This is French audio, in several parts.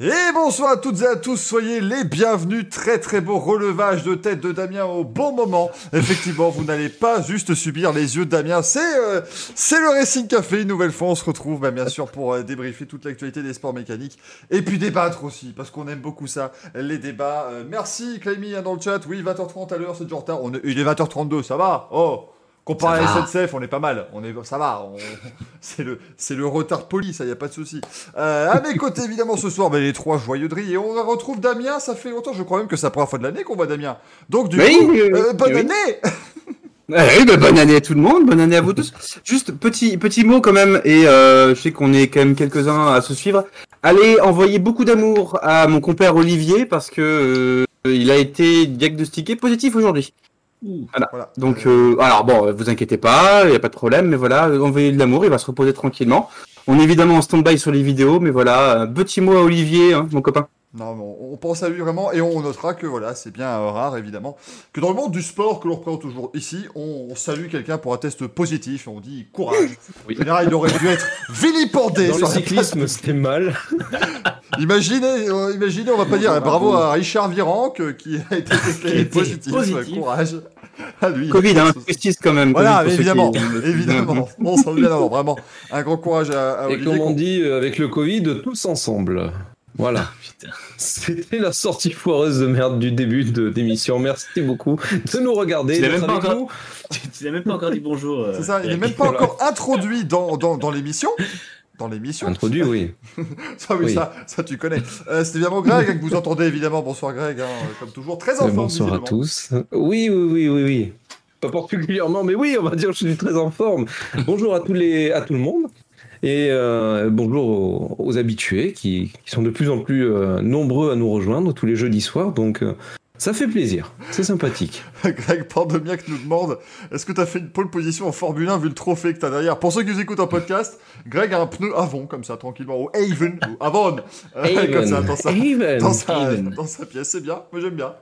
Et bonsoir à toutes et à tous, soyez les bienvenus. Très très beau relevage de tête de Damien au bon moment. Effectivement, vous n'allez pas juste subir les yeux de Damien. C'est euh, c'est le Racing Café. Une nouvelle fois, on se retrouve bah, bien sûr pour euh, débriefer toute l'actualité des sports mécaniques et puis débattre aussi parce qu'on aime beaucoup ça, les débats. Euh, merci Clémy hein, dans le chat. Oui, 20h30 à l'heure, c'est du retard. On il est 20h32, ça va? Oh Comparé à. SNCF, on est pas mal. On est, ça va. on- c'est le, c'est le retard poli, ça y a pas de souci. Euh, à mes côtés, évidemment, ce soir, ben, les trois joyeux drilles. Et on retrouve Damien. Ça fait longtemps, je crois même que c'est la première fois de l'année qu'on voit Damien. Donc, du Oui, coup, oui, oui, euh, bonne année oui, bah, bonne année à tout le monde, bonne année à vous tous. Juste petit petit mot quand même, et euh, je sais qu'on est quand même quelques-uns à se suivre. Allez envoyer beaucoup d'amour à mon compère Olivier parce que euh, il a été diagnostiqué positif aujourd'hui. Voilà. Donc euh, alors bon, vous inquiétez pas, il y a pas de problème, mais voilà, euh, envoyez de l'amour, il va se reposer tranquillement. On est évidemment en stand-by sur les vidéos, mais voilà, un petit mot à Olivier, hein, mon copain. Non, mais on, on pense à lui vraiment. Et on notera que, voilà, c'est bien euh, rare, évidemment, que dans le monde du sport que l'on représente toujours ici, on, on salue quelqu'un pour un test positif. Et on dit courage. Oui. En général, il aurait dû être vilipendé. Dans le cyclisme, c'était mal. Imaginez, euh, imaginez, on va pas dire eh, bravo à Richard Virenque euh, qui a été testé positif. positif. Courage à lui. Covid, hein, justice quand même. Voilà, évidemment, qui- évidemment. On s'en vient vraiment un grand courage à, à Et Olivier. comme on dit, euh, avec le Covid, tous ensemble. Voilà. Putain. C'était la sortie foireuse de merde du début de d'émission. Merci beaucoup de nous regarder. Tu d'être même encore- nous. Tu tu n'as même pas encore dit bonjour. euh, C'est ça, il n'est même pas encore introduit dans, dans, dans l'émission. Dans l'émission. Introduit, oui. Ça, oui, Oui. Ça, ça, tu connais. Euh, C'était évidemment Greg hein, que vous entendez, évidemment. Bonsoir, Greg, hein, comme toujours. Très en forme, Bonsoir à tous. Oui, oui, oui, oui, oui. Pas particulièrement, mais oui, on va dire que je suis très en forme. Bonjour à tous les, à tout le monde. Et euh, bonjour aux, aux habitués qui, qui sont de plus en plus euh, nombreux à nous rejoindre tous les jeudis soirs. Donc, euh, ça fait plaisir. C'est sympathique. Greg Pandemiac nous demande est-ce que tu as fait une pole position en Formule 1 vu le trophée que tu as derrière? Pour ceux qui nous écoutent en podcast, Greg a un pneu Avon, comme ça, tranquillement, ou Avon, ou Avon, euh, comme ça, dans sa, Haven. dans sa, Haven. dans sa pièce. C'est bien, moi j'aime bien.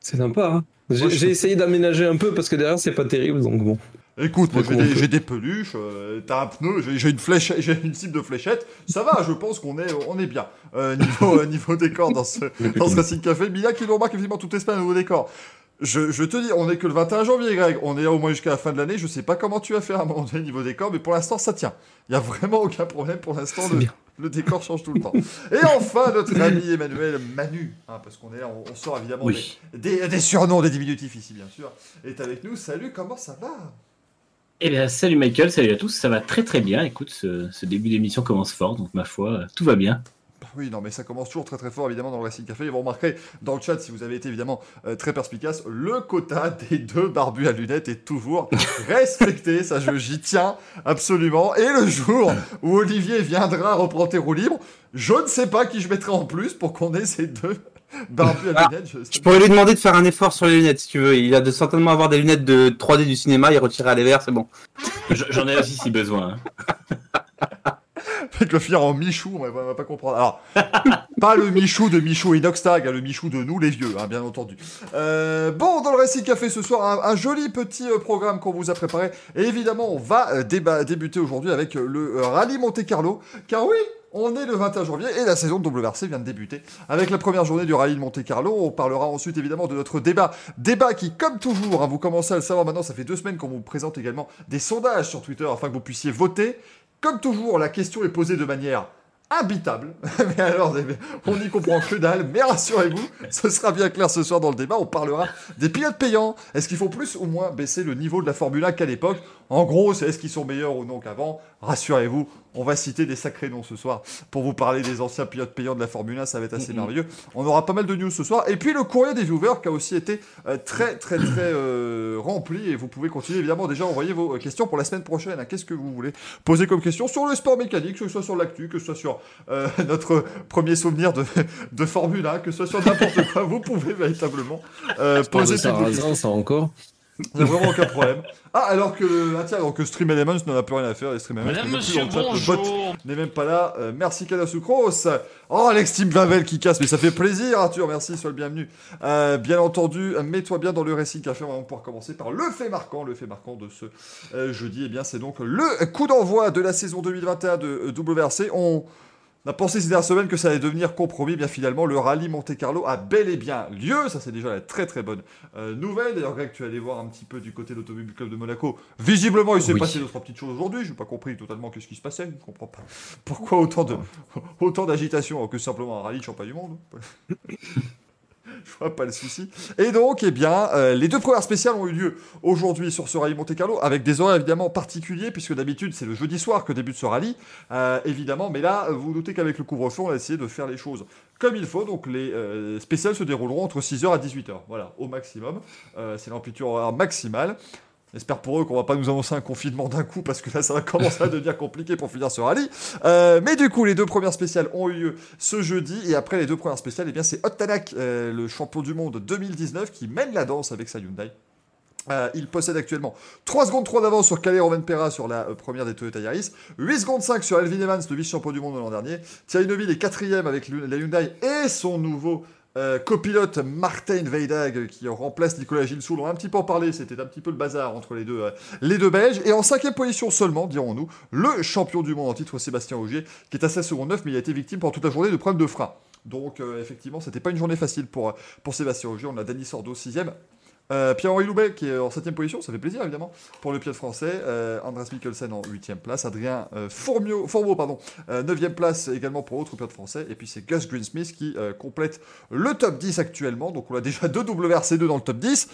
C'est sympa. hein. J'ai j'ai essayé d'aménager un peu parce que derrière, c'est pas terrible. Donc bon. Écoute, moi Mais j'ai des, peluches, euh, t'as un pneu, j'ai une flèche, j'ai une cible de fléchette. Ça va, je pense qu'on est, on est bien. Euh, niveau, euh, niveau décor dans ce, dans ce Racing Café. Mila qui nous remarque effectivement tout est un nouveau décor. Je, je te dis, on est que le 21 janvier, Greg. On est au moins jusqu'à la fin de l'année. Je sais pas comment tu vas faire à un moment donné niveau décor, mais pour l'instant, ça tient. Il y a vraiment aucun problème pour l'instant. Le, décor change tout le temps. Et enfin, notre ami Emmanuel Manu, hein, parce qu'on est là, on, on sort évidemment Oui. des, des, des surnoms, des diminutifs ici, bien sûr, est avec nous. Salut, comment ça va? Eh bien, salut Michael, salut à tous. Ça va très très bien. Écoute, ce, ce début d'émission commence fort, donc ma foi, euh, tout va bien. Oui, non, mais ça commence toujours très très fort évidemment dans le Racing Café. Et vous remarquerez dans le chat, si vous avez été évidemment euh, très perspicace, le quota des deux barbus à lunettes est toujours respecté. Ça, je- j'y tiens absolument. Et le jour où Olivier viendra reprendre tes roues libres, je ne sais pas qui je mettrai en plus pour qu'on ait ces deux Ah, lunettes. Je- Je pourrais lui demander de faire un effort sur les lunettes si tu veux. Il a de certainement avoir des lunettes de 3D du cinéma, il retirer à les verts, c'est bon. J'en ai aussi si besoin. hein. Avec le finir en Michou, on va, on va pas comprendre. Alors, pas le Michou de Michou et Inoxtag, hein, le Michou de nous les vieux, hein, bien entendu. Euh, bon, dans le Racing Café ce soir, un, un joli petit euh, programme qu'on vous a préparé. Et évidemment, on va euh, débuter aujourd'hui avec le euh, Rallye Monte Carlo. Car oui, on est le 21 janvier et la saison de WRC vient de débuter avec la première journée du Rallye de Monte Carlo. On parlera ensuite évidemment de notre débat. Débat qui, comme toujours, hein, vous commencez à le savoir maintenant, ça fait deux semaines qu'on vous présente également des sondages sur Twitter afin que vous puissiez voter. Comme toujours, la question est posée de manière imbitable. mais alors, on n'y comprend que dalle. Mais rassurez-vous, ce sera bien clair ce soir dans le débat. On parlera des pilotes payants. Est-ce qu'il faut plus ou moins baisser le niveau de la Formule 1 qu'à l'époque? En gros, c'est est-ce qu'ils sont meilleurs ou non qu'avant Rassurez-vous, on va citer des sacrés noms ce soir pour vous parler des anciens pilotes payants de la Formule 1. Ça va être assez merveilleux. On aura pas mal de news ce soir. Et puis le courrier des viewers qui a aussi été euh, très très très euh, rempli. Et vous pouvez continuer évidemment déjà à envoyer vos euh, questions pour la semaine prochaine. hein. Qu'est-ce que vous voulez poser comme question sur le sport mécanique, que ce soit sur l'actu, que ce soit sur euh, notre premier souvenir de, de Formule 1, que ce soit sur n'importe quoi. Vous pouvez véritablement euh, poser toutes vos questions. Encore. Il n'y a vraiment aucun problème. Ah, alors que le, ah, tiens, alors que Stream Elements n'en a plus rien à faire. Et Stream Elements Madame, monsieur, bonjour. n'est même pas là. Euh, merci Kadasucros. Oh, Alex Team Vavel qui casse, mais ça fait plaisir, Arthur. Merci, sois le bienvenu. Euh, bien entendu, mets-toi bien dans le Racing Café. On va pouvoir commencer par le fait marquant. Le fait marquant de ce euh, jeudi, eh bien, c'est donc le coup d'envoi de la saison 2021 de WRC. On. On a pensé ces dernières semaines que ça allait devenir compromis, bien finalement le rallye Monte Carlo a bel et bien lieu, ça c'est déjà la très très bonne euh, nouvelle. D'ailleurs Greg, tu es allé voir un petit peu du côté de l'Automobile Club de Monaco. Visiblement il s'est Oui. passé deux trois petites choses aujourd'hui, je n'ai pas compris totalement qu'est-ce qui se passait, je ne comprends pas pourquoi autant de autant d'agitation que simplement un rallye de championnat du monde. Je vois pas le souci. Et donc, eh bien, euh, les deux premières spéciales ont eu lieu aujourd'hui sur ce rallye Monte Carlo, avec des horaires évidemment particuliers, puisque d'habitude c'est le jeudi soir que débute ce rallye, euh, évidemment. Mais là, vous doutez qu'avec le couvre-feu, on a essayé de faire les choses comme il faut. Donc, les euh, spéciales se dérouleront entre 6h à 18h, voilà, au maximum. C'est l'amplitude horaire maximale. J'espère pour eux qu'on va pas nous annoncer un confinement d'un coup parce que là ça va commencer à devenir compliqué pour finir ce rallye. Euh, mais du coup les deux premières spéciales ont eu lieu ce jeudi et après les deux premières spéciales, eh bien c'est Hot Tanak, euh, le champion du monde 2019 qui mène la danse avec sa Hyundai. Euh, il possède actuellement 3 secondes 3 d'avance sur Calais Rovenpera sur la euh, première des Toyota Yaris, 8 secondes 5 sur Elvin Evans, le vice-champion du monde de l'an dernier. Thierry Neuville est quatrième avec la Hyundai et son nouveau euh, copilote Martin Veidag qui remplace Nicolas Gilsoul. On a un petit peu en parlé, c'était un petit peu le bazar entre les deux, euh, les deux Belges. Et en cinquième position seulement, dirons-nous, le champion du monde en titre Sébastien Augier qui est à 16 secondes 9 mais il a été victime pendant toute la journée de problèmes de frein. Donc euh, effectivement, c'était pas une journée facile pour, pour Sébastien Augier. On a Denis Sordo 6ème. Euh, Pierre-Henri Loubet qui est en 7 position, ça fait plaisir évidemment pour le pied français. Euh, Andras Mikkelsen en 8 place. Adrien euh, Fourmio, Fourmeau, pardon, euh, 9 place également pour l'autre pilote français. Et puis c'est Gus Greensmith qui euh, complète le top 10 actuellement. Donc on a déjà deux WRC2 dans le top 10.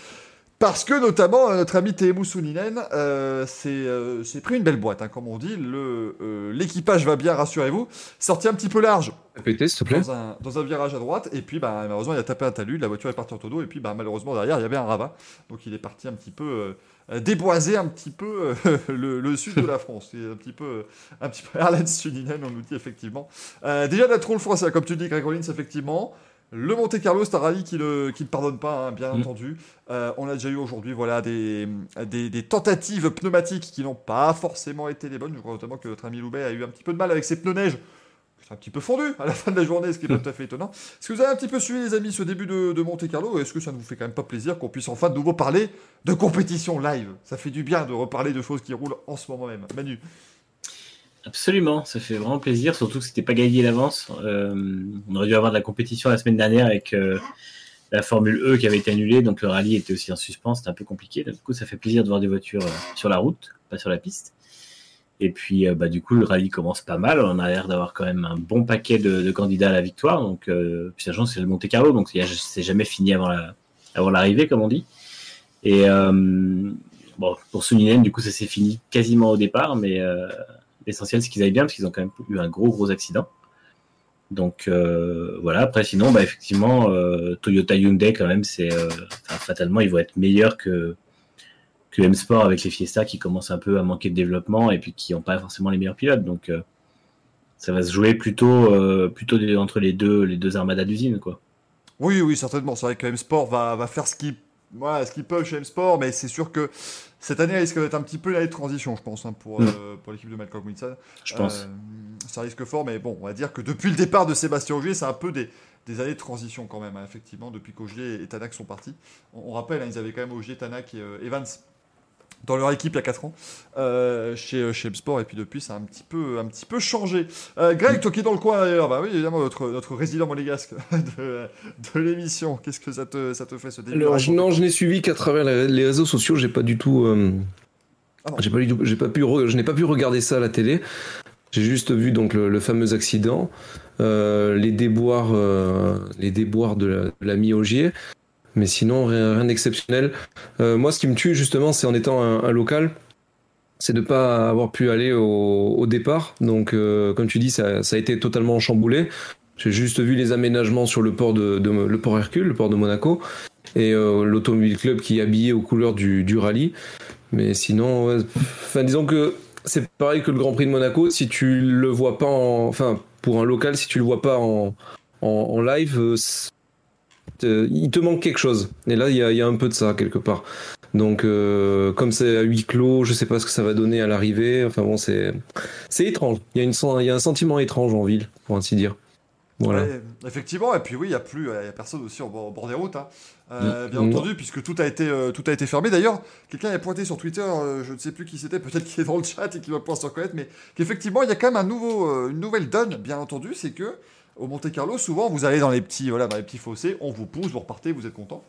Parce que notamment euh, notre ami Teemu Suninen euh, s'est euh, pris une belle boîte, hein, comme on dit. Euh, L'équipage va bien, rassurez-vous. Sorti un petit peu large Répétez, s'il te plaît. dans un, dans un virage à droite, et puis bah, malheureusement il a tapé un talus, la voiture est partie en tonneau, et puis bah, malheureusement derrière il y avait un ravin, donc il est parti un petit peu euh, déboiser un petit peu euh, le, le sud de la France, c'est un petit peu, euh, un petit peu Erlen Suninen on nous dit effectivement. Euh, déjà la troll française, comme tu dis Greg Rollins effectivement, le Monte Carlo, c'est un rallye qui ne qui ne pardonne pas, hein, bien Mm. entendu. Euh, on a déjà eu aujourd'hui voilà, des, des, des tentatives pneumatiques qui n'ont pas forcément été les bonnes. Je crois notamment que notre ami Loubet a eu un petit peu de mal avec ses pneus neige. C'est un petit peu fondu à la fin de la journée, ce qui est pas tout à fait étonnant. Est-ce que vous avez un petit peu suivi, les amis, ce début de, de Monte Carlo Est-ce que ça ne vous fait quand même pas plaisir qu'on puisse enfin de nouveau parler de compétition live? Ça fait du bien de reparler de choses qui roulent en ce moment même. Manu Absolument, ça fait vraiment plaisir, surtout que c'était pas gagné d'avance. Euh, on aurait dû avoir de la compétition la semaine dernière avec euh, la Formule E qui avait été annulée, donc le rallye était aussi en suspens, c'était un peu compliqué. Du coup, ça fait plaisir de voir des voitures euh, sur la route, pas sur la piste. Et puis, bah, du coup, le rallye commence pas mal. On a l'air d'avoir quand même un bon paquet de, candidats à la victoire. Donc, puis sachant c'est le Monte Carlo, donc c'est jamais fini avant la, avant l'arrivée, comme on dit. Et bon, pour Suninen, du coup, ça s'est fini quasiment au départ, mais l'essentiel c'est qu'ils aillent bien parce qu'ils ont quand même eu un gros gros accident. Donc euh, voilà. Après, sinon, bah, effectivement, euh, Toyota Hyundai quand même, c'est euh, fatalement ils vont être meilleurs que que M Sport avec les Fiesta qui commencent un peu à manquer de développement et puis qui n'ont pas forcément les meilleurs pilotes. Donc euh, ça va se jouer plutôt plutôt entre les deux les deux armadas d'usine. Oui, oui, certainement. C'est vrai que M-Sport va, va faire ce qu'il voilà, ce qu'il peut chez M-Sport, mais c'est sûr que cette année risque d'être un petit peu l'année de transition, je pense, hein, pour, Mm. euh, pour l'équipe de Malcolm Wilson. Je pense. Euh, ça risque fort, mais bon, on va dire que depuis le départ de Sébastien Ogier, c'est un peu des, des années de transition quand même, hein, effectivement, depuis qu'Ogier et Tanak sont partis. On, on rappelle, hein, ils avaient quand même Ogier, Tanak et euh, Evans dans leur équipe il y a 4 ans euh, chez, chez M-Sport, et puis depuis, ça a un petit peu, un petit peu changé. Euh, Greg, toi qui es dans le coin d'ailleurs, bah oui, évidemment, notre, notre résident monégasque de, de l'émission, qu'est-ce que ça te, ça te fait ce début Alors, je, non, je n'ai suivi qu'à travers les réseaux sociaux. J'ai pas du tout. euh, Ah j'ai pas, du tout- j'ai pas pu. je n'ai pas pu regarder ça à la télé. J'ai juste vu donc le, le fameux accident, euh, les déboires, euh, les déboires de la- de l'ami Augier. Mais sinon, rien, d'exceptionnel. Euh, moi, ce qui me tue justement, c'est en étant un, local, c'est de pas avoir pu aller au, départ. Donc, euh, comme tu dis, ça, a été totalement chamboulé. J'ai juste vu les aménagements sur le port de, le port Hercule, le port de Monaco, et euh, l'automobile club qui est habillé aux couleurs du, rallye. Mais sinon, enfin, disons que c'est pareil que le Grand Prix de Monaco. Si tu le vois pas en, enfin, pour un local, si tu le vois pas en, en, en live, il te manque quelque chose. Et là, il y a, il y a un peu de ça quelque part. Donc, euh, comme c'est à huis clos, je sais pas ce que ça va donner à l'arrivée. Enfin bon, c'est c'est étrange. Il y a une sen- il y a un sentiment étrange en ville, pour ainsi dire. Voilà. Ouais, effectivement, et puis oui, il n'y a plus, il y a personne aussi au bord, des routes, hein. Euh, bien Mm. entendu, puisque tout a été, euh, tout a été fermé. D'ailleurs, quelqu'un a pointé sur Twitter, euh, je ne sais plus qui c'était, peut-être qu'il est dans le chat et qu'il va pouvoir se reconnaître, mais qu'effectivement, il y a quand même un nouveau, une nouvelle donne, bien entendu, c'est que au Monte Carlo, souvent, vous allez dans les petits, voilà, dans les petits fossés, on vous pousse, vous repartez, vous êtes content.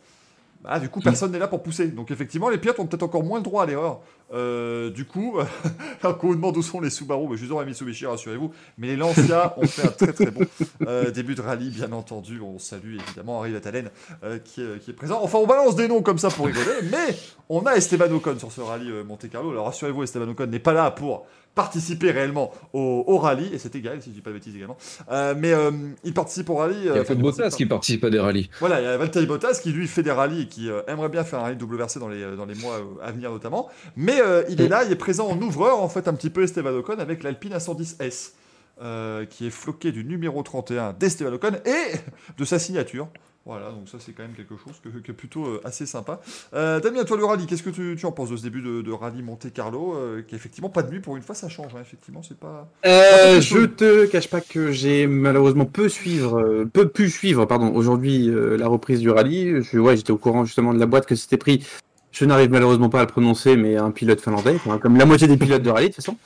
Bah, du coup, personne n'est là pour pousser. Donc, effectivement, les pilotes ont peut-être encore moins le droit à l'erreur. Euh, du coup, alors qu'on vous demande où sont les Subaru, bah, je suis un Mitsubishi, rassurez-vous. Mais les Lancia ont fait un très très bon euh, début de rallye, bien entendu. On salue évidemment Henri Latalen euh, qui, est, qui est présent. Enfin, on balance des noms comme ça pour rigoler, mais on a Esteban Ocon sur ce rallye euh, Monte Carlo. Alors, rassurez-vous, Esteban Ocon n'est pas là pour participer réellement au, au rallye, et c'est égal si je dis pas de bêtises également. Euh, mais euh, il participe au rallye. Il y euh, a Fred Bottas qui participe à des rallyes. voilà, il y a Valtteri Bottas qui lui fait des rallyes et qui euh, aimerait bien faire un rallye WRC dans les, dans les mois euh, à venir notamment. Mais euh, il est là, il est présent en ouvreur, en fait, un petit peu Esteban Ocon avec l'Alpine A110S, euh, qui est floqué du numéro 31 d'Esteban Ocon et de sa signature. Voilà, donc ça c'est quand même quelque chose que, que plutôt euh, assez sympa. Euh, Damien, toi le rallye, qu'est-ce que tu, tu en penses de ce début de, de rallye Monte Carlo euh, Qui effectivement pas de nuit pour une fois, ça change, hein, effectivement, c'est pas. Euh, Ah, je te cache pas que j'ai malheureusement peu suivre, euh, peu pu suivre, pardon, aujourd'hui euh, la reprise du rallye. Je, ouais, j'étais au courant justement de la boîte que c'était pris. Je n'arrive malheureusement pas à le prononcer, mais un pilote finlandais, comme la moitié des pilotes de rallye de toute façon.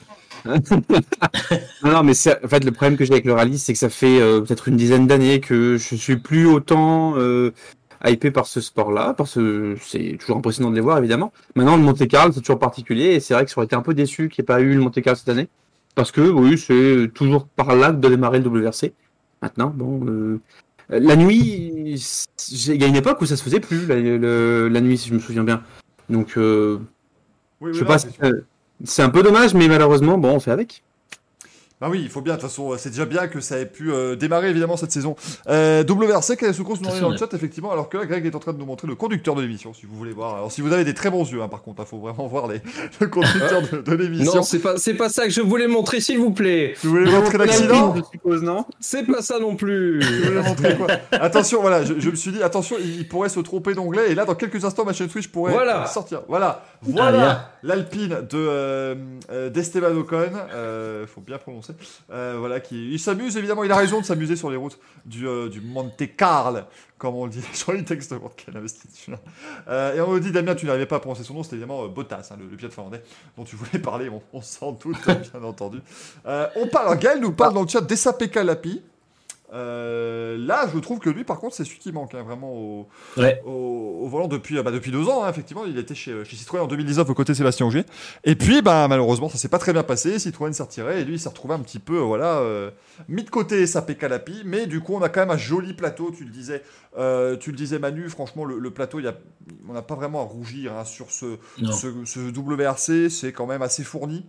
non, non, mais en fait le problème que j'ai avec le rallye, c'est que ça fait euh, peut-être une dizaine d'années que je suis plus autant euh, hypé par ce sport-là, parce que c'est toujours impressionnant de les voir évidemment. Maintenant le Monte Carlo c'est toujours particulier, et c'est vrai que ça aurait été un peu déçu qu'il n'y ait pas eu le Monte Carlo cette année. Parce que oui, c'est toujours par là que doit démarrer le WRC. Maintenant, bon, euh, la nuit, il y a une époque où ça se faisait plus la, le- la nuit, si je me souviens bien. Donc, euh, Oui, je oui, sais non, pas, si- c'est un peu dommage, mais malheureusement, bon, on fait avec. Bah oui, il faut bien, de toute façon, c'est déjà bien que ça ait pu euh, démarrer évidemment cette saison. Euh, WRC, quelle est ce course nous en est dans le chat, effectivement, alors que là, Greg est en train de nous montrer le conducteur de l'émission, si vous voulez voir. Alors si vous avez des très bons yeux, hein, par contre, il faut vraiment voir les, le conducteur de, de l'émission. Non, c'est pas, c'est pas ça que je voulais montrer, s'il vous plaît. Vous voulez montrer l'accident Je suppose, non C'est pas ça non plus. Vous voulez montrer quoi Attention, voilà, je, je me suis dit, attention, il, il pourrait se tromper d'onglet, et là, dans quelques instants, ma chaîne Twitch pourrait Voilà. sortir. Voilà, Ah, voilà bien. l'Alpine de euh, euh, d'Esteban Ocon, euh, faut bien prononcer. Euh, voilà, qui il s'amuse évidemment, il a raison de s'amuser sur les routes du, euh, du Monte Carlo, comme on le dit sur les textes. Oh, quelle investiture. Euh, et on me dit, Damien, tu n'arrivais pas à prononcer son nom, c'était évidemment Bottas, hein, le, le pilote finlandais dont tu voulais parler, on, on s'en doute, bien entendu. On parle, alors, Gaël nous parle dans le chat Lapi. Euh, là, je trouve que lui, par contre, c'est celui qui manque hein, vraiment au, Ouais. au, au volant depuis, euh, bah, depuis deux ans. hein, effectivement, il était chez, chez Citroën en 2019 aux côtés de Sébastien Ogier. Et puis, bah, malheureusement, ça s'est pas très bien passé. Citroën s'est retiré et lui, il s'est retrouvé un petit peu, euh, voilà, euh, mis de côté sa Lapi. Mais du coup, on a quand même un joli plateau. Tu le disais, euh, tu le disais, Manu. Franchement, le, le plateau, il y a, on n'a pas vraiment à rougir hein, sur ce, ce WRC. C'est quand même assez fourni.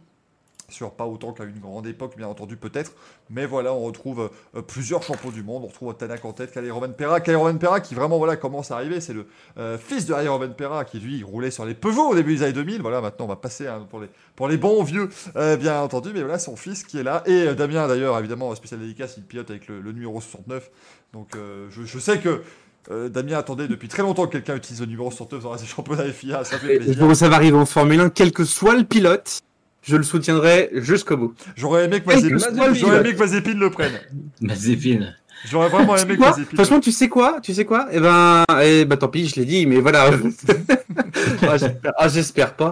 Sur pas autant qu'à une grande époque, bien entendu, peut-être. Mais voilà, on retrouve euh, plusieurs champions du monde. On retrouve Tanak en tête, Kalle Pera. Kalle Pera qui vraiment voilà, commence à arriver. C'est le euh, fils de Harry Pera qui lui roulait sur les Peugeot au début des années 2000. Voilà, maintenant on va passer hein, pour, les, pour les bons vieux, euh, bien entendu. Mais voilà, son fils qui est là. Et Damien d'ailleurs, évidemment, spécial dédicace, il pilote avec le, le numéro 69. Donc je, je sais que. euh, Damien attendait depuis très longtemps que quelqu'un utilise le numéro 69 dans les championnats FIA, ça fait Et plaisir. Bon, ça va arriver en Formule 1, quel que soit le pilote, je le soutiendrai jusqu'au bout. J'aurais aimé que Mazepin, le prenne. Mazepin. J'aurais vraiment aimé que Mazepin. Franchement, tu sais quoi Tu sais quoi Eh ben, eh ben, tant pis, je l'ai dit, mais voilà. ah, j'espère, ah, j'espère pas.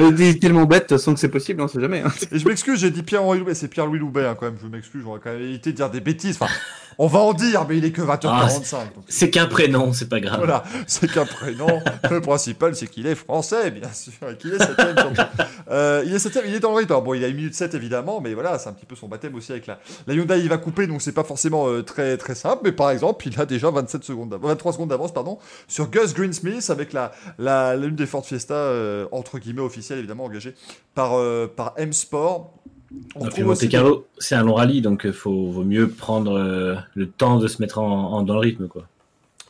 Euh, T'es tellement bête, sans que c'est possible, on sait jamais. hein. Et je m'excuse, j'ai dit Pierre-Henri Loubet, c'est Pierre-Louis Loubet hein, quand même, je m'excuse, j'aurais quand même évité de dire des bêtises. Enfin, on va en dire, mais il est que 20h45. donc, C'est qu'un prénom, c'est pas grave. Voilà, c'est qu'un prénom. Le principal, c'est qu'il est français, bien sûr, et qu'il est septième. surtout. Euh, il est septième, il est dans le rythme. Alors, bon, il a une minute 7 évidemment, mais voilà, c'est un petit peu son baptême aussi avec la, la Hyundai. Il va couper, donc c'est pas forcément euh, très très simple. Mais par exemple, il a déjà 27 secondes, d'av- 23 secondes d'avance, pardon, sur Gus Greensmith avec la la l'une des Ford Fiesta euh, entre guillemets officielle évidemment engagée par euh, par M Sport. On Donc, retrouve Monte aussi- Carlo, c'est un long rallye, donc il faut vaut mieux prendre euh, le temps de se mettre en, en- dans le rythme, quoi.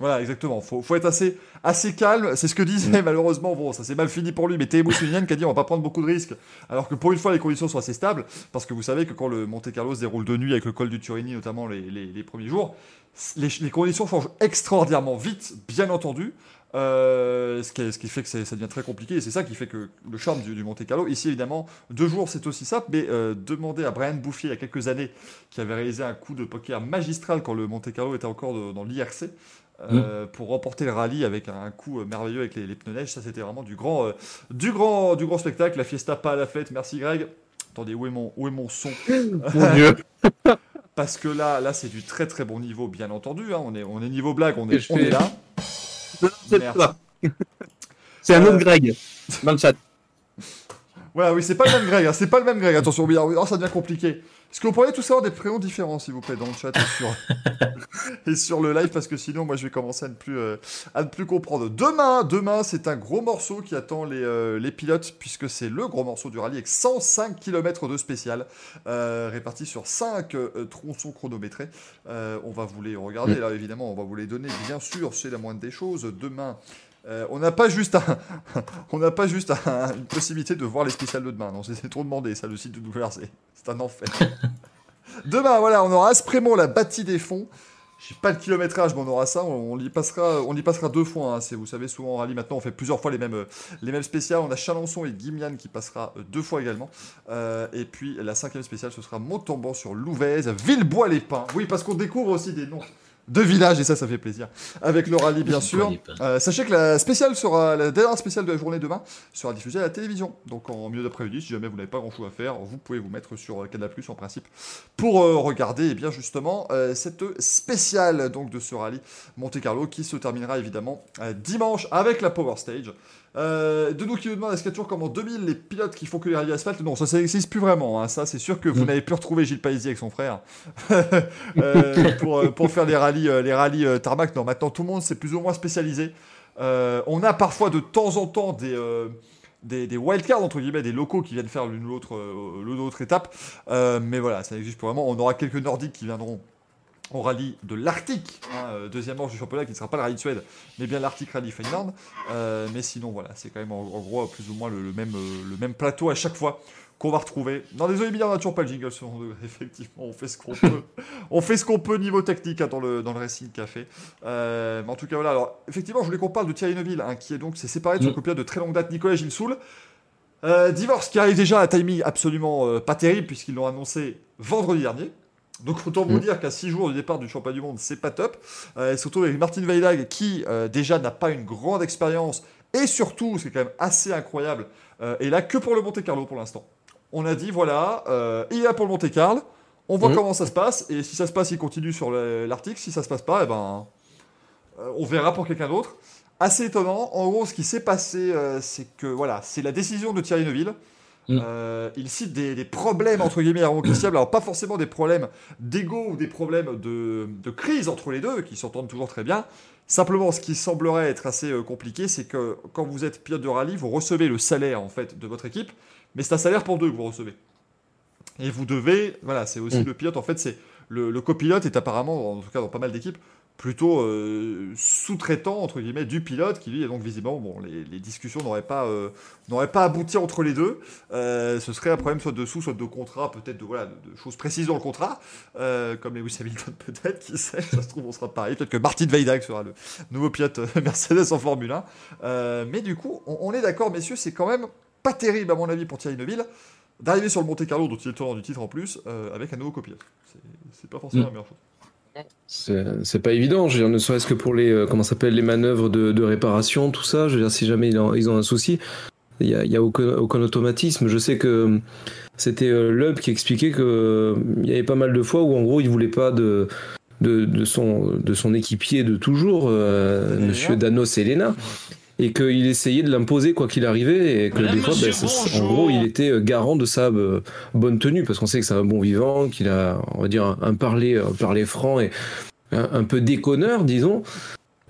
Voilà, exactement. Faut, faut être assez, assez calme. C'est ce que disait malheureusement. Bon, ça s'est mal fini pour lui, mais Théo Sounian qui a dit on va pas prendre beaucoup de risques. Alors que pour une fois, les conditions sont assez stables. Parce que vous savez que quand le Monte Carlo se déroule de nuit avec le col du Turini, notamment les, les- les premiers jours, les, les conditions changent extraordinairement vite, bien entendu. Euh, ce, qui, ce qui fait que ça devient très compliqué et c'est ça qui fait que le charme du, du Monte Carlo. Ici, évidemment, deux jours c'est aussi simple, mais euh, demandez à Brian Bouffier il y a quelques années, qui avait réalisé un coup de poker magistral quand le Monte Carlo était encore de- dans l'IRC, euh, pour remporter le rallye avec un coup euh, merveilleux avec les, les pneus neige. Ça, c'était vraiment du grand, du, grand, du grand spectacle. La fiesta, pas à la fête. Merci Greg. Attendez, où est mon, où est mon son? Mon Dieu. Parce que là, là c'est du très très bon niveau, bien entendu. hein. On, est, on est niveau blague, on est, on est là. C'est un Euh, autre Greg dans le chat. Voilà, oui, c'est pas le même Greg, hein, c'est pas le même Greg. Attention, oui, alors, alors, ça devient compliqué. Est-ce que vous pourriez tous avoir des prénoms différents, s'il vous plaît, dans le chat et sur, et sur le live, parce que sinon, moi, je vais commencer à ne plus, euh, à ne plus comprendre. Demain, demain, c'est un gros morceau qui attend les, euh, les pilotes, puisque c'est le gros morceau du rallye avec 105 km de spécial, euh, répartis sur 5 euh, tronçons chronométrés. On va vous les regarder, là, évidemment, on va vous les donner, bien sûr, c'est la moindre des choses. Demain, euh, on n'a pas juste un, on n'a pas juste un- une possibilité de voir les spéciales de demain. Non, c'est trop demandé, ça, le site de WRC. C'est un enfer. demain, voilà, on aura Aspremont, la bâtie des fonds. Je sais pas le kilométrage, mais on aura ça. On, on y passera, on y passera deux fois. hein. C'est, vous savez, souvent en rallye maintenant, on fait plusieurs fois les mêmes, les mêmes spéciales. On a Chalençon et Guimian qui passera euh, deux fois également. Euh, et puis la cinquième spéciale, ce sera Montauban sur Louvèze, Villebois-les-Pins. Oui, parce qu'on découvre aussi des noms de villages et ça, ça fait plaisir. Avec le rallye, bien sûr. Euh, sachez que la spéciale sera la dernière spéciale de la journée demain sera diffusée à la télévision. Donc en milieu d'après-midi, si jamais vous n'avez pas grand-chose à faire, vous pouvez vous mettre sur euh, Canal+ en principe pour euh, regarder eh bien justement euh, cette spéciale donc de ce rallye Monte Carlo qui se terminera évidemment dimanche avec la Power Stage. Euh, de nous qui nous demandent est-ce qu'il y a toujours comme en 2000 les pilotes qui font que les rallyes asphalte? Non, ça ça n'existe plus vraiment. hein. Ça, c'est sûr que vous Mm. n'avez plus retrouvé Gilles Paisie avec son frère euh, pour, euh, pour faire les rallyes, les rallyes tarmac. Non, maintenant tout le monde s'est plus ou moins spécialisé. Euh, on a parfois de temps en temps des, des, des wildcards, entre guillemets, des locaux qui viennent faire l'une ou l'autre euh, l'autre étape. Euh, mais voilà, ça existe plus vraiment. On aura quelques Nordiques qui viendront au rallye de l'Arctique, hein, euh, deuxième manche du championnat qui ne sera pas le rallye de Suède, mais bien l'Arctic Rally Finland. Euh, mais sinon, voilà, c'est quand même en, en gros plus ou moins le, le même, euh, le même plateau à chaque fois qu'on va retrouver. Dans les Olympiades, on n'a toujours pas le jingle, second degré, effectivement, on fait ce qu'on peut. on fait ce qu'on peut niveau technique hein, dans, le, dans le Racing Café. Euh, mais en tout cas, voilà. Alors, effectivement, je voulais qu'on parle de Thierry Neuville, hein, qui est donc s'est séparé de son Mm. copilote de très longue date, Nicolas Gilsoul. Euh, divorce qui arrive déjà à un timing absolument euh, pas terrible, puisqu'ils l'ont annoncé vendredi dernier. Donc autant vous Mm. dire qu'à 6 jours du départ du championnat du monde, c'est pas top. Euh, et surtout avec Martin Weilag qui euh, déjà n'a pas une grande expérience et surtout, c'est quand même assez incroyable, euh, est là que pour le Monte Carlo pour l'instant. On a dit voilà, euh, il est là pour le Monte Carlo, on voit Mhm. comment ça se passe et si ça se passe, il continue sur le- l'Arctique. Si ça se passe pas, eh ben on verra pour quelqu'un d'autre. Assez étonnant. En gros, ce qui s'est passé, c'est que voilà, c'est la décision de Thierry Neuville. Mm. Euh, il cite des, des problèmes entre guillemets irréconciliables. Alors pas forcément des problèmes d'ego ou des problèmes de, de crise entre les deux qui s'entendent toujours très bien. Simplement, ce qui semblerait être assez euh, compliqué, c'est que quand vous êtes pilote de rallye, vous recevez le salaire en fait de votre équipe, mais c'est un salaire pour deux que vous recevez. Et vous devez, voilà, c'est aussi Mm. le pilote. En fait, c'est le, le copilote est apparemment, en tout cas dans pas mal d'équipes, plutôt euh, sous-traitant entre guillemets du pilote qui lui est donc visiblement bon les, les discussions n'auraient pas euh, n'auraient pas abouti entre les deux. Euh, ce serait un problème soit de sous soit de contrat peut-être de voilà de, de choses précises dans le contrat. Comme Lewis Hamilton peut-être qui sait ça se trouve on sera pareil. Peut-être que Martin Weidag sera le nouveau pilote Mercedes en Formule 1 Euh, mais du coup on, on est d'accord messieurs c'est quand même pas terrible à mon avis pour Thierry Neuville d'arriver sur le Monte Carlo dont il est tenant du titre en plus avec un nouveau copilote. C'est pas forcément Mm. la meilleure chose C'est pas évident, je veux dire, ne serait-ce que pour les, euh, comment s'appelle, les manœuvres de, de réparation, tout ça. Je veux dire, si jamais ils ont, ils ont un souci, il y a, y a aucun, aucun automatisme. Je sais que euh, c'était euh, Lub qui expliquait que euh, y avait pas mal de fois où en gros il voulait pas de de, de son de son équipier de toujours, euh. Monsieur Danos Elena. Et qu'il essayait de l'imposer quoi qu'il arrivait, et que Madame, des fois, monsieur, ben, c'est- en gros, il était euh, garant de sa euh, bonne tenue, parce qu'on sait que c'est un bon vivant, qu'il a, on va dire, un, un parler, un parler franc et un, un peu déconneur, disons.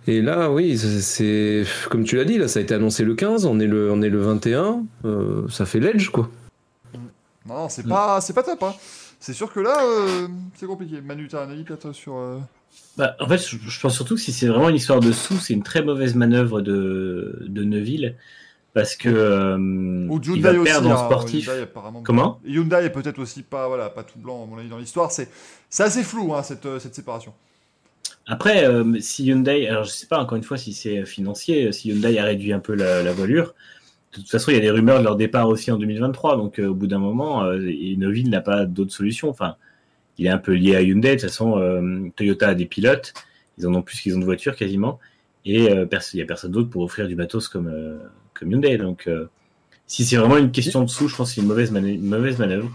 Et là, oui, c'est- comme tu l'as dit, là, ça a été annoncé le 15, on est le, on est le 21, euh, ça fait l'edge, quoi. Non, non, c'est pas, c'est pas top. Hein. C'est sûr que là, euh, c'est compliqué. Manu, t'as un avis peut-être sur. euh, Bah, en fait, je, je pense surtout que si c'est vraiment une histoire de sous, c'est une très mauvaise manœuvre de, de Neuville. Parce que euh, Ou il va aussi. perdre en hein, sportif. Hyundai. Comment? Hyundai est peut-être aussi pas, voilà, pas tout blanc, à mon avis, dans l'histoire. C'est assez flou, hein, cette, euh, cette séparation. Après, euh, si Hyundai, alors je sais pas encore une fois si c'est financier, si Hyundai a réduit un peu la, la voilure, de toute façon il y a des rumeurs de leur départ aussi en 2023, donc euh, au bout d'un moment, euh, n'a pas d'autre solution. Enfin, il est un peu lié à Hyundai. De toute façon, euh, Toyota a des pilotes, ils en ont plus qu'ils ont de voitures quasiment, et euh, il y a personne d'autre pour offrir du matos comme, euh, comme Hyundai. Donc, euh, si c'est vraiment une question de sous, je pense que c'est une mauvaise, une mauvaise manœuvre.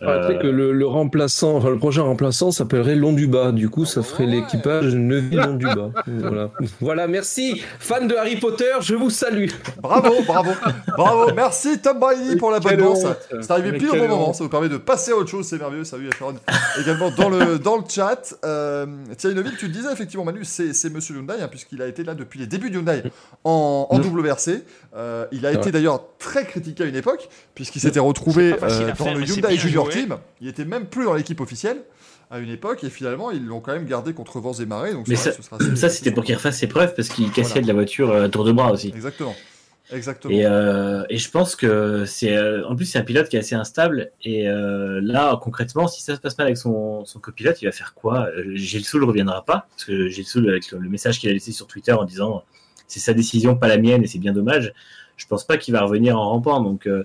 Après Euh, que le, le remplaçant, enfin le prochain remplaçant s'appellerait Long du Bas. Du coup, ça ferait Ouais. l'équipage du Bas. Voilà. voilà, merci. Fan de Harry Potter, je vous salue. Bravo, bravo, bravo. Merci Tom Brady pour la bonne danse. C'est arrivé pile au bon moment. Ça vous permet de passer à autre chose. C'est merveilleux. Salut à Sharon également dans le, dans le chat. Euh, Thierry tu le disais effectivement, Manu, c'est c'est Monsieur Hyundai, hein, puisqu'il a été là depuis les débuts de Hyundai en, en Mm. WRC. Euh, il a été d'ailleurs très critiqué à une époque, puisqu'il s'était retrouvé euh, à dans faire, le Hyundai Junior joué. Team. Il était même plus dans l'équipe officielle à une époque, et finalement, ils l'ont quand même gardé contre vents et marées. Donc Mais ça, ça c'était pour qu'il refasse ses preuves parce qu'il cassait Voilà. de la voiture euh, à tour de bras aussi. Exactement. Exactement. Et, euh, et je pense que c'est euh, en plus c'est un pilote qui est assez instable et euh, là concrètement si ça se passe mal avec son, son copilote il va faire quoi? Euh, Gilles Soul reviendra pas parce que Gilles Soul avec le, le message qu'il a laissé sur Twitter en disant c'est sa décision pas la mienne et c'est bien dommage je pense pas qu'il va revenir en rampant donc euh,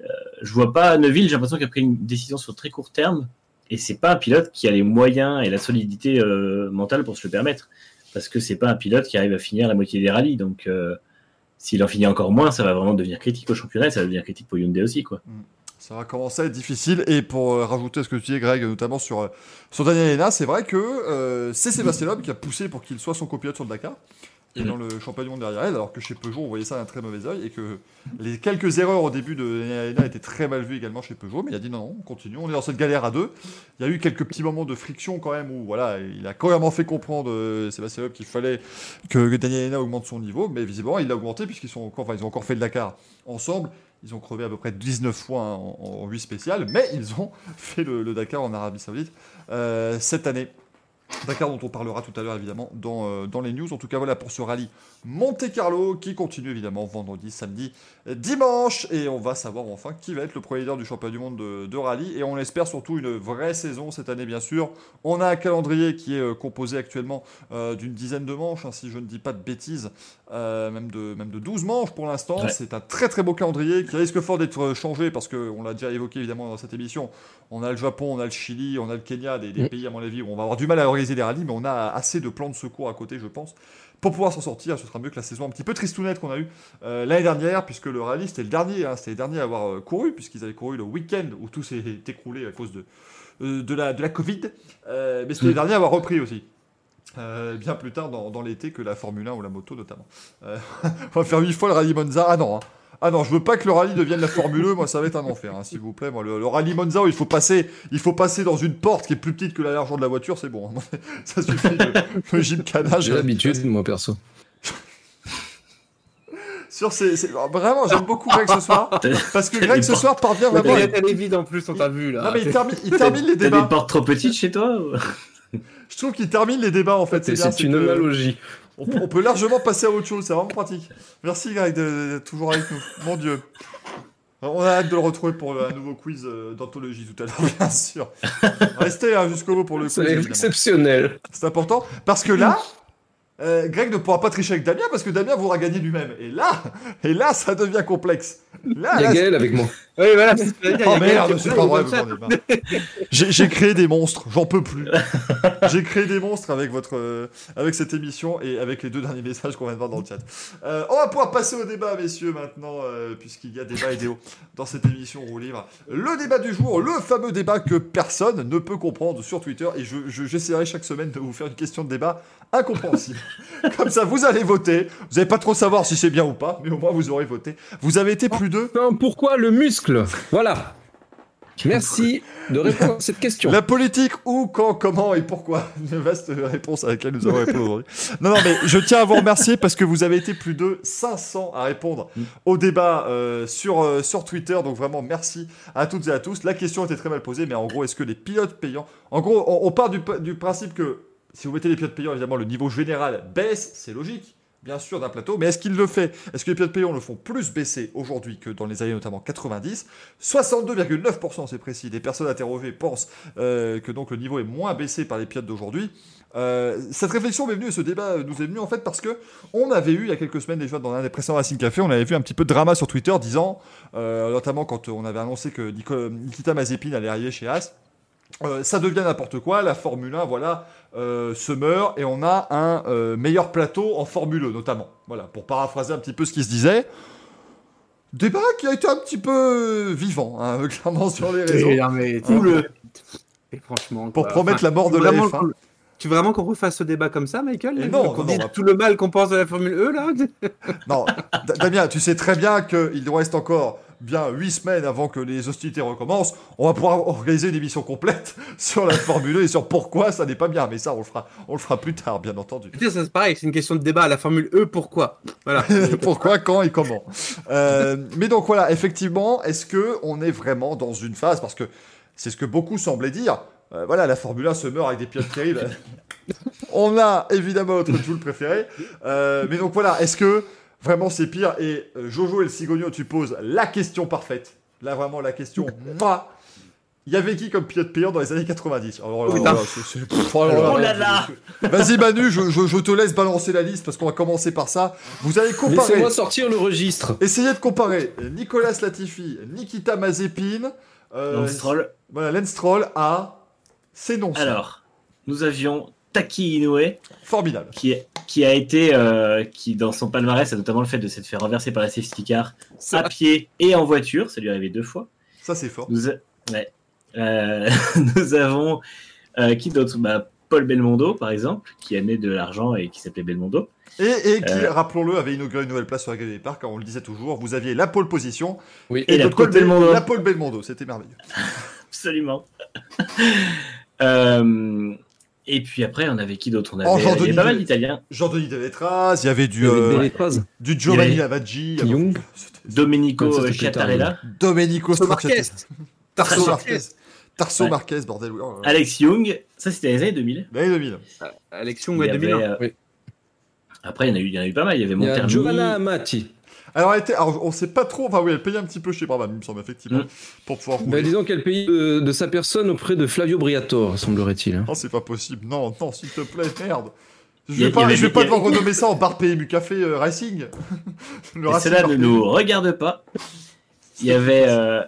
euh, je vois pas Neuville j'ai l'impression qu'il a pris une décision sur très court terme et c'est pas un pilote qui a les moyens et la solidité euh, mentale pour se le permettre parce que c'est pas un pilote qui arrive à finir la moitié des rallyes donc euh, s'il en finit encore moins, ça va vraiment devenir critique au championnat, et ça va devenir critique pour Hyundai aussi, quoi. Ça va commencer à être difficile. Et pour euh, rajouter ce que tu dis, Greg, notamment sur, euh, sur Daniel Hena, c'est vrai que c'est Sébastien Loeb qui a poussé pour qu'il soit son copilote sur Dakar. Et Mhm. dans le monde derrière elle, alors que chez Peugeot, on voyait ça d'un très mauvais oeil. Et que les quelques erreurs au début de Daniel Hena étaient très mal vues également chez Peugeot. Mais il a dit non, non, on continue, on est dans cette galère à deux. Il y a eu quelques petits moments de friction quand même où voilà, il a quand même fait comprendre euh, Sébastien Loeb qu'il fallait que Daniel Hena augmente son niveau. Mais visiblement, il l'a augmenté puisqu'ils sont encore, enfin, ils ont encore fait le Dakar ensemble. Ils ont crevé à peu près 19 fois en, en 8 spéciales, mais ils ont fait le, le Dakar en Arabie Saoudite euh, cette année. Dakar dont on parlera tout à l'heure évidemment dans, euh, dans les news. En tout cas voilà pour ce rallye Monte Carlo qui continue évidemment vendredi, samedi, dimanche. Et on va savoir enfin qui va être le premier leader du championnat du monde de, de rallye. Et on espère surtout une vraie saison cette année bien sûr. On a un calendrier qui est euh, composé actuellement euh, d'une dizaine de manches, hein, si je ne dis pas de bêtises, euh, même, de, même de 12 manches pour l'instant. Ouais. C'est un très très beau calendrier qui risque fort d'être changé parce qu'on l'a déjà évoqué évidemment dans cette émission. On a le Japon, on a le Chili, on a le Kenya, des, des Mm. pays à mon avis où on va avoir du mal à organiser des rallyes, mais on a assez de plans de secours à côté, je pense, pour pouvoir s'en sortir. Ce sera mieux que la saison un petit peu tristounette qu'on a eue euh, l'année dernière, puisque le rallye c'était le dernier, hein, c'était les derniers à avoir euh, couru, puisqu'ils avaient couru le week-end où tout s'est écroulé à cause de, euh, de, la, de la Covid, mais c'était les derniers à avoir repris aussi. Euh, bien plus tard dans, dans l'été que la Formule 1 ou la moto notamment. Euh, on va faire huit fois le rallye Monza. Ah non, hein. Ah non, je veux pas que le rallye devienne la Formule 1. Moi, ça va être un enfer, hein, s'il vous plaît. Moi, le, le rallye Monza, où il faut passer, il faut passer dans une porte qui est plus petite que la largeur de la voiture, c'est bon. hein. ça suffit. Le, le gymkhana, J'ai je- l'habitude, moi perso. Sur ces, ces- vraiment, j'aime beaucoup Greg ce soir parce que Greg ce soir parvient vraiment. elle est vide en plus, on t'a vu là. Non mais il termine, il termine les T'as des débats. portes trop petites chez toi ou- Je trouve qu'il termine les débats en fait. C'est une que- analogie. On, on peut largement passer à autre chose, c'est vraiment pratique. Merci Greg d'être toujours avec nous. Mon Dieu. On a hâte de le retrouver pour un nouveau quiz euh, d'anthologie tout à l'heure, bien sûr. Restez hein, jusqu'au bout pour le quiz. C'est exceptionnel. C'est important parce que là, euh, Greg ne pourra pas tricher avec Damien parce que Damien voudra gagner lui-même. Et là, et là, ça devient complexe. Là, Il y a là, Gaël avec moi. Oui, voilà, c'est ce que je veux dire, Oh merde, c'est pas vrai. J'ai créé des monstres, j'en peux plus. J'ai créé des monstres avec votre, euh, avec cette émission et avec les deux derniers messages qu'on vient de voir dans le chat. Euh, on va pouvoir passer au débat, messieurs, maintenant, euh, puisqu'il y a débat et déo dans cette émission roue libre. Le débat du jour, le fameux débat que personne ne peut comprendre sur Twitter, et je- je- j'essaierai chaque semaine de vous faire une question de débat incompréhensible. Comme ça, vous allez voter. Vous n'allez pas trop savoir si c'est bien ou pas, mais au moins vous aurez voté. Vous avez été plus de pourquoi le muscle Voilà. Merci de répondre à cette question. La politique, où, quand, comment et pourquoi Une vaste réponse à laquelle nous avons répondu aujourd'hui. Non, non, mais je tiens à vous remercier parce que vous avez été plus de 500 à répondre au débat euh, sur, euh, sur Twitter. Donc vraiment, merci à toutes et à tous. La question était très mal posée, mais en gros, est-ce que les pilotes payants... En gros, on, part du, du principe que si vous mettez les pilotes payants, évidemment, le niveau général baisse, c'est logique, bien sûr, d'un plateau. Mais est-ce qu'il le fait? Est-ce que les pilotes payants le font plus baisser aujourd'hui que dans les années notamment 90 62,9%, c'est précis, des personnes interrogées pensent euh, que donc le niveau est moins baissé par les pilotes d'aujourd'hui. Euh, cette réflexion m'est venue, ce débat nous est venu en fait parce que on avait eu il y a quelques semaines déjà dans un des précédents Racing Café, on avait vu un petit peu de drama sur Twitter disant, euh, notamment quand on avait annoncé que Nikita Mazepin allait arriver chez As, euh, ça devient n'importe quoi, la Formule 1, voilà, euh, se meurt et on a un euh, meilleur plateau en Formule 1 notamment. Voilà, pour paraphraser un petit peu ce qui se disait. Débat qui a été un petit peu vivant, hein, clairement sur les réseaux. Et, mais, le- et franchement. Pour quoi. promettre la mort de tu la veux vraiment F1. qu'on- Tu veux vraiment qu'on refasse ce débat comme ça, Michael Et non, Qu'on dise non, tout le mal qu'on pense de la Formule E, là Non, Da- Damien, tu sais très bien qu'il nous reste encore bien 8 semaines avant que les hostilités recommencent. On va pouvoir organiser une émission complète sur la Formule 1 et sur pourquoi ça n'est pas bien. Mais ça, on le fera, on le fera plus tard, bien entendu. C'est pareil, c'est une question de débat. La Formule E, pourquoi? Voilà. Pourquoi, quand et comment? Euh, mais donc voilà, effectivement, est-ce que on est vraiment dans une phase? Parce que c'est ce que beaucoup semblaient dire. euh, voilà, la Formule 1 se meurt avec des pilotes terribles. on a évidemment notre Joule préféré. Euh, mais donc voilà, est-ce que vraiment c'est pire Et euh, Jojo et le Cigogno, tu poses la question parfaite. Là, vraiment, la question. Moi, il y avait qui comme pilote payant dans les années 90 Alors, là, c'est- c'est- oh là là, Vas-y Manu, je, je- je te laisse balancer la liste parce qu'on va commencer par ça. Vous allez comparer. Laissez-moi sortir le registre. Essayez de comparer Nicolas Latifi, Nikita Mazepin, euh, Lance Stroll. voilà, Lance Stroll à ces noms. Alors, nous avions Taki Inoue, Formidable. qui, qui a été, euh, qui dans son palmarès a notamment le fait de s'être fait renverser par la safety car à pied et en voiture, ça lui est arrivé deux fois. Ça c'est fort. Nous, a- ouais. Euh, nous avons euh, qui d'autre? Bah, Paul Belmondo, par exemple, qui amenait de l'argent et qui s'appelait Belmondo. Et, et qui, Euh. rappelons-le, avait inauguré une nouvelle place sur la grille des parcs, car on le disait toujours, vous aviez la pole position Oui. Et de la côté, Belmondo. la pole Belmondo. C'était merveilleux. Absolument. Euh, et puis après, on avait qui d'autre? On avait Oh, il y avait pas mal d'Italiens. Jean-Denis Deletraz, il y avait du, Il y avait euh, du Giovanni Lavaggi, Domenico Chiattarella, Domenico Tarso Marquez. Stracciatella. Tarso Marquez. Tarso Ouais. Marquez, bordel. oh. Alex Young. Ça, c'était les années 2000. L'année 2000. Alex Young, ouais, avait, 2001. euh, Oui. Après, il y, en a eu, il y en a eu pas mal. Il y avait Il y a Montermi. Giovanna Amati. Alors, elle était, alors, on sait pas trop, enfin oui, elle payait un petit peu chez Brabham, il me semble, effectivement, Mm. pour pouvoir Bah, disons qu'elle payait de, de sa personne auprès de Flavio Briatore, semblerait-il. hein. Non, c'est pas possible. Non, non, s'il te plaît, merde. Je a- vais pas, je vais pas devoir renommer ça en bar PMU Café euh, Racing. Le Racing cela ne nous regarde pas. Il y avait, euh,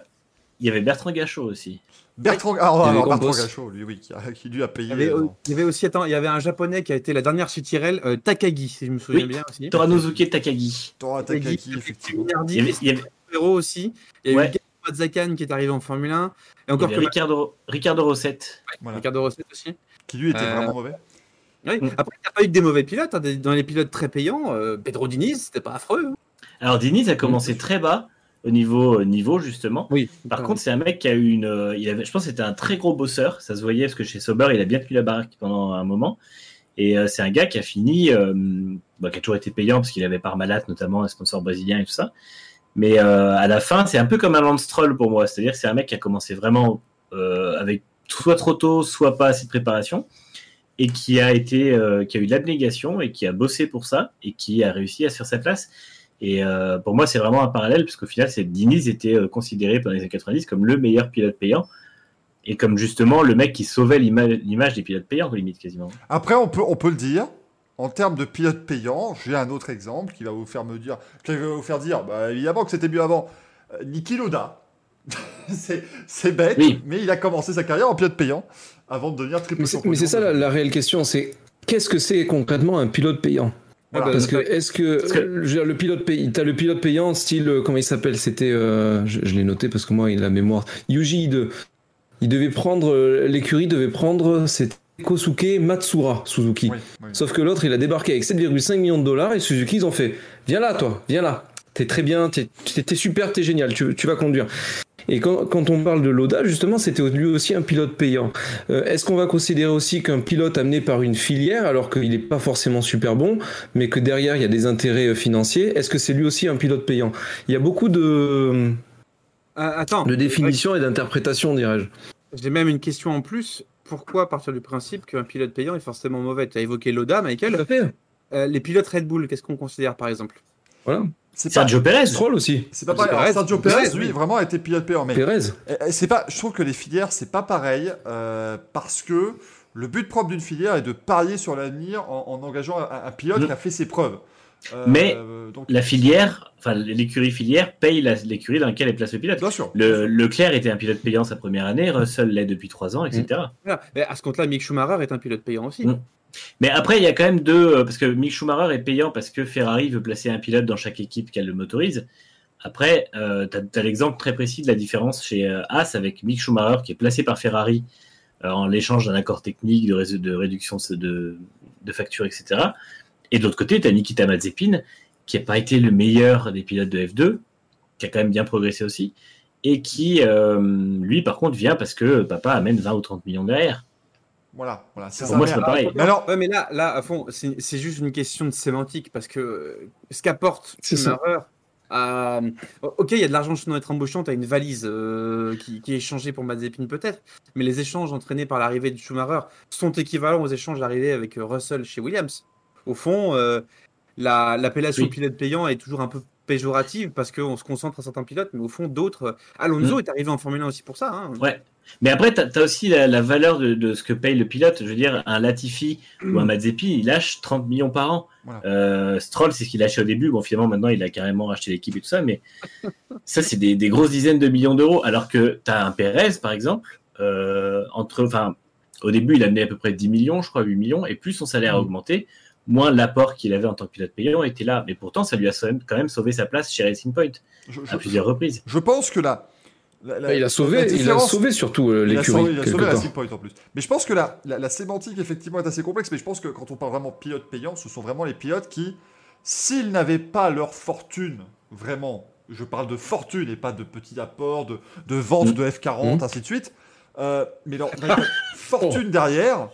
il y avait Bertrand Gachot aussi. Bertrand, ah, alors, Bertrand. Gachot, lui, oui, qui, a- qui lui a payé. Il y, avait, euh, il y avait aussi, attends, il y avait un japonais qui a été la dernière Tyrell, euh, Takagi, si je me souviens Oui. bien aussi. Toranosuke Takagi. Tora Takagi, effectivement. Il y avait, il y avait, Héros aussi. Il y a Ouais. eu qui est arrivé en Formule 1. Et il y encore avait que Ricardo, Ricardo Rosset. Voilà. Ricardo Rosset aussi. Qui lui était Euh, vraiment mauvais. Oui. Mm. Après, il n'y a pas eu que des mauvais pilotes. hein, Dans les pilotes très payants, euh, Pedro Diniz, c'était pas affreux. hein. Alors Diniz a commencé très bas au niveau euh, niveau justement. Oui. Par contre, c'est un mec qui a eu une, euh, il avait, je pense, que c'était un très gros bosseur. Ça se voyait parce que chez Sauber, il a bien tenu la baraque pendant un moment. Et euh, c'est un gars qui a fini, euh, bah, qui a toujours été payant parce qu'il avait Parmalat notamment, un sponsor brésilien et tout ça. Mais euh, à la fin, c'est un peu comme un Lance Stroll pour moi. C'est-à-dire c'est un mec qui a commencé vraiment euh, avec soit trop tôt, soit pas assez de préparation, et qui a été, qui a eu de l'abnégation et qui a bossé pour ça et qui a réussi à se faire sa place. Et euh, pour moi, c'est vraiment un parallèle, puisqu'au final, c'est Diniz était euh, considéré pendant les années 90 comme le meilleur pilote payant, et comme justement le mec qui sauvait l'ima- l'image des pilotes payants, limite quasiment. Après, on peut, on peut le dire. En termes de pilote payant, j'ai un autre exemple qui va vous faire me dire, qui va vous faire dire, bah, évidemment que c'était mieux avant. Euh, Niki Loda. c'est bête, Oui. mais il a commencé sa carrière en pilote payant avant de devenir triple Mais c'est champion mais du c'est ça la, la réelle question, c'est qu'est-ce que c'est concrètement un pilote payant? Voilà. Parce que est-ce que, Parce que- je veux dire, le pilote payant, t'as le pilote payant style euh, comment il s'appelle C'était, euh, je, je l'ai noté parce que moi il a la mémoire. Yuji Ide. Il devait prendre euh, l'écurie devait prendre c'était Kosuke Matsura Suzuki. Oui, oui. Sauf que l'autre il a débarqué avec 7,5 millions de dollars et Suzuki ils ont fait viens là toi, viens là. T'es très bien, t'es t'es- t'es super, t'es génial, tu, tu vas conduire. Et quand, quand on parle de Loda, justement, c'était lui aussi un pilote payant. Euh, Est-ce qu'on va considérer aussi qu'un pilote amené par une filière, alors qu'il n'est pas forcément super bon, mais que derrière il y a des intérêts euh, financiers, est-ce que c'est lui aussi un pilote payant? Il y a beaucoup de, Euh, attends. de définitions et d'interprétations, dirais-je. J'ai même une question en plus. pourquoi partir du principe qu'un pilote payant est forcément mauvais? Tu as évoqué Loda, Tout Michael. à fait. Euh, les pilotes Red Bull, qu'est-ce qu'on considère par exemple? Voilà. C'est pas, Sergio Perez. Stroll aussi. c'est pas pareil. Sergio Perez, Perez, lui, oui. vraiment a été pilote payant. Mais Perez. Euh, c'est pas, je trouve que les filières, c'est pas pareil euh, parce que le but propre d'une filière est de parier sur l'avenir en, en engageant un, un pilote qui a fait ses preuves. Euh, Mais donc, La filière, enfin l'écurie filière paye l'écurie dans laquelle elle place le pilote. bien sûr. Le, Leclerc était un pilote payant sa première année, Russell l'est depuis trois ans, etc. Voilà. Mais à ce compte-là, Mick Schumacher est un pilote payant aussi. Mm. Mais après, il y a quand même deux. euh, Parce que Mick Schumacher est payant parce que Ferrari veut placer un pilote dans chaque équipe qu'elle le motorise. Après, euh, tu as, l'exemple très précis de la différence chez euh, Haas avec Mick Schumacher qui est placé par Ferrari euh, en l'échange d'un accord technique de, réduction de, de factures, etc. Et de l'autre côté, tu as Nikita Mazepin qui n'a pas été le meilleur des pilotes de F2, qui a quand même bien progressé aussi, et qui, euh, lui, par contre, vient parce que papa amène 20 ou 30 millions derrière. Voilà, voilà. C'est Pour ça. moi, c'est pareil. Mais alors, Ouais, mais là, là, à fond, c'est juste une question de sémantique parce que euh, ce qu'apporte. Schumacher. à- ok, il y a de l'argent chez notre embauchant, tu as une valise euh, qui, qui est échangée pour Mazepin peut-être, mais les échanges entraînés par l'arrivée de Schumacher sont équivalents aux échanges arrivés avec euh, Russell chez Williams. Au fond, euh, la- l'appellation Oui. pilote payant est toujours un peu péjorative parce qu'on se concentre à certains pilotes, mais au fond, d'autres. euh, Alonso Mm. est arrivé en Formule 1 aussi pour ça. hein. Ouais. Mais après, tu as, aussi la, la valeur de, de ce que paye le pilote. Je veux dire, un Latifi ou un Mazepin, il lâche 30 millions par an. Voilà. Euh, Stroll, c'est ce qu'il lâchait au début. Bon, finalement, maintenant, il a carrément racheté l'équipe et tout ça. Mais ça, c'est des, des grosses dizaines de millions d'euros. Alors que tu as un Perez, par exemple, euh, entre, enfin, au début, il amenait à peu près 10 millions, je crois, 8 millions. Et plus son salaire a Mm. augmenté, moins l'apport qu'il avait en tant que pilote payant était là. Mais pourtant, ça lui a quand même sauvé sa place chez Racing Point je, je- à plusieurs reprises. je pense que là. La- la- il a la sauvé, il a sauvé surtout euh, Il a sauvé, l'écurie il a sauvé. Racing Point en plus. Mais je pense que la, la, la sémantique, effectivement, est assez complexe. Mais je pense que quand on parle vraiment pilote payant, ce sont vraiment les pilotes qui, s'ils n'avaient pas leur fortune, vraiment, je parle de fortune et pas de petit apport, de, de vente Mm. de F40, Mm. ainsi de suite, euh, mais leur fortune derrière,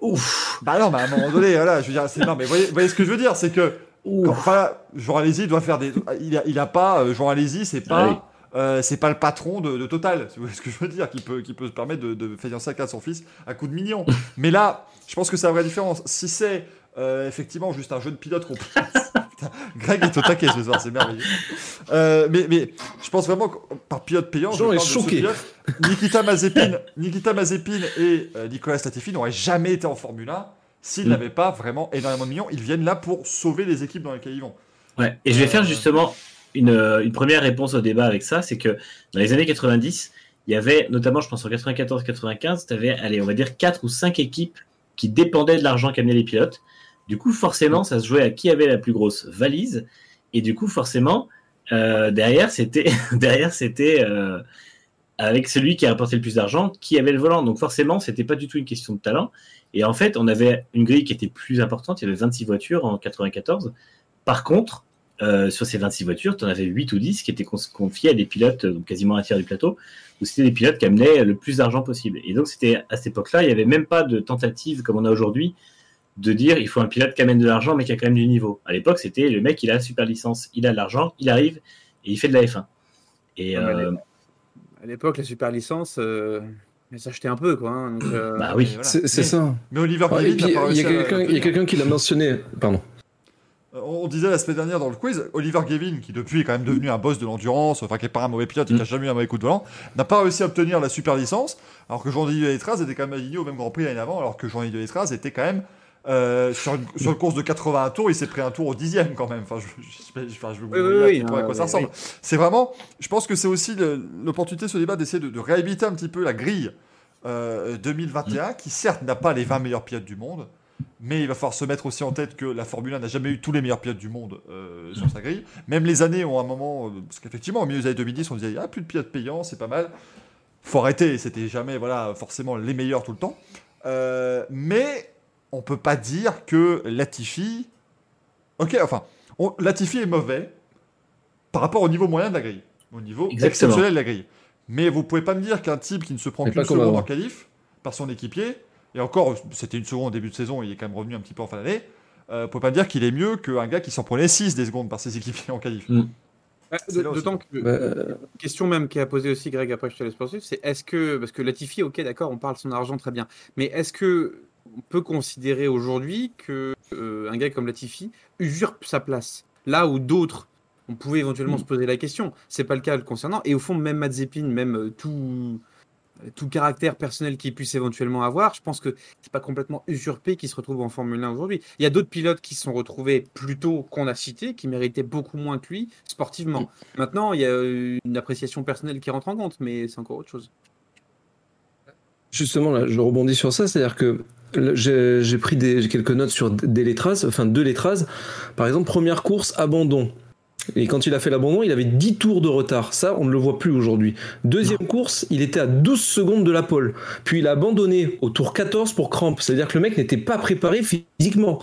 Ouf! bah non, mais à un moment donné, voilà, je veux dire, c'est non, mais voyez, voyez ce que je veux dire, c'est que quand- Enfin, Jean Alési doit faire des. Il a, il a pas. euh, Jean Alési, c'est pas. Euh, c'est pas le patron de, de Total, si vous voyez ce que je veux dire, qui peut, qui peut se permettre de, de ça à son fils à coup de millions. Mais là, je pense que c'est la vraie différence. Si c'est euh, effectivement juste un jeune pilote qu'on place. Putain, Greg est au taquet ce soir, c'est merveilleux. Euh, mais, mais je pense vraiment que par pilote payant, je Jean parle est de choqué. pilote. Nikita Mazepin, Nikita Mazepin et Nicolas Latifi n'auraient jamais été en Formule 1 s'ils Mm. n'avaient pas vraiment énormément de millions. Ils viennent là pour sauver les équipes dans lesquelles ils vont. Ouais, et je vais faire justement une, euh, une première réponse au débat avec ça, c'est que dans les années 90, il y avait, notamment je pense en 94-95, tu avais, allez, on va dire 4 ou 5 équipes qui dépendaient de l'argent qu'amenaient les pilotes. Du coup, forcément, ça se jouait à qui avait la plus grosse valise. Et du coup, forcément, euh, derrière, c'était derrière c'était euh, avec celui qui a rapporté le plus d'argent qui avait le volant. Donc forcément, c'était pas du tout une question de talent. Et en fait, on avait une grille qui était plus importante. Il y avait 26 voitures en 94. Par contre, euh, sur ces 26 voitures, tu en avais 8 ou 10 qui étaient confiées à des pilotes, euh, donc quasiment un tiers du plateau, où c'était des pilotes qui amenaient le plus d'argent possible. Et donc, c'était à cette époque-là, il n'y avait même pas de tentative comme on a aujourd'hui de dire il faut un pilote qui amène de l'argent mais qui a quand même du niveau. À l'époque, c'était le mec, il a la super licence, il a de l'argent, il arrive et il fait de la F1. Et Ouais, mais euh, À l'époque, la super licence, euh, elle s'achetait un peu, quoi. hein, donc, euh, bah oui. Voilà. C'est Mais- ça. Mais Oliver Ah, quelqu'un il y a quelqu'un qui l'a mentionné. Pardon. Euh, On disait la semaine dernière dans le quiz, Oliver Gavin, qui depuis est quand même devenu un boss de l'endurance, enfin qui est pas un mauvais pilote qui a Mm. jamais eu un mauvais coup de volant, n'a pas réussi à obtenir la super licence, alors que Jean-Denis Letraz était quand même aligné au même Grand Prix l'année avant, alors que Jean-Denis Letraz était quand même euh, sur, une, sur une course de 81 tours, il s'est pris un tour au dixième quand même. Enfin, je, je, je- je vous Oui, oui, dire oui, à quoi ça ressemble. C'est vraiment, je pense que c'est aussi l'opportunité de ce débat d'essayer de, de réhabiliter un petit peu la grille euh, 2021, qui certes n'a pas les 20 meilleurs pilotes du monde, mais il va falloir se mettre aussi en tête que la Formule 1 n'a jamais eu tous les meilleurs pilotes du monde euh, sur sa grille. Même les années ont un moment, euh, parce qu'effectivement, au milieu des années 2010, on disait ah plus de pilotes payants, c'est pas mal. Faut arrêter, c'était jamais voilà forcément les meilleurs tout le temps. Euh, mais on peut pas dire que Latifi, ok, enfin, on- Latifi est mauvais par rapport au niveau moyen de la grille, au niveau Exactement. exceptionnel de la grille. Mais vous pouvez pas me dire qu'un type qui ne se prend qu'une seconde en qualif par son équipier, et encore, c'était une seconde au début de saison, il est quand même revenu un petit peu en fin d'année, euh, vous pouvez pas me dire qu'il est mieux qu'un gars qui s'en prenait 6 des secondes par ses équipiers en qualif. Mm. Bah. D'autant que Bah, euh, question même qui a posé aussi Greg après je te laisse poursuivre, c'est est-ce que parce que Latifi, ok d'accord, on parle son argent très bien, mais est-ce que on peut considérer aujourd'hui que euh, un gars comme Latifi usurpe sa place là où d'autres on pouvait éventuellement Mm. se poser la question, c'est pas le cas le concernant et au fond même Mazepin, même euh, tout tout caractère personnel qu'il puisse éventuellement avoir, je pense que c'est pas complètement usurpé qu'il se retrouve en Formule 1 aujourd'hui. Il y a d'autres pilotes qui se sont retrouvés plus tôt qu'on a cité, qui méritaient beaucoup moins que lui sportivement. Maintenant, il y a euh, une appréciation personnelle qui rentre en compte, mais c'est encore autre chose. Justement, là, je rebondis sur ça, c'est-à-dire que j'ai pris des, quelques notes sur des lettrases, enfin deux lettrases. Par exemple, première course, abandon. Et quand il a fait l'abandon, il avait 10 tours de retard. Ça, on ne le voit plus aujourd'hui. Deuxième course, il était à 12 secondes de la pole. Puis il a abandonné au tour 14 pour crampe. C'est-à-dire que le mec n'était pas préparé physiquement.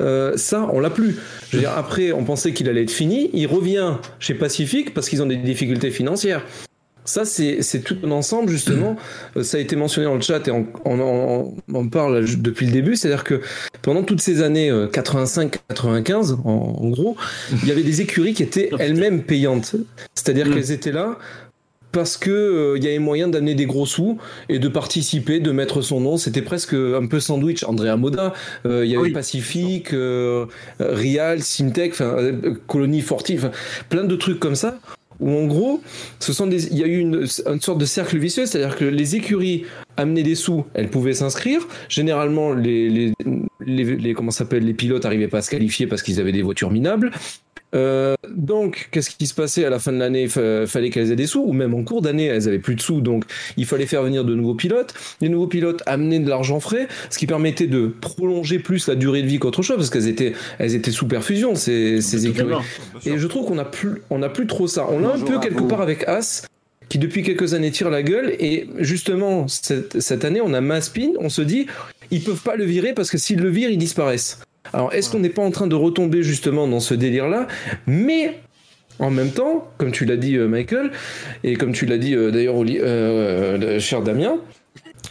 Euh, ça, on l'a plus. Je veux dire, après, on pensait qu'il allait être fini. Il revient chez Pacific parce qu'ils ont des difficultés financières. Ça, c'est tout un ensemble, justement. Euh, Ça a été mentionné dans le chat et on, on, on- on en parle depuis le début. C'est-à-dire que pendant toutes ces années euh, 85-95, en, en gros, il y avait des écuries qui étaient elles-mêmes payantes. C'est-à-dire Mm. qu'elles étaient là parce que euh, il y avait moyen d'amener des gros sous et de participer, de mettre son nom. C'était presque un peu sandwich. Andrea Moda, euh, il y avait Oui. Pacific, euh, euh, Rial, Simtech, euh, Colonie Fortive, enfin, plein de trucs comme ça. Où en gros, ce sont des, il y a eu une, sorte de cercle vicieux, c'est-à-dire que les écuries amenaient des sous, elles pouvaient s'inscrire. Généralement, les, les, les, les- comment s'appelle, les pilotes n'arrivaient pas à se qualifier parce qu'ils avaient des voitures minables. Euh, donc, qu'est-ce qui se passait à la fin de l'année? Il fa- fallait qu'elles aient des sous, ou même en cours d'année, elles avaient plus de sous, donc il fallait faire venir de nouveaux pilotes. Les nouveaux pilotes amenaient de l'argent frais, ce qui permettait de prolonger plus la durée de vie qu'autre chose, parce qu'elles étaient, elles étaient sous perfusion, ces, ces écuries. Et je trouve qu'on a plus, on a plus trop ça. On l'a un peu quelque part avec As, qui depuis quelques années tire la gueule. Et justement, cette, cette année, on a Maspin. On se dit, ils peuvent pas le virer parce que s'ils le virent, ils disparaissent. Alors, est-ce qu'on n'est pas en train de retomber justement dans ce délire-là Mais en même temps, comme tu l'as dit, euh, Michael, et comme tu l'as dit euh, d'ailleurs, euh, cher Damien.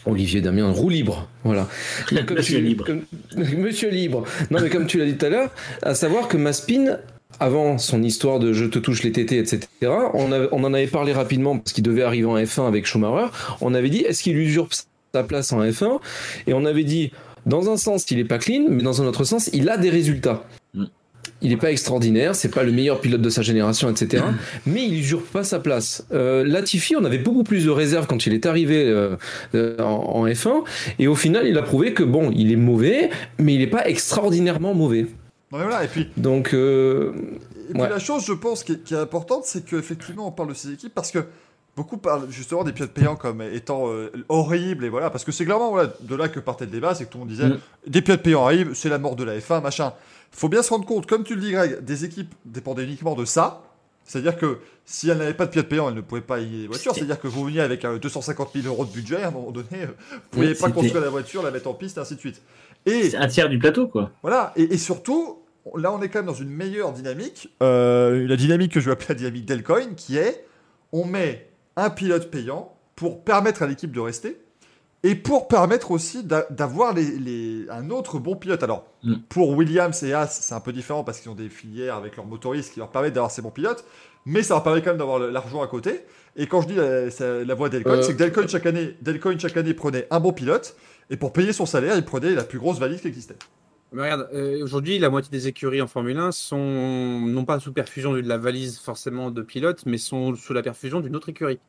Olivier Damien, roue libre, voilà. Comme Monsieur tu- libre. comme- Monsieur libre. Non, mais comme tu l'as dit tout à l'heure, à savoir que Maspin, avant son histoire de je te touche les tétés, etc., on, on en avait parlé rapidement parce qu'il devait arriver en F1 avec Schumacher. On avait dit est-ce qu'il usurpe sa place en F1 Et on avait dit dans un sens, il est pas clean, mais dans un autre sens, il a des résultats. Mm. Il n'est pas extraordinaire, c'est pas le meilleur pilote de sa génération, etc. Mais il usurpe pas sa place. Euh, Latifi, on avait beaucoup plus de réserves quand il est arrivé euh, euh, en, en F1, et au final, il a prouvé que bon, il est mauvais, mais il n'est pas extraordinairement mauvais. Non, mais voilà, et puis, Donc, euh, et puis Ouais. la chose, je pense, qui est, qui est importante, c'est qu'effectivement, on parle de ces équipes parce que beaucoup parlent justement des pilotes payants comme étant euh, horribles, et voilà, parce que c'est clairement voilà, de là que partait le débat, c'est que tout le monde disait Mm. des pilotes payants arrivent, c'est la mort de la F1, machin. Faut bien se rendre compte, comme tu le dis, Greg, des équipes dépendaient uniquement de ça. C'est-à-dire que si elles n'avaient pas de pilotes payants, elles ne pouvaient pas y aller des voitures. C'est-à-dire que vous veniez avec euh, 250 000 euros de budget, à un moment donné, euh, vous ne pouviez pas construire la voiture, la mettre en piste, et ainsi de suite. Et C'est un tiers du plateau, quoi. voilà, et, et surtout, là on est quand même dans une meilleure dynamique, euh, la dynamique que je vais appeler la dynamique Delcoin, qui est on met un pilote payant pour permettre à l'équipe de rester et pour permettre aussi d'a- d'avoir les, les- un autre bon pilote. Alors, Mm. pour Williams et Haas, c'est un peu différent parce qu'ils ont des filières avec leurs motoristes qui leur permettent d'avoir ces bons pilotes, mais ça leur permet quand même d'avoir l'argent à côté. Et quand je dis la, la voie Delcoin, Euh, c'est que Delcoin chaque, année, Delcoin chaque année prenait un bon pilote et pour payer son salaire, il prenait la plus grosse valise qui existait. Mais regarde, euh, aujourd'hui, la moitié des écuries en Formule 1 sont non pas sous perfusion de la valise forcément de pilote, mais sont sous la perfusion d'une autre écurie.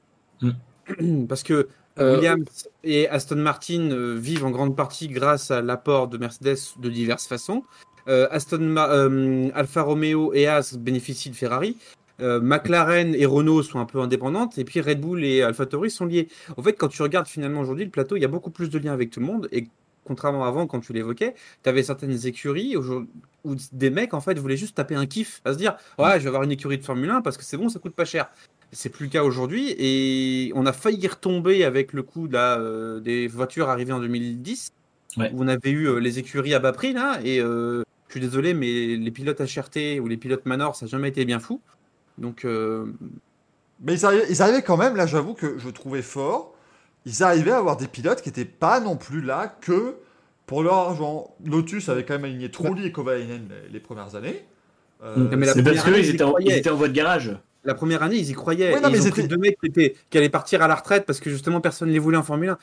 Parce que Euh, Williams et Aston Martin euh, vivent en grande partie grâce à l'apport de Mercedes de diverses façons. Euh, Aston Ma- euh, Alfa Romeo et Haas bénéficient de Ferrari. Euh, McLaren et Renault sont un peu indépendantes, et puis Red Bull et AlphaTauri sont liés. En fait, quand tu regardes finalement aujourd'hui le plateau, il y a beaucoup plus de liens avec tout le monde, et contrairement à avant, quand tu l'évoquais, tu avais certaines écuries aujourd'hui- où des mecs en fait voulaient juste taper un kiff, à se dire ouais je vais avoir une écurie de Formule 1 parce que c'est bon, ça coûte pas cher. C'est plus le cas aujourd'hui et on a failli y retomber avec le coup de la, euh, des voitures arrivées en 2010 Ouais. où on avait eu euh, les écuries à bas prix là et euh, je suis désolé mais les pilotes HRT ou les pilotes Manor ça n'a jamais été bien fou. Donc euh, Mais ils arrivaient, ils arrivaient quand même, là j'avoue que je trouvais fort, ils arrivaient à avoir des pilotes qui n'étaient pas non plus là que pour leur argent. Lotus avait quand même aligné Trulli et Kovalainen les, les premières années. Euh, Mais la C'est parce première que année, ils ils y étaient, étaient en voie de garage. La première année, ils y croyaient. Ouais, non, mais ils ils ont pris deux mecs qui, étaient, qui allaient partir à la retraite parce que justement personne ne les voulait en Formule 1.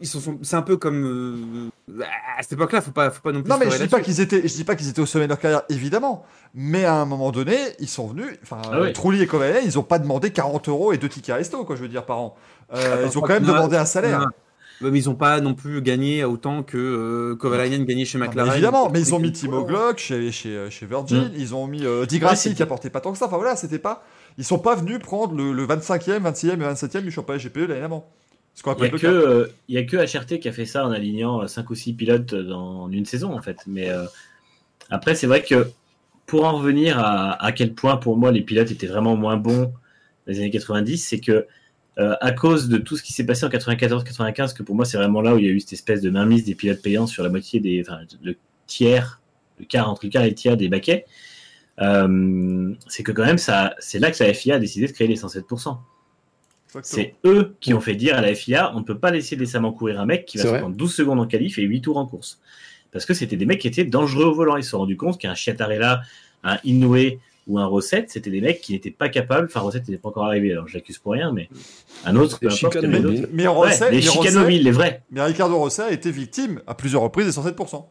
Ils sont, c'est un peu comme euh, à cette époque-là, faut pas, faut pas non plus. Non mais je dis pas qu'ils étaient, je dis pas qu'ils étaient au sommet de leur carrière évidemment, mais à un moment donné ils sont venus, enfin Ah oui. Trulli et Kovalainen ils ont pas demandé 40 euros et deux tickets resto quoi je veux dire par an, Euh, ils ont quand même demandé un salaire. Mais ils ont pas non plus gagné autant que euh, Kovalainen gagnait chez Non, mais McLaren. évidemment, mais ils ont mis Timo Glock chez, chez, chez Virgin, Mm. ils ont mis euh, Di Grassi Ouais, qui apportait pas tant que ça. Enfin voilà, c'était pas. Ils sont pas venus prendre le, le 25e, 26e et 27e du championnat GPE l'année d'avant. Qu'on Il n'y a, euh, a que HRT qui a fait ça en alignant 5 ou 6 pilotes dans une saison, en fait. Mais euh, après, c'est vrai que pour en revenir à, à quel point, pour moi, les pilotes étaient vraiment moins bons dans les années 90, c'est que euh, à cause de tout ce qui s'est passé en 94-95, que pour moi, c'est vraiment là où il y a eu cette espèce de mainmise des pilotes payants sur la moitié des. Enfin, le tiers, le quart, entre le quart et le tiers des baquets. euh, c'est que quand même, ça, c'est là que la FIA a décidé de créer les 107%. Exactement. C'est eux qui ont fait dire à la FIA on ne peut pas laisser décemment courir un mec qui va se vrai. prendre 12 secondes en qualif et 8 tours en course. Parce que c'était des mecs qui étaient dangereux au volant. Ils se sont rendus compte qu'un Chiatarella, un Inoue ou un Rosette, c'était des mecs qui n'étaient pas capables. Enfin, Rosette n'était pas encore arrivé, alors je l'accuse pour rien, mais un autre, peu Les importe. d'autres. mais, Ouais, les chicanobiles, les vrais. mais Ricardo Rosset a été victime à plusieurs reprises des 107%.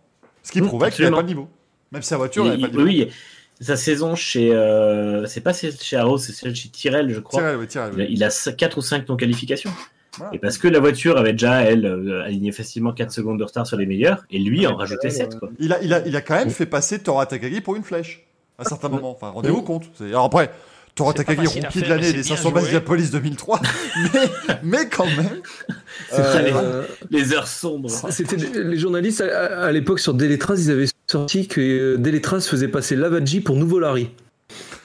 Ce qui Mm, prouvait qu'il n'avait pas le niveau. Même si la voiture n'avait pas le niveau. oui, sa saison chez. euh, c'est pas celle chez Arrow, c'est celle chez Tyrell, je crois. Tyrell, oui, Tyrell, oui. Il a, il a 4 ou 5 non-qualifications. Voilà. Et parce que la voiture avait déjà, elle, euh, aligné facilement 4 secondes de retard sur les meilleurs, et lui en rajoutait 7. Quoi. Il a, il, a, il a quand même fait passer Tora Takagi pour une flèche. À certains moments. Enfin, rendez-vous compte. Alors après, pas Takagi rookie de l'année des bien 500 bases joué. de la police 2003. mais, mais quand même. C'était, Euh, euh, Les heures sombres. c'était des- les journalistes à, à l'époque sur Deletras, ils avaient sorti que euh, Deletras faisait passer Lavaggi pour nouveau Larry.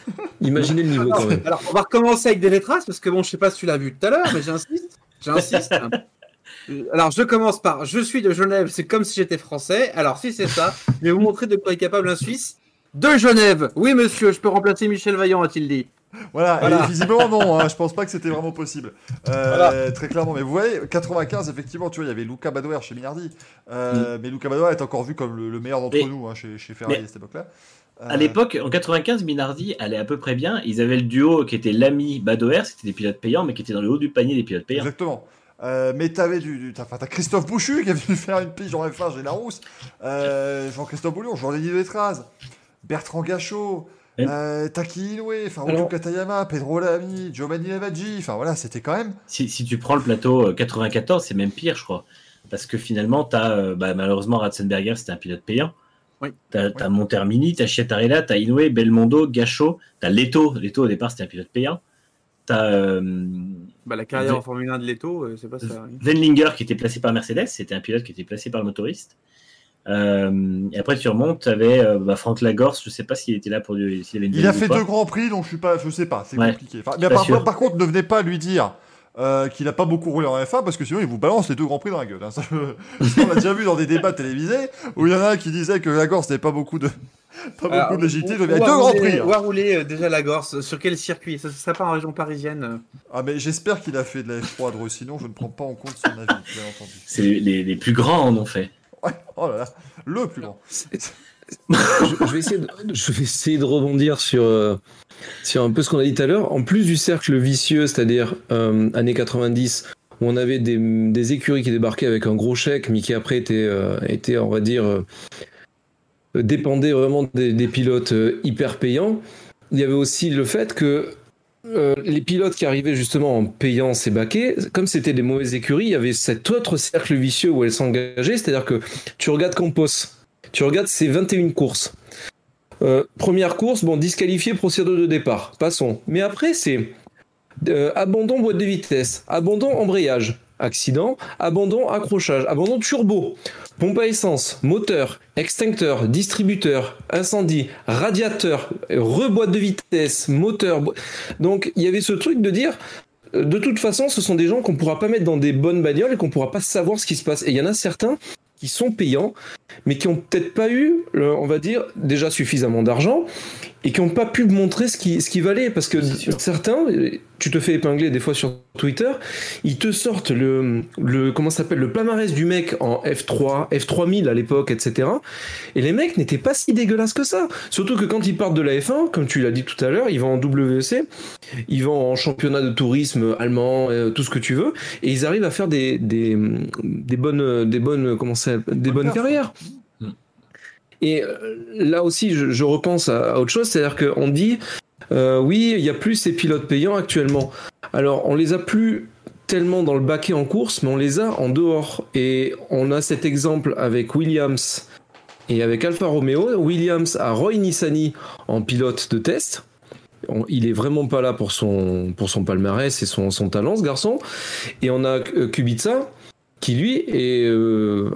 Imaginez le niveau quand même. Alors, on va recommencer avec des lettraces parce que bon, je sais pas si tu l'as vu tout à l'heure, mais j'insiste. J'insiste. Euh, Alors, je commence par Je suis de Genève, c'est comme si j'étais français. Alors, si c'est ça, je vais vous montrer de quoi est capable un Suisse de Genève. Oui, monsieur, je peux remplacer Michel Vaillant, a-t-il dit. Voilà, Voilà. et visiblement non, hein, je pense pas que c'était vraiment possible. Euh, Très clairement, mais vous voyez, 95, effectivement, tu vois, il y avait Luca Badoer chez Minardi. Euh, Mais Luca Badoer est encore vu comme le, le meilleur d'entre Mais- nous hein, chez, chez Ferrari mais- à cette époque-là. Euh, À l'époque, en 95, Minardi allait à peu près bien. Ils avaient le duo qui était l'ami Badoer, c'était des pilotes payants, mais qui étaient dans le haut du panier des pilotes payants. Exactement. Euh, mais t'avais du, du- t'as, t'as Christophe Bouchu qui est venu faire une pige en F1 chez Larousse, euh, Jean-Christophe Boulion, Jean-Denis Letraz, Bertrand Gachot, euh, Taki Inoue, enfin Katayama, Pedro Lamy, Giovanni Lavaggi, enfin voilà, c'était quand même. Si, si tu prends le plateau euh, 94, c'est même pire, je crois. Parce que finalement, t'as, euh, bah, malheureusement, Ratzenberger, c'était un pilote payant. Oui. T'as, t'as Montermini, t'as Chiatarella, t'as Inoue, Belmondo, Gachot, t'as Leto. Leto, au départ, c'était un pilote payant. T'as euh, Bah, la carrière en Formule 1 de Leto, euh, c'est pas ça. oui. Wendlinger qui était placé par Mercedes, c'était un pilote qui était placé par le motoriste. Euh, et après, tu remontes, tu avais bah, Franck Lagorce, je sais pas s'il était là pour du- s'il avait une Il a fait deux grands prix, donc je suis pas, je sais pas, c'est Ouais. compliqué. Enfin, mais Pas par, contre, ne venez pas lui dire euh, qu'il a pas beaucoup roulé en F1 parce que sinon il vous balance les deux grands prix dans la gueule. hein. Ça, je- ça, on l'a déjà vu dans des débats télévisés où il y en a un qui disait que la Gorse n'avait pas beaucoup de, pas Alors, beaucoup de légitimité. Il a deux grands prix. hein. On va rouler euh, déjà la Gorse. Sur quel circuit? Ça ne serait pas en région parisienne euh Ah mais j'espère qu'il a fait de la F3 de sinon je ne prends pas en compte son avis, bien entendu. C'est les, les- les plus grands en ont fait. Oh le plus grand. je, vais essayer de, rebondir sur, euh, sur un peu ce qu'on a dit tout à l'heure. En plus du cercle vicieux, c'est-à-dire euh, années 90, où on avait des, écuries qui débarquaient avec un gros chèque, mais qui après étaient, euh, on va dire, euh, dépendaient vraiment des, pilotes hyper payants. Il y avait aussi le fait que euh, les pilotes qui arrivaient justement en payant ces baquets, comme c'était des mauvaises écuries, il y avait cet autre cercle vicieux où elles s'engageaient, c'est-à-dire que tu regardes Campos, tu regardes ses 21 courses. Euh, première course, bon, disqualifié, procédure de départ, passons. Mais après, c'est euh, abandon boîte de vitesse, abandon embrayage, accident, abandon accrochage, abandon turbo, pompe à essence, moteur, extincteur, distributeur, incendie, radiateur, reboîte de vitesse, moteur. Donc il y avait ce truc de dire, euh, de toute façon, ce sont des gens qu'on pourra pas mettre dans des bonnes bagnoles et qu'on pourra pas savoir ce qui se passe. Et il y en a certains qui sont payants, mais qui ont peut-être pas eu, on va dire, déjà suffisamment d'argent et qui n'ont pas pu montrer ce qui, ce qui valait. Parce que certains, tu te fais épingler des fois sur Twitter, ils te sortent le, le comment s'appelle, le palmarès du mec en F3, F3000 à l'époque, etc. Et les mecs n'étaient pas si dégueulasses que ça. Surtout que quand ils partent de la F1, comme tu l'as dit tout à l'heure, ils vont en WEC, ils vont en championnat de tourisme allemand, euh, tout ce que tu veux, et ils arrivent à faire des, des, des bonnes, des bonnes, comment ça, des bonnes carrières. Et euh, là aussi, je, repense à, autre chose, c'est-à-dire qu'on dit, euh, oui, il y a plus ces pilotes payants actuellement. Alors, on les a plus tellement dans le baquet en course, mais on les a en dehors. Et on a cet exemple avec Williams et avec Alfa Romeo. Williams a Roy Nissany en pilote de test. Il est vraiment pas là pour son, pour son palmarès et son, son talent, ce garçon. Et on a euh, Kubica qui, lui, est,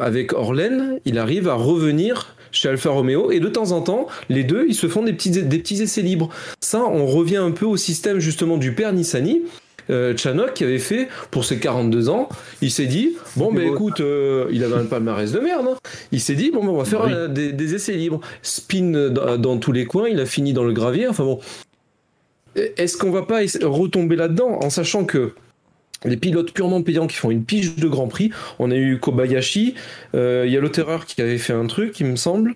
avec Orlen, il arrive à revenir chez Alfa Romeo et de temps en temps, les deux, ils se font des petits, des petits essais libres. Ça, on revient un peu au système justement du père Nissany. Euh, Chanok qui avait fait pour ses 42 ans, il s'est dit bon ben écoute, euh, il avait un palmarès de merde. hein. Il s'est dit bon ben, on va faire Oui. euh, des, des essais libres. Spin dans, dans tous les coins, il a fini dans le gravier. Enfin bon, est-ce qu'on va pas retomber là-dedans en sachant que les pilotes purement payants qui font une pige de Grand Prix, on a eu Kobayashi, euh, il y a l'auteur qui avait fait un truc, il me semble.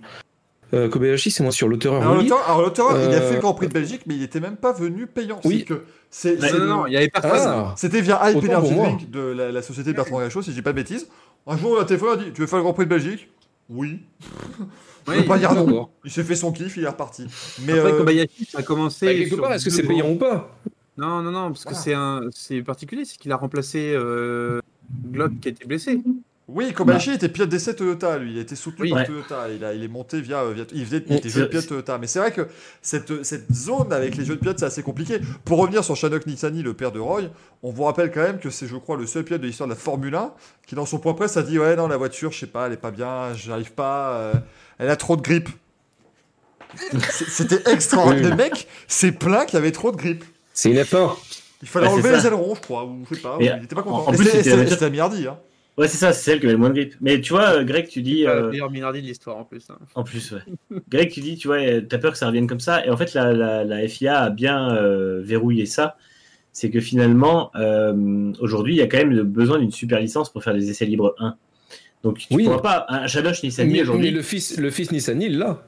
Euh, Kobayashi, c'est moi sur l'auteur Alors, Rally. l'auteur, alors, l'auteur, il a Euh, fait le Grand Prix de Belgique, mais il était même pas venu payant. Oui. C'est que c'est, Ouais. c'est Non, non, le- non, il y avait personne. Ah, C'était via Hype Energy. Drink de la, la société Bertrand Gachot, si je dis pas de bêtises. Un jour, la téléphone a dit Tu veux faire le Grand Prix de Belgique? Oui. Oui, Je peux pas dire non. Il s'est fait son kiff, il est reparti. Mais Après, euh, Kobayashi, ça a commencé. Bah, quelque part, est-ce que c'est payant ou pas? Non, non, non, parce que Voilà. c'est un, c'est particulier, c'est qu'il a remplacé euh, Glock qui a été blessé. oui, Kobayashi était pilote d'essai Toyota, lui. Il a été soutenu Oui. par Ouais. Toyota. Il, a, il est monté via. euh, via- il, faisait, il était jeune C'est- pilote Toyota. Mais c'est vrai que cette, cette zone avec les jeunes pilotes, c'est assez compliqué. Pour revenir sur Shanok Nissany, le père de Roy, on vous rappelle quand même que c'est, je crois, le seul pilote de l'histoire de la Formule 1 qui, dans son point presse, a dit Ouais, non, la voiture, je sais pas, elle est pas bien, j'arrive pas, euh, elle a trop de grippe. C'est- C'était extraordinaire. Oui. Le mec s'est plaint qu'il y avait trop de grippe. C'est une F1. Il fallait Ouais, enlever les ailerons, je crois, ou je sais pas. Mais il était pas en- content. en plus, c'était- Mirdi, hein. Ouais, c'est ça, c'est celle qui avait le moins de grippe. Mais tu vois, euh, Greg, tu dis. Euh, le meilleur Minardi de l'histoire en plus. hein. En plus, ouais. Greg, tu dis, tu vois, t'as peur que ça revienne comme ça. Et en fait, la, la, la FIA a bien euh, verrouillé ça. C'est que finalement, euh, aujourd'hui, il y a quand même le besoin d'une super licence pour faire des essais libres 1. Donc, tu Oui. pourras pas. Un Shadosh Nissani Mais, mais aujourd'hui. le fils, le fils Nissany, il l'a.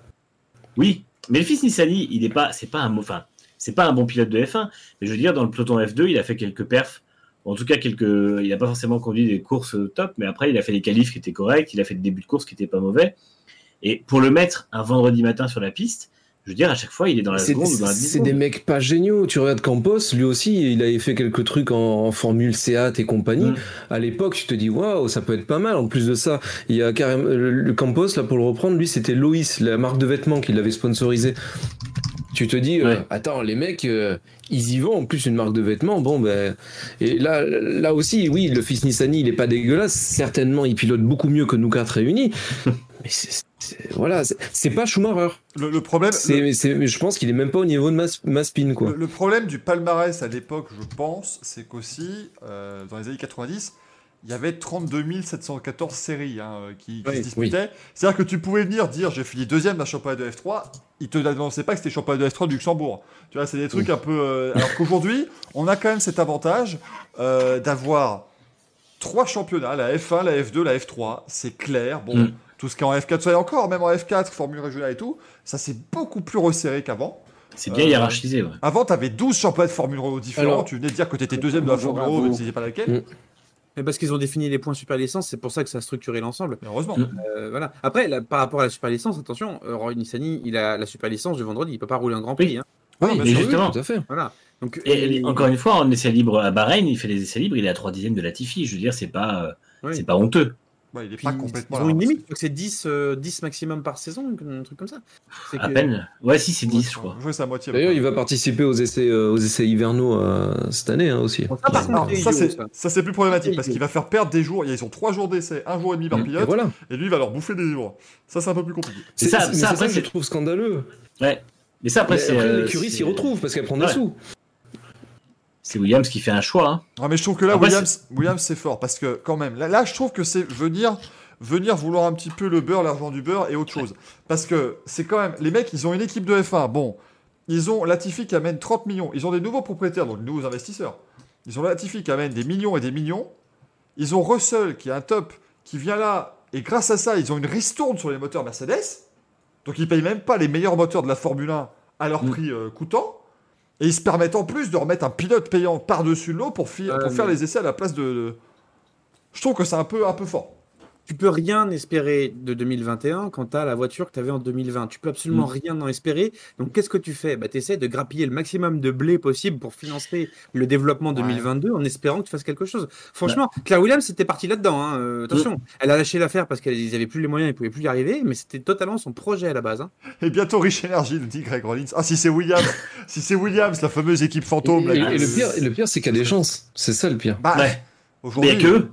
Oui, mais le fils Nissani, il est pas, c'est pas un mot, enfin, c'est pas un bon pilote de F1. Mais je veux dire, dans le peloton F2, il a fait quelques perfs. En tout cas, quelques, il n'a pas forcément conduit des courses top, mais après, il a fait des qualifs qui étaient corrects, il a fait des débuts de course qui étaient pas mauvais. Et pour le mettre un vendredi matin sur la piste, je veux dire, à chaque fois, il est dans la seconde ou dans la c'est des mecs pas géniaux. Tu regardes Campos, lui aussi, il avait fait quelques trucs en, en Formule Seat et compagnie. Mm. À l'époque, tu te dis, waouh, ça peut être pas mal. En plus de ça, il y a carrément le, le Campos, là, pour le reprendre, lui, c'était Loïs, la marque de vêtements qui l'avait sponsorisé. Tu te dis, euh, Ouais. attends, les mecs, euh, ils y vont. En plus, une marque de vêtements, bon, ben. Et là, là aussi, oui, le fils Nissani, il est pas dégueulasse. Certainement, il pilote beaucoup mieux que nous quatre réunis. Mais voilà, c'est- pas Schumacher. Le, le problème, C'est, c'est- mais je pense qu'il est même pas au niveau de ma, ma spin, quoi. Le, le problème du palmarès à l'époque, je pense, c'est qu'aussi, euh, dans les années 90, il y avait 32 714 séries hein, euh, qui, qui Oui, se disputaient. C'est-à-dire que tu pouvais venir dire j'ai fini deuxième d'un championnat de F3, ils te annonçaient pas que c'était championnat de F3 du Luxembourg. Tu vois, c'est des trucs un peu. euh, alors qu'aujourd'hui, on a quand même cet avantage euh, d'avoir trois championnats, la F1, la F2, la F3. C'est clair. Bon, Mm. tout ce qui est en F4, et encore, même en F4, formule régionale et tout, ça c'est beaucoup plus resserré qu'avant. C'est bien Euh, hiérarchisé, ouais. Avant, tu avais 12 championnats de Formule 1 différents. Alors- tu venais de dire que tu étais deuxième de la Formule à 1, mais tu pas laquelle. Mm. Mais parce qu'ils ont défini les points super licence, c'est pour ça que ça a structuré l'ensemble. Mais heureusement. Euh, voilà. Après, là, par rapport à la super licence, attention, euh, Roy Nissany, il a la super licence du vendredi, il peut pas rouler un Grand Prix. Oui. hein. Ah, Oui, mais justement. tout à fait. Voilà. Donc, Et il- encore une fois, en essai libre à Bahreïn, il fait des essais libres, il est à 3 dixièmes de Latifi. Je veux dire, c'est pas, euh, oui. c'est pas honteux. Ouais, il est Puis, pas complètement ils ont une limite, crois que c'est 10, euh, 10 maximum par saison, un truc comme ça. C'est À que- peine. Ouais, si, c'est 10, je crois. Jouer sa moitié. D'ailleurs, il va participer aux essais, euh, aux essais hivernaux euh, cette année hein, aussi. Par contre, c'est ça, c'est plus problématique parce qu'il va faire perdre des jours. Ils ont trois jours d'essai, un jour et demi par Mm. Et pilote, voilà. et lui il va leur bouffer des jours. Ça, c'est un peu plus compliqué. C'est ça- ça, ça, mais c'est après, ça que je trouve scandaleux. Ouais. Mais ça, après, Après, c'est. euh, l'écurie s'y retrouve parce qu'elle prend des Ouais. sous. C'est Williams qui fait un choix. hein. Ah, mais je trouve que là, Après, Williams, Williams c'est fort parce que quand même, là, là je trouve que c'est venir, venir vouloir un petit peu le beurre, l'argent du beurre et autre chose. Parce que c'est quand même, les mecs, ils ont une équipe de F1. Bon, ils ont Latifi qui amène 30 millions. Ils ont des nouveaux propriétaires, donc des nouveaux investisseurs. Ils ont Latifi qui amène des millions et des millions. Ils ont Russell qui est un top qui vient là. Et grâce à ça, ils ont une ristourne sur les moteurs Mercedes. Donc ils payent même pas les meilleurs moteurs de la Formule 1 à leur Mm. prix euh, coûtant. Et ils se permettent en plus de remettre un pilote payant par-dessus l'eau pour, fi- Euh, pour faire les essais à la place de. de- Je trouve que c'est un peu, un peu fort. Tu peux rien espérer de 2021 quand tu as la voiture que tu avais en 2020. Tu peux absolument Mm. rien en espérer. Donc, qu'est-ce que tu fais? Bah, Tu essaies de grappiller le maximum de blé possible pour financer le développement 2022 en espérant que tu fasses quelque chose. Franchement, Claire Williams, c'était parti là-dedans. hein. Euh, attention, elle a lâché l'affaire parce qu'ils n'avaient plus les moyens, ils ne pouvaient plus y arriver, mais c'était totalement son projet à la base. hein. Et bientôt Rich Energy, nous dit Greg Rollins. Ah, si c'est Williams, si c'est Williams, la fameuse équipe fantôme. Et, là, et le pire, et le pire, c'est qu'il y a des chances. C'est ça le pire. Bah, Ouais. Mais que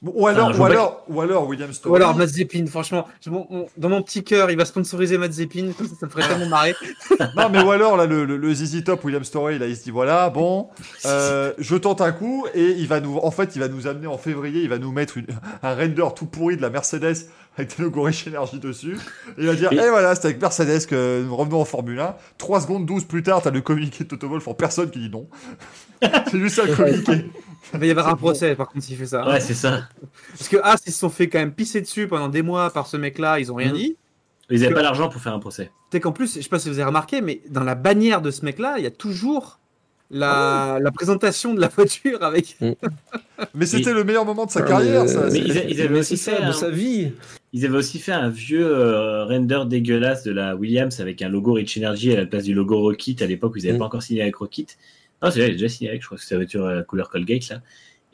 Ou alors, Enfin, je ou pas alors, ou alors Williams Story. Ou alors Mazepin, franchement, je- mon- mon- dans mon petit cœur, il va sponsoriser Mazepin, comme ça, ça me ferait tellement marrer. Non, mais ou alors, là, le, le, le ZZ Top Williams Story, là, il se dit voilà, bon, euh, je tente un coup et il va nous, en fait, il va nous amener en février, il va nous mettre une- un render tout pourri de la Mercedes avec des logos Rich Energy dessus. Et il va dire, Et- et voilà, c'est avec Mercedes que nous revenons en Formule 1. 3 secondes 12 plus tard, t'as le communiqué de Toto Wolff en personne qui dit non. c'est juste ça le communiqué. Il va y avoir un procès, par contre, s'il fait ça. Ouais, c'est ça. Parce que As, ils se sont fait quand même pisser dessus pendant des mois par ce mec-là, ils ont rien Mhm. dit. Ils avaient pas l'argent pour faire un procès. C'est qu'en plus, je sais pas si vous avez remarqué, mais dans la bannière de ce mec-là, il y a toujours la, la présentation de la voiture avec. Mais c'était le meilleur moment de sa Ah, carrière, mais- ça. mais c'est- ils a- ils avaient Mais aussi fait de un- sa vie. Ils avaient aussi fait un vieux euh, render dégueulasse de la Williams avec un logo Rich Energy à la place du logo Rocket à l'époque où ils n'avaient Mm. pas encore signé avec Rocket. Non, c'est vrai, avaient déjà signé avec, je crois que c'était la voiture à la couleur Colgate là.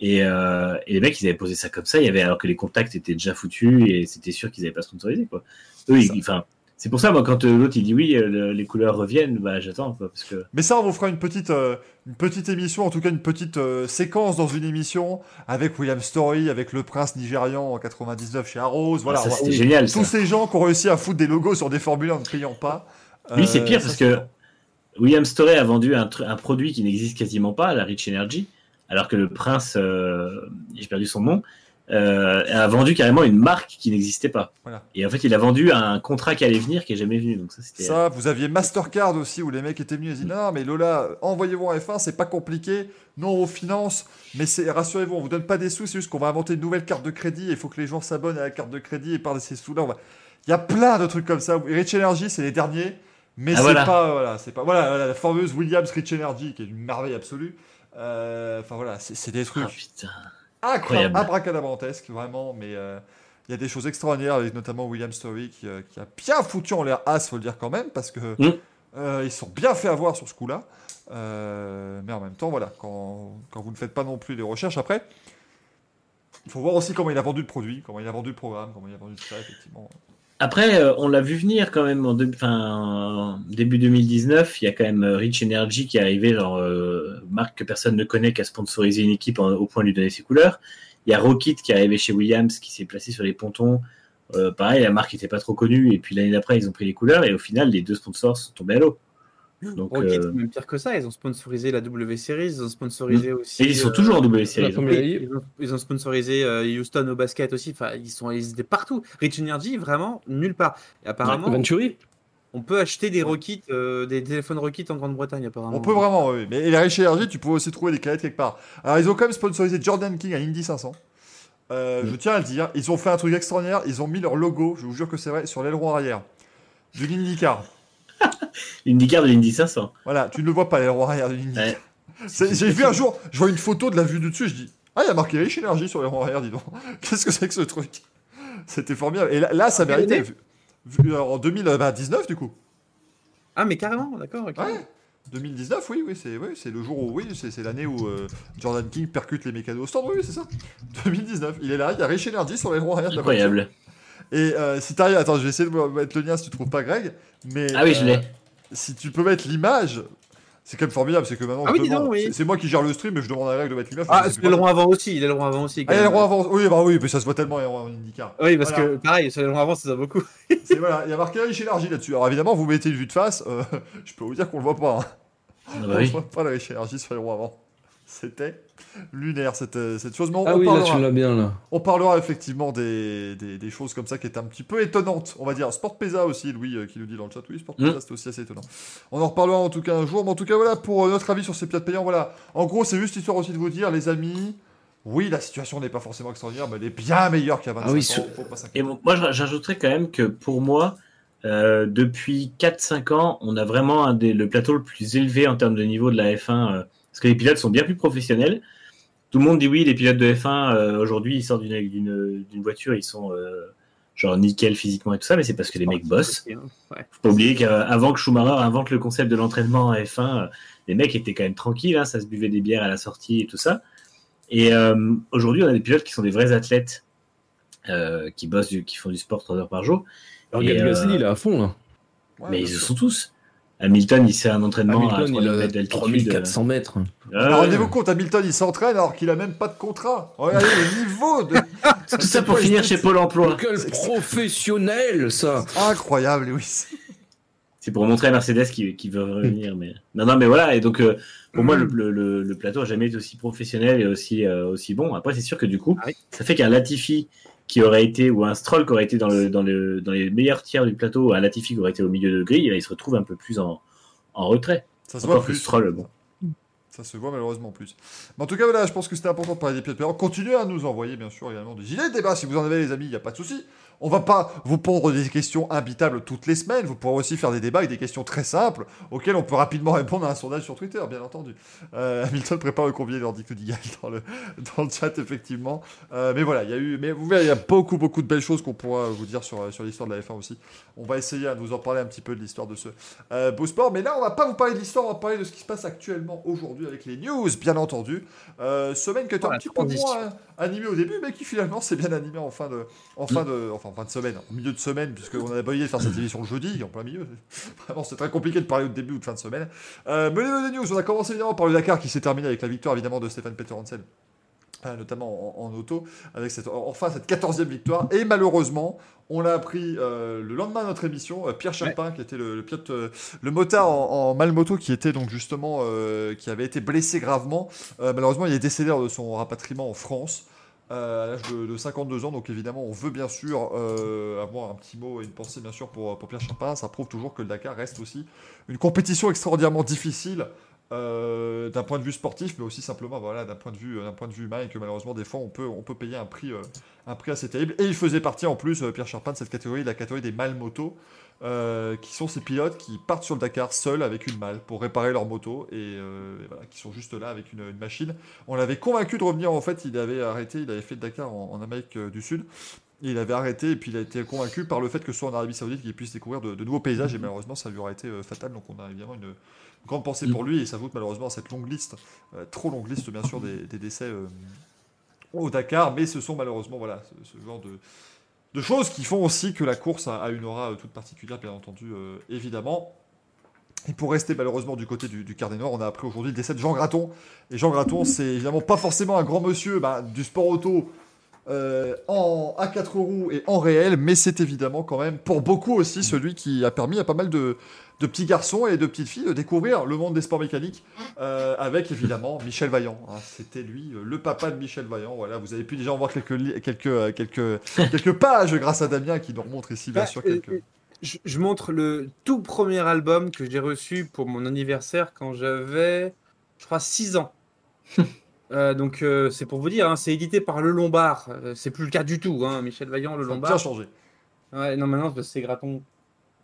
Et, euh, et les mecs, ils avaient posé ça comme ça, il y avait, alors que les contacts étaient déjà foutus et c'était sûr qu'ils n'avaient pas sponsorisé quoi. Ils- enfin, c'est pour ça, moi, quand euh, l'autre il dit oui, euh, le- les couleurs reviennent, bah j'attends parce que Mais ça, on vous fera une petite, euh, une petite émission, en tout cas une petite euh, séquence dans une émission avec William Story, avec le prince nigérian en 99 chez Arrows. Voilà, ça on va- c'était génial. Ça. tous ces gens qui ont réussi à foutre des logos sur des Formule 1 en ne payant pas. Lui, c'est Euh, pire ça, parce que. William Storey a vendu un, produit qui n'existe quasiment pas, la Rich Energy, alors que le prince, euh, j'ai perdu son nom, euh, a vendu carrément une marque qui n'existait pas. Voilà. Et en fait, il a vendu un contrat qui allait venir qui est jamais venu. Donc ça. Ça, vous aviez Mastercard aussi, où les mecs étaient venus et disaient Non, mais Lola, envoyez-vous en F1, c'est pas compliqué. Non, on finance, mais rassurez-vous, on vous donne pas des sous, c'est juste qu'on va inventer une nouvelle carte de crédit. Il faut que les gens s'abonnent à la carte de crédit et par ces sous-là, va. Il y a plein de trucs comme ça. Rich Energy, c'est les derniers, mais Ah, c'est voilà. pas. Voilà, c'est pas. Voilà, voilà, la fameuse Williams Rich Energy, qui est une merveille absolue. Euh, Enfin voilà, c'est des trucs Ah, incroyables, Incroyable. abracadabrantesques, vraiment, mais euh, il y a des choses extraordinaires, avec notamment William Story qui, euh, qui a bien foutu en l'air As, faut le dire quand même, parce que Mm. ils sont bien fait avoir sur ce coup-là. Mais en même temps, voilà, quand, quand vous ne faites pas non plus les recherches après, il faut voir aussi comment il a vendu le produit, comment il a vendu le programme, comment il a vendu ça, effectivement. Après, euh, on l'a vu venir quand même en début 2019. Il y a quand même euh, Rich Energy qui est arrivé, genre euh, marque que personne ne connaît, qui a sponsorisé une équipe au point de lui donner ses couleurs. Il y a Rocket qui est arrivé chez Williams, qui s'est placé sur les pontons. Euh, pareil, la marque n'était pas trop connue. Et puis l'année d'après, ils ont pris les couleurs. Et au final, les deux sponsors sont tombés à l'eau. Donc, Rocket, euh, c'est même pire que ça, ils ont sponsorisé la W Series, ils ont sponsorisé aussi. et ils sont euh, toujours en. Formule Oui, I. ils, ont, ils ont sponsorisé euh, Houston au basket aussi. Enfin, ils sont ils étaient partout. Rich Energy, vraiment nulle part. Et apparemment, Venturi on peut acheter des Rockets, euh, des téléphones Rocket en Grande-Bretagne. Apparemment. On peut vraiment, oui. Mais et la Rich Energy, tu peux aussi trouver des canettes quelque part. Alors, ils ont quand même sponsorisé Jordan King à Indy 500. Euh, Je tiens à le dire, ils ont fait un truc extraordinaire. Ils ont mis leur logo, je vous jure que c'est vrai, sur l'aileron arrière de l'IndyCar. L'IndyCar de l'Indy 500. Voilà, tu ne le vois pas, l'aileron arrière de l'IndyCar. Ouais. C'est- J'ai vu un jour, je vois une photo de la vue du dessus, je dis Ah, il y a marqué Rich Energy sur l'aileron arrière, dis donc. Qu'est-ce que c'est que ce truc? C'était formidable. Et là, là ça Quelle méritait. vu- vu- en 2019, du coup. Ah, mais carrément, d'accord. ok. Ouais. 2019, oui, oui, c'est oui, c'est le jour où, oui, c'est l'année où euh, Jordan King percute les mécanos au stand, oui, c'est ça. 2019, il est là, il y a Rich Energy sur arrière de la voiture. Incroyable. Et euh, si t'arrives, attends, je vais essayer de mettre le lien si tu trouves pas Greg, mais Ah oui, je euh, l'ai. si tu peux mettre l'image, c'est quand même formidable, c'est que maintenant Ah oui, oui. c'est- moi qui gère le stream, mais je demande à Greg de mettre l'image. Ah, parce que c'est l'aileron avant aussi. L'aileron avant aussi. Ah, même. l'aileron avant, oui, bah oui, mais ça se voit tellement en IndyCar. Oui, parce Voilà. que pareil, sur l'aileron avant, ça se voit beaucoup. C'est- voilà, il y a marqué Rich Energy là-dessus. Alors évidemment, vous mettez une vue de face, euh, je peux vous dire qu'on le voit pas. hein. Ah On bah le oui. voit pas la Rich Energy sur l'aileron avant. C'était lunaire cette, euh, cette chose. Mais on, Ah on oui, là, parlera, tu l'as bien, là. on parlera effectivement des, des, des choses comme ça qui étaient un petit peu étonnantes, on va dire. Sport Pesa aussi, Louis euh, qui nous dit dans le chat. Oui, Sport. Pesa, c'était aussi assez étonnant. On en reparlera en tout cas un jour. Mais en tout cas, voilà pour euh, notre avis sur ces pilotes payants. Voilà. En gros, c'est juste histoire aussi de vous dire, les amis. Oui, la situation n'est pas forcément extraordinaire, mais elle est bien meilleure qu'il y a 25 Ah oui, ans. faut pas. Et bon, moi, j'ajouterais quand même que pour moi, euh, depuis 4-5 ans, on a vraiment un des, le plateau le plus élevé en termes de niveau de la F1, euh, parce que les pilotes sont bien plus professionnels. Tout le monde dit oui, les pilotes de F1, euh, aujourd'hui, ils sortent d'une- voiture, ils sont euh, genre nickel physiquement et tout ça, mais c'est parce que les mecs bossent. Ouais. Faut pas oublier qu'avant que Schumacher invente le concept de l'entraînement en F1, euh, les mecs étaient quand même tranquilles, hein, ça se buvait des bières à la sortie et tout ça. Et euh, aujourd'hui, on a des pilotes qui sont des vrais athlètes, euh, qui bossent, du- qui font du sport 3 heures par jour. Alors, Et, euh, Gasly, il est à fond, là. Ouais, mais ils sûr. sont tous. Hamilton, il sait un entraînement à Hamilton, 3 il a d'altitude. 3400 mètres. Euh, rendez-vous compte, Hamilton, il s'entraîne alors qu'il a même pas de contrat. Regardez le niveau de. Tout ça pour finir chez Pôle emploi. Quel professionnel, ça Incroyable, Lewis. C'est pour montrer à Mercedes qui, qui veut revenir. Mais... Non, non, mais voilà. Et donc, euh, pour moi, le, le- le- le plateau n'a jamais été aussi professionnel et aussi, euh, aussi bon. Après, c'est sûr que du coup, Ah oui. ça fait qu'un Latifi qui aurait été, ou un Stroll qui aurait été dans, le, dans, le, dans les meilleurs tiers du plateau, un Latifi qui aurait été au milieu de grille, il se retrouve un peu plus en, en retrait. Ça se voit Encore plus. Stroll, bon. Ça se voit malheureusement plus. Mais en tout cas, voilà, je pense que c'était important de parler des pilotes payants. Continuez à nous envoyer, bien sûr, également des idées de débat. Si vous en avez, les amis, il n'y a pas de souci. On va pas vous pondre des questions imbitables toutes les semaines. Vous pourrez aussi faire des débats avec des questions très simples auxquelles on peut rapidement répondre à un sondage sur Twitter, bien entendu. Euh, Hamilton prépare le combiné nordique de Digal dans le, dans le chat, effectivement. Euh, mais voilà, il y a eu, mais vous verrez, il y a beaucoup, beaucoup de belles choses qu'on pourra vous dire sur, sur l'histoire de la F1 aussi. On va essayer à nous en parler un petit peu de l'histoire de ce euh, beau sport. Mais là, on va pas vous parler de l'histoire, on va parler de ce qui se passe actuellement aujourd'hui avec les news, bien entendu. Euh, semaine qui était un petit peu moins animée au début, mais qui finalement s'est bien animée en fin de, en fin de, enfin en fin de semaine, en milieu de semaine, puisqu'on avait pas de faire cette émission le jeudi, en plein milieu. Vraiment, c'est très compliqué de parler au début ou de fin de semaine. Euh, mais des news, on a commencé évidemment par le Dakar qui s'est terminé avec la victoire évidemment de Stéphane Peter Hansel. euh, notamment en, en auto, avec cette, enfin cette 14e victoire. Et malheureusement, on l'a appris euh, le lendemain de notre émission, euh, Pierre Chapin, qui était le, le pilote, euh, le motard en, en Malmoto, qui était donc justement, qui avait été blessé gravement. Malheureusement, il est décédé lors de son rapatriement en France. Euh, à l'âge de, de 52 ans, donc évidemment, on veut bien sûr euh, avoir un petit mot et une pensée, bien sûr, pour, Pierre Chapin. Ça prouve toujours que le Dakar reste aussi une compétition extraordinairement difficile euh, d'un point de vue sportif, mais aussi simplement voilà, d'un point de vue point de vue humain, et que malheureusement des fois on peut on peut payer un prix un prix assez terrible. Et il faisait partie en plus Pierre Charpin de cette catégorie, la catégorie des mal motos, euh, qui sont ces pilotes qui partent sur le Dakar seuls avec une malle pour réparer leur moto et, euh, et voilà, qui sont juste là avec une, une machine. On l'avait convaincu de revenir en fait, il avait arrêté, il avait fait le Dakar en, en Amérique euh, du Sud. Et il avait arrêté et puis il a été convaincu par le fait que ce soit en Arabie Saoudite qu'il puisse découvrir de, de nouveaux paysages. Et malheureusement ça lui aurait été fatal. Donc on a évidemment une, grande pensée pour lui. Et ça vote malheureusement à cette longue liste, euh, trop longue liste bien sûr des, des décès au Dakar, mais ce sont malheureusement voilà ce, ce genre de, de choses qui font aussi que la course a, une aura euh, toute particulière bien entendu euh, évidemment. Et pour rester malheureusement du côté du, du on a appris aujourd'hui le décès de Jean Graton. Et Jean Graton, c'est évidemment pas forcément un grand monsieur bah, du sport auto euh, en à quatre roues et en réel, mais c'est évidemment quand même pour beaucoup aussi celui qui a permis à pas mal de, de petits garçons et de petites filles de découvrir le monde des sports mécaniques euh, avec évidemment Michel Vaillant. hein. C'était lui, euh, le papa de Michel Vaillant. Voilà, vous avez pu déjà en voir quelques, quelques, quelques, quelques pages grâce à Damien qui nous remontre ici bien Bah, sûr quelques. je, je montre le tout premier album que j'ai reçu pour mon anniversaire quand j'avais, je crois, 6 ans. Euh, donc euh, c'est pour vous dire, hein, c'est édité par Le Lombard. Euh, c'est plus le cas du tout, hein, Michel Vaillant, Le Ça a bien Lombard. changé. Ouais, non, maintenant c'est Graton.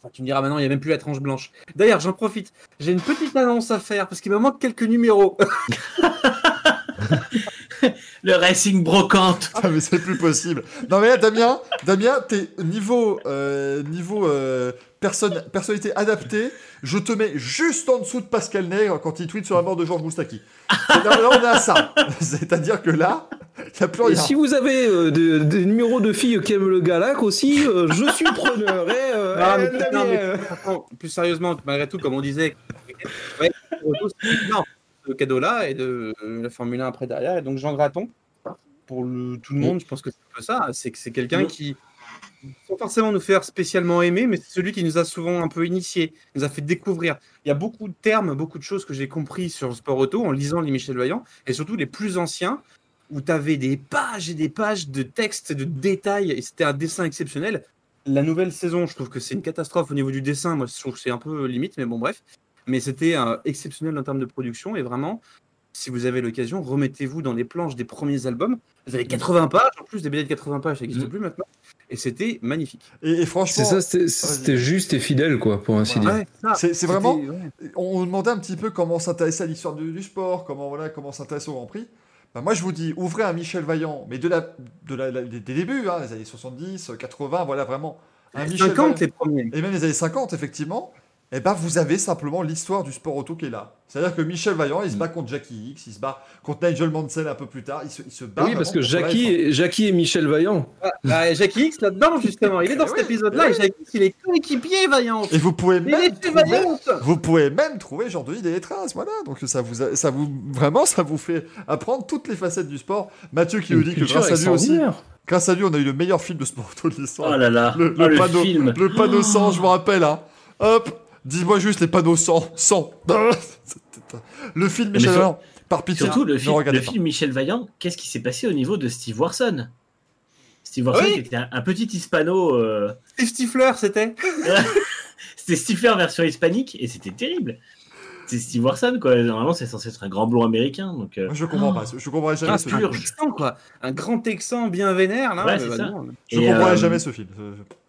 Enfin, tu me diras maintenant, il n'y a même plus la tranche blanche. D'ailleurs, j'en profite. J'ai une petite annonce à faire parce qu'il me manque quelques numéros. Le Racing Brocante. Ah, mais c'est plus possible. Non mais là, Damien, Damien, t'es niveau euh, niveau euh, personne personnalité adaptée. Je te mets juste en dessous de Pascal Nègre quand il tweet sur la mort de Georges Moustaki. Là, là, on est à ça. C'est-à-dire que là, il n'y a plus Et rien. si vous avez euh, des, des numéros de filles qui aiment le galac aussi, euh, je suis preneur. Et, euh, Non, mais eh, plus- Damien, non, mais Attends, plus sérieusement, malgré tout, comme on disait, ouais, non, ce cadeau-là et de euh, la Formule 1 après derrière. Et donc Jean Graton, pour le- tout le monde, je pense que c'est un peu ça. C'est que c'est quelqu'un qui, sans forcément nous faire spécialement aimer, mais c'est celui qui nous a souvent un peu initiés, nous a fait découvrir. Il y a beaucoup de termes, beaucoup de choses que j'ai compris sur le sport auto en lisant les Michel Vaillant, et surtout les plus anciens, où tu avais des pages et des pages de textes, de détails, et c'était un dessin exceptionnel. La nouvelle saison, je trouve que c'est une catastrophe au niveau du dessin, moi je trouve que c'est un peu limite, mais bon bref. Mais c'était euh, exceptionnel en termes de production, et vraiment, si vous avez l'occasion, remettez-vous dans les planches des premiers albums. Vous avez 80 pages, en plus des BD de 80 pages, ça n'existe Mm. plus maintenant. Et c'était magnifique. Et, et franchement, C'est ça, c'était- juste et fidèle, quoi, pour ainsi dire. Ouais, C'est- vraiment- ouais. on nous demandait un petit peu comment s'intéresser à l'histoire du, du sport, comment voilà, comment s'intéresser au Grand Prix. Bah, moi, je vous dis, ouvrez un Michel Vaillant, mais de la, de la, la- des, des débuts, hein, les années 70, 80, voilà, vraiment. Un Michel 50 Vaillant. les premiers. et même les années 50, effectivement, et ben vous avez simplement l'histoire du sport auto qui est là. C'est-à-dire que Michel Vaillant, il se bat contre Jackie X, il se bat contre Nigel Mansell un peu plus tard, il se, il se bat. Oui, parce que Jackie, F1. et- Jackie et Michel Vaillant. Ah, bah, Jackie X là-dedans, justement. Il est dans Eh cet oui, épisode-là. eh Et Jackie X, il est coéquipier vaillant. Et vous pouvez Il même est trouver, vaillant. vous pouvez même trouver Jean-Denis des traces, voilà. Donc ça vous, a- ça vous, vraiment, ça vous fait apprendre toutes les facettes du sport. Mathieu qui nous dit que grâce à lui aussi, grâce à lui, on a eu le meilleur film de sport auto de l'histoire. Oh là là, le, Oh, le panneau, film. le panneau 100, je me rappelle, hein. Hop, dis-moi juste les panneaux 100, 100. le film Michel Vaillant, par pitié, Surtout le film, le film Michel Vaillant, qu'est-ce qui s'est passé au niveau de Steve Warson Steve Warson Oui. qui était un, un petit hispano, euh, Steve Stifler, c'était. c'était Stifler version hispanique et c'était terrible. C'est Steve Warson quoi. Normalement c'est censé être un grand blond américain donc. euh, Je comprends pas, je comprendrai jamais Un ce film. Texan, quoi. Un grand Texan bien vénère, là. Ouais, bah ça. non. Je Et, comprendrai euh, jamais ce film.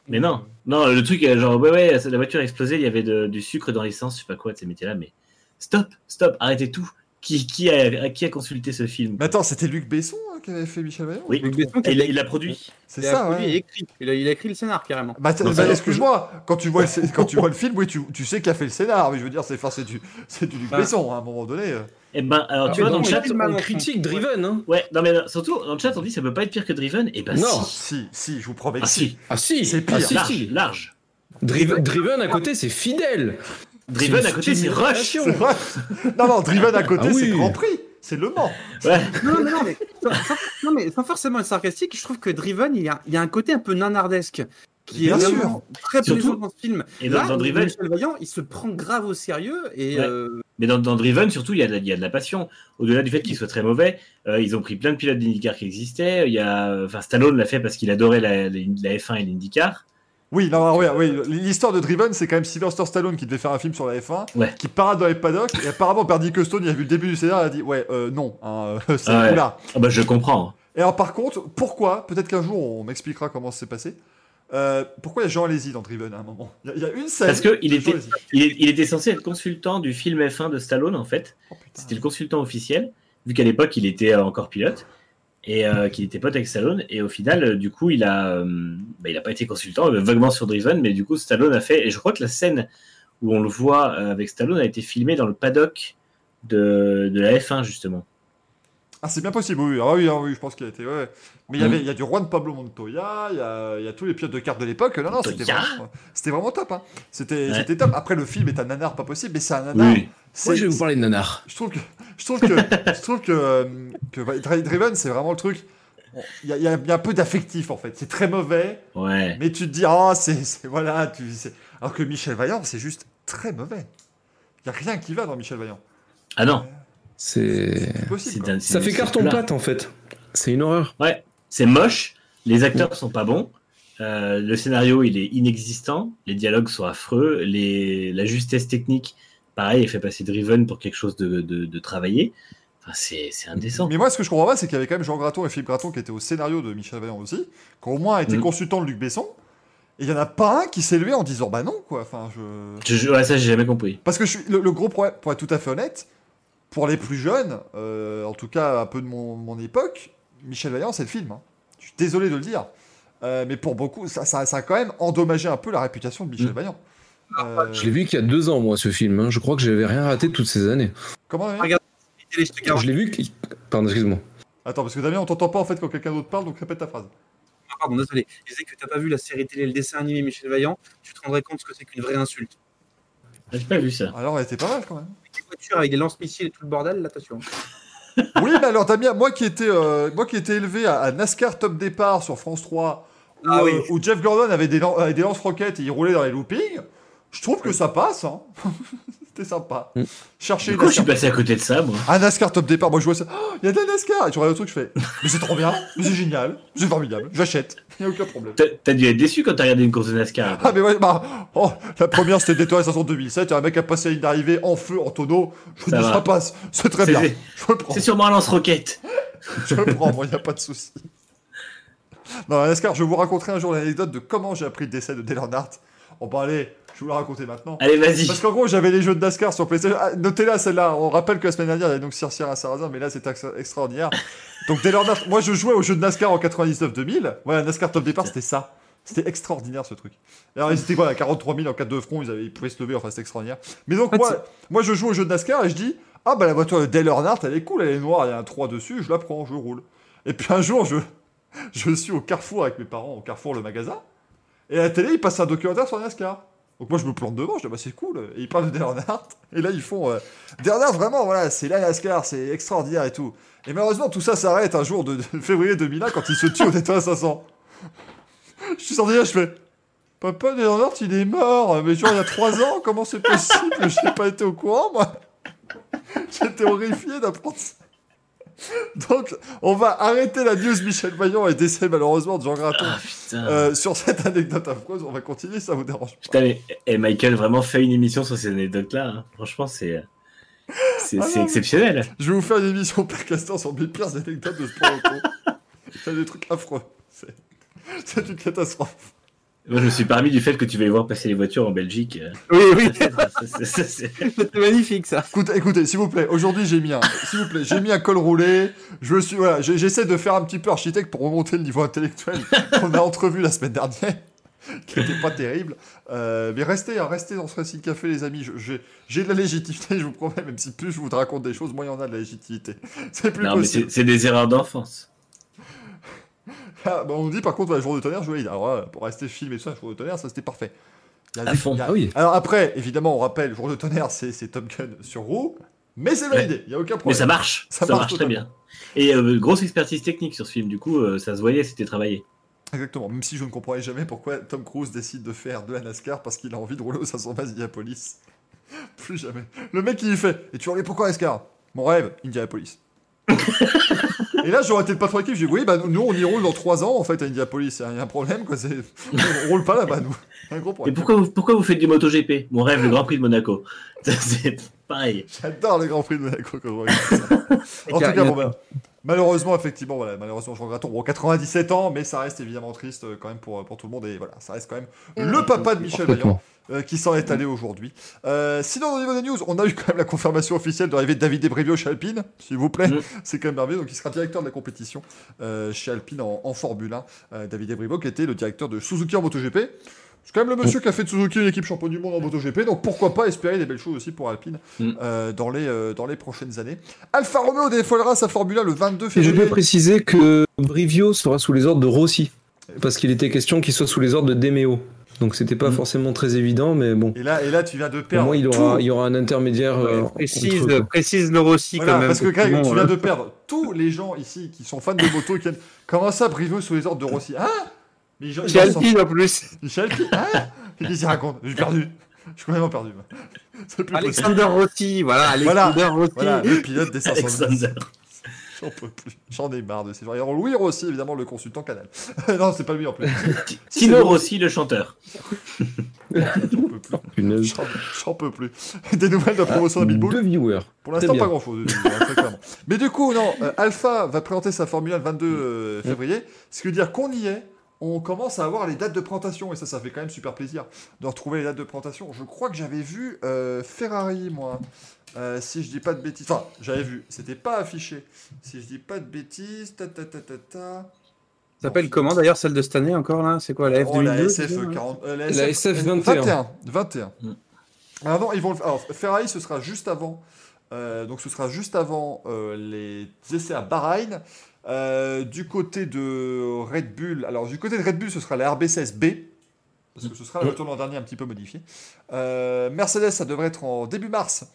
Mais non, non le truc euh, genre ouais ouais la voiture a explosé, il y avait du sucre dans l'essence, je sais pas quoi de ces métiers là, mais stop, stop, arrêtez tout. Qui, qui, a, qui a consulté ce film Mais attends, c'était Luc Besson hein, qui avait fait Michel Vaillant Oui. Luc Besson, Et il l'a produit. C'est ça, produit ouais. et écrit. Il a, il a écrit le scénar, carrément. Bah, bah, excuse-moi, quand tu vois le, quand tu vois le film, oui, tu, tu sais qui a fait le scénar, mais je veux dire, c'est du, Luc Bah. Besson, hein, à un moment donné. euh. Eh ben alors Ah, tu vois dans le chat, on critique Driven, hein. ouais non mais surtout dans le chat on dit ça peut pas être pire que Driven, et ben Non. si. Si, si, je vous promets que Ah si. si, Ah si, C'est pire. Ah, si, large, si. large. Driven, Driven à côté, c'est fidèle. Driven C'est à côté c'est Rush. C'est. Non, non, Driven à côté, Ah c'est oui. Grand Prix, c'est Le Mans. Ouais. Non, mais, sans, non, mais sans forcément être sarcastique, je trouve que Driven, il y a, il y a un côté un peu nanardesque qui Bien est sûr. très Surtout- présent dans ce film. Et dans- Là, dans Driven- Michel Vaillant, il se prend grave au sérieux et Ouais. euh, Mais dans, dans Driven, surtout, il y, a de, la- il y a de la passion. Au-delà du fait qu'il soit très mauvais, euh, ils ont pris plein de pilotes d'IndyCar qui existaient. Il y a, enfin, Stallone l'a fait parce qu'il adorait la, la- la F1 et l'IndyCar. Oui, non, oui, oui, l'histoire de Driven, c'est quand même Sylvester Stallone qui devait faire un film sur la F1, Ouais. qui parade dans les paddocks, et apparemment, Bernie Costone, il a vu le début du scénario, il a dit, ouais, euh, non, hein, euh, c'est Ah ouais. là. Ah bah, je comprends. Et alors, par contre, pourquoi, peut-être qu'un jour, on m'expliquera comment ça s'est passé, euh, pourquoi il y a Jean Alési dans Driven à un moment? Il y, a, une scène. Parce que il de était-. Il, était censé être consultant du film F1 de Stallone, en fait. Oh. C'était le consultant officiel, vu qu'à l'époque, il était euh, encore pilote. Et euh, qu'il était pote avec Stallone. Et au final, euh, du coup, il a, euh, bah, il a pas été consultant, vaguement sur Driven, mais du coup, Stallone a fait. Et je crois que la scène où on le voit euh, avec Stallone a été filmée dans le paddock de, de la F1, justement. Ah, c'est bien possible, oui. Ah, oui, ah, oui, je pense qu'il a été. ouais. Mais il y Mhm. avait, il y a du Juan Pablo Montoya, il y a, il y a tous les pilotes de cartes de l'époque. Non, non, c'était vraiment, vraiment top. Hein. C'était, Ouais. top. Après, le film est un nanar pas possible, mais c'est un nanar. Oui. Moi, je vais vous parler de nanar. Je trouve que, je trouve que, je trouve que, euh, que Driven, c'est vraiment le truc. Il y, a- il y un peu d'affectif en fait. C'est très mauvais, Ouais. mais tu te dis, ah, c'est, c'est- voilà. Tu, Alors que Michel Vaillant, c'est juste très mauvais. Il y a rien qui va dans Michel Vaillant. Ah non. C'est. C'est Ça fait carton plat. pâte en fait. C'est une horreur. Ouais, c'est moche. Les acteurs sont pas bons. euh, le scénario, il est inexistant. Les dialogues sont affreux. Les, la justesse technique, pareil, elle fait passer Driven pour quelque chose de, de, de travaillé. Enfin, c'est indécent. Mais moi, ce que je comprends pas, c'est qu'il y avait quand même Jean Graton et Philippe Graton qui étaient au scénario de Michel Vaillant aussi, qui au moins été Mhm. consultants de Luc Besson. Et il y en a pas un qui s'est levé en disant, bah non, quoi. Enfin, je. Je, ouais, ça, j'ai jamais compris. Parce que je suis, le, le gros problème, pour être tout à fait honnête, pour les plus jeunes, euh, en tout cas un peu de mon, mon époque, Michel Vaillant, c'est le film. hein. Je suis désolé de le dire. Euh, mais pour beaucoup, ça, ça, ça a quand même endommagé un peu la réputation de Michel Mm. Vaillant. Euh, Je l'ai vu qu'il y a deux ans, moi, ce film. hein. Je crois que j'avais rien raté toutes ces années. Comment Regarde. Je l'ai vu. Pardon, excuse-moi. Attends, parce que Damien, on t'entend pas en fait quand quelqu'un d'autre parle, donc répète ta phrase. Ah, Pardon, désolé. Je disais que t'as pas vu la série télé, le dessin animé Michel Vaillant, tu te rendrais compte ce que c'est qu'une vraie insulte. J'ai pas vu ça. Alors, elle était pas mal quand même. Des voitures avec des lance-missiles et tout le bordel, là, attention. Oui, mais alors Damien, moi qui étais, euh, moi qui étais élevé à, à NASCAR Top Départ sur France 3, où, Ah oui. euh, où Jeff Gordon avait des, des lance-roquettes et il roulait dans les loopings, je trouve que ça passe. Hein. C'était sympa. Mm. Chercher Du une coup, je suis passé à côté de ça, moi. Un NASCAR top départ, moi je vois ça. Oh, Il y a de la NASCAR Et tu regardes le truc, je fais. Mais c'est trop bien, mais c'est génial, c'est formidable, j'achète, il n'y a aucun problème. T'as dû être déçu quand t'as regardé une course de NASCAR. Ah, mais ouais, bah. Oh, la première c'était Daytona 500 2007, il y a un mec a passé la ligne d'arrivée en feu, en tonneau. Je Ça dis, va. ça passe, c'est très bien. c'est- Je le prends. C'est sûrement un lance-roquette. Je le prends, moi, il n'y a pas de souci. Non, la NASCAR, je vais vous raconter un jour l'anecdote de comment j'ai appris le décès de Dale Earnhardt. On va vais vous la raconter maintenant. Allez, vas-y. Parce qu'en gros, j'avais les jeux de NASCAR sur PlayStation. Ah, Notez-la, celle-là. On rappelle que la semaine dernière, il y avait donc Circière à Sarrazin, mais là, c'est ex- extraordinaire. Donc, Dale Earnhardt, moi, je jouais aux jeux de NASCAR en 99-2000. Voilà, NASCAR Top Départ, c'était ça. C'était extraordinaire, ce truc. Alors, ils étaient quoi, à 43 000 en 4 de front, ils, avaient, ils pouvaient se lever, enfin, c'était extraordinaire. Mais donc, En fait, moi, moi, je joue aux jeux de NASCAR et je dis, ah, bah, la voiture de Dale Earnhardt, elle est cool, elle est noire, il y a un 3 dessus, je la prends, je roule. Et puis, un jour, je, je suis au Carrefour avec mes parents, au Carrefour, le magasin. Et à la télé, ils passent un documentaire sur NASCAR. Donc moi je me plante devant, je dis bah c'est cool. Et ils parlent de Dale Earnhardt. Et là ils font euh, vraiment voilà c'est la NASCAR, c'est extraordinaire et tout. Et malheureusement tout ça s'arrête un jour de, février 2001 quand il se tue au Daytona 500. je suis sorti là, je fais Papa Dale Earnhardt il est mort, mais genre il y a 3 ans, comment c'est possible? Je n'ai pas été au courant moi. J'étais horrifié d'apprendre ça. Donc, on va arrêter la news Michel Vaillant et décès malheureusement de Jean Graton. Ah. Euh, sur cette anecdote affreuse, on va continuer, ça vous dérange pas. Putain, mais et Michael vraiment fait une émission sur ces anecdotes-là. hein. Franchement, c'est. C'est Ah exceptionnel. Je vais vous faire une émission Percastor sur mes pires anecdotes de sport auto. C'est des trucs affreux. C'est une catastrophe. Moi, je me suis parmi du fait que tu vas y voir passer les voitures en Belgique. Oui, oui, c'était magnifique ça. Écoutez, écoutez s'il vous plaît, aujourd'hui j'ai mis un, s'il vous plaît, j'ai mis un col roulé. Je me suis, voilà, j'essaie de faire un petit peu architecte pour remonter le niveau intellectuel qu'on a entrevu la semaine dernière, qui n'était pas terrible. Euh, mais restez, hein, restez dans ce récit de café, les amis. J'ai de la légitimité, je vous promets, même si plus je vous raconte des choses, moins il y en a de la légitimité. C'est plus Non, mais possible. c'est c'est des erreurs d'enfance. Ah, bah, on dit par contre, voilà, jour de tonnerre, je valide. Alors, voilà, pour rester filmé ça, jour de tonnerre, ça c'était parfait. Il y a À des- fond. il y a- Ah oui. Alors après, évidemment, on rappelle, jour de tonnerre, c'est c'est Top Gun sur roue, mais c'est validé, il n'y a aucun Mais problème. ça marche. Ça Ça, marche marche, très totalement. bien. Et euh, grosse expertise technique sur ce film. Du coup, euh, ça se voyait, c'était travaillé. Exactement, même si je ne comprenais jamais pourquoi Tom Cruise décide de faire de la NASCAR parce qu'il a envie de rouler au 500 base Indianapolis. Plus jamais. Le mec, il lui fait Et tu roules pourquoi NASCAR Mon rêve, Indianapolis. Et là, j'aurais été le patron d'équipe, je dis Oui, bah nous, on y roule dans 3 ans en fait à Indianapolis. Il y a un problème, quoi. c'est- On roule pas là-bas, nous. Un gros Et problème. pourquoi vous, pourquoi vous faites du MotoGP? Mon rêve, le Grand Prix de Monaco. C'est pareil. J'adore le Grand Prix de Monaco quand je regarde ça. En tout cas, bon, ben, malheureusement, effectivement, voilà, malheureusement, Jean Graton, bon, 97 ans, mais ça reste évidemment triste euh, quand même pour, pour tout le monde. Et voilà, ça reste quand même le papa de Michel Vaillant euh, qui s'en est allé aujourd'hui. Euh, sinon, au niveau des news, on a eu quand même la confirmation officielle de l'arrivée de David Debrivio chez Alpine, s'il vous plaît. Mm. C'est quand même merveilleux. Donc, il sera directeur de la compétition euh, chez Alpine en, en Formule 1. Euh, David Debrivio, qui était le directeur de Suzuki en MotoGP. C'est quand même le monsieur qui a fait de Suzuki une équipe championne du monde en MotoGP, donc pourquoi pas espérer des belles choses aussi pour Alpine Mm. euh, dans, les, euh, dans les prochaines années. Alfa Romeo dévoilera sa Formule 1 le 22 Et je février. dois préciser que Brivio sera sous les ordres de Rossi. Parce qu'il était question qu'il soit sous les ordres de Demeo. Donc c'était pas Mm. forcément très évident, mais bon. Et là, et là, tu viens de Au perdre. moins, il tout. aura, il y aura un intermédiaire. euh, précise, entre précise le Rossi Voilà, quand même. parce que Greg, Bon, tu viens euh, de perdre tous les gens ici qui sont fans de moto et qui viennent. Comment ça, Brivio sous les ordres de Rossi en sont- Alpine en plus. Michel Alpine Hein Qu'est-ce qu'il raconte J'ai perdu. Je suis complètement perdu. Alexander Rossi, voilà, Voilà. Alexander Rossi. Voilà, le pilote des 500 Alexander. J'en peux plus. J'en ai marre de ces gens. Et Louis Rossi, évidemment, le consultant canal. non, c'est pas lui en plus. Tino Rossi, le chanteur. J'en peux plus. Punaise. J'en- J'en peux plus. Des nouvelles de la promotion de Pitbull Deux viewers. Pour l'instant, pas grand chose. Mais du coup, non, euh, Alpha va présenter sa Formule 1 le 22 euh, février. Ce qui veut dire qu'on y est, on commence à avoir les dates de présentation. Et ça, ça fait quand même super plaisir de retrouver les dates de présentation. Je crois que j'avais vu euh, Ferrari, moi. Euh, si je dis pas de bêtises. Enfin, j'avais vu. C'était pas affiché. Si je dis pas de bêtises. Ta ta ta ta ta. Ça s'appelle comment d'ailleurs celle de cette année encore là? C'est quoi la F Oh, la 2002 SF ça 40. euh, La SF 21. 21. 21. Mm. Alors non, ils vont le faire. Alors, Ferrari, ce sera juste avant. euh, donc ce sera juste avant euh, les essais à Bahreïn. Euh, du côté de Red Bull, alors du côté de Red Bull, ce sera la RB16B. Parce que ce sera voiture de l'an dernier un petit peu modifiée. Euh, Mercedes, ça devrait être en début mars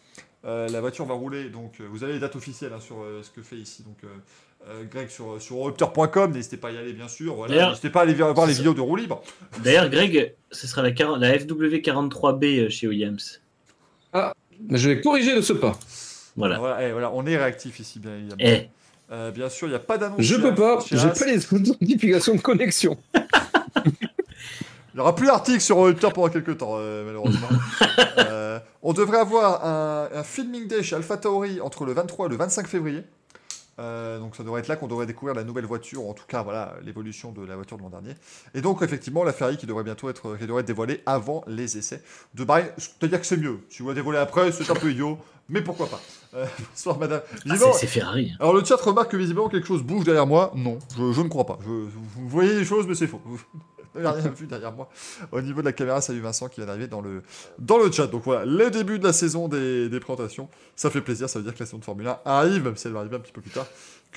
Euh, la voiture va rouler, donc euh, vous avez les dates officielles hein, sur euh, ce que fait ici. Donc, euh, euh, Greg sur, sur Rupture.com, n'hésitez pas à y aller bien sûr. Voilà. N'hésitez pas à aller voir les ça- vidéos de roue libre. D'ailleurs, Greg, ce sera la, 40 la FW43B chez Williams. Je vais corriger de ce pas. Voilà. Voilà, eh, voilà, on est réactif ici, bien évidemment. Eh, Euh, bien sûr, il n'y a pas d'annonce. Je peux As- pas, j'ai As. pas les notifications de connexion. Il n'y aura plus d'articles sur Rupture pendant quelques temps, euh, malheureusement. Euh, on devrait avoir un, un filming day chez Alpha Tauri entre le 23 et le 25 février. Euh, donc ça devrait être là qu'on devrait découvrir la nouvelle voiture, en tout cas voilà l'évolution de la voiture de l'an dernier. Et donc effectivement la Ferrari qui devrait bientôt être, qui devrait être dévoilée avant les essais de Bahreïn. C'est-à-dire que c'est mieux. Si vous la dévoilez après, c'est un peu idiot, mais pourquoi pas. Euh, bonsoir madame. ah, c'est Ferrari. alors le chat remarque que visiblement quelque chose bouge derrière moi. Non, je, je ne crois pas. Je- vous voyez les choses, mais c'est faux. Vous n'avez rien vu derrière moi. Au niveau de la caméra, salut Vincent qui vient d'arriver dans le, dans le chat. Donc voilà, les débuts de la saison des, des présentations. Ça fait plaisir, ça veut dire que la saison de Formule 1 arrive, même si elle va arriver un petit peu plus tard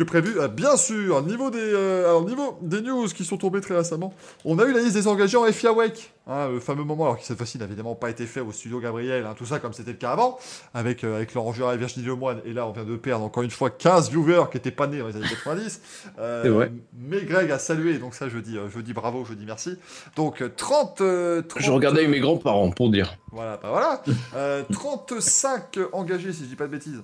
que prévu. Euh, bien sûr, niveau des, euh, alors, niveau des news qui sont tombées très récemment, on a eu la liste des engagés en FIA Wake. Hein, le fameux moment, alors qui cette fois-ci n'a évidemment pas été fait au studio Gabriel, hein, tout ça comme c'était le cas avant, avec, euh, avec Laurent Jura et Virginie Lemoine. Et là, on vient de perdre encore une fois 15 viewers qui n'étaient pas nés dans les années 90. Euh. Mais Greg a salué, donc ça, je dis, euh, je dis bravo, je dis merci. Donc, euh, 30, euh, 30 Je regardais mes grands-parents pour dire. voilà, bah voilà. Euh, 35 engagés, si je dis pas de bêtises,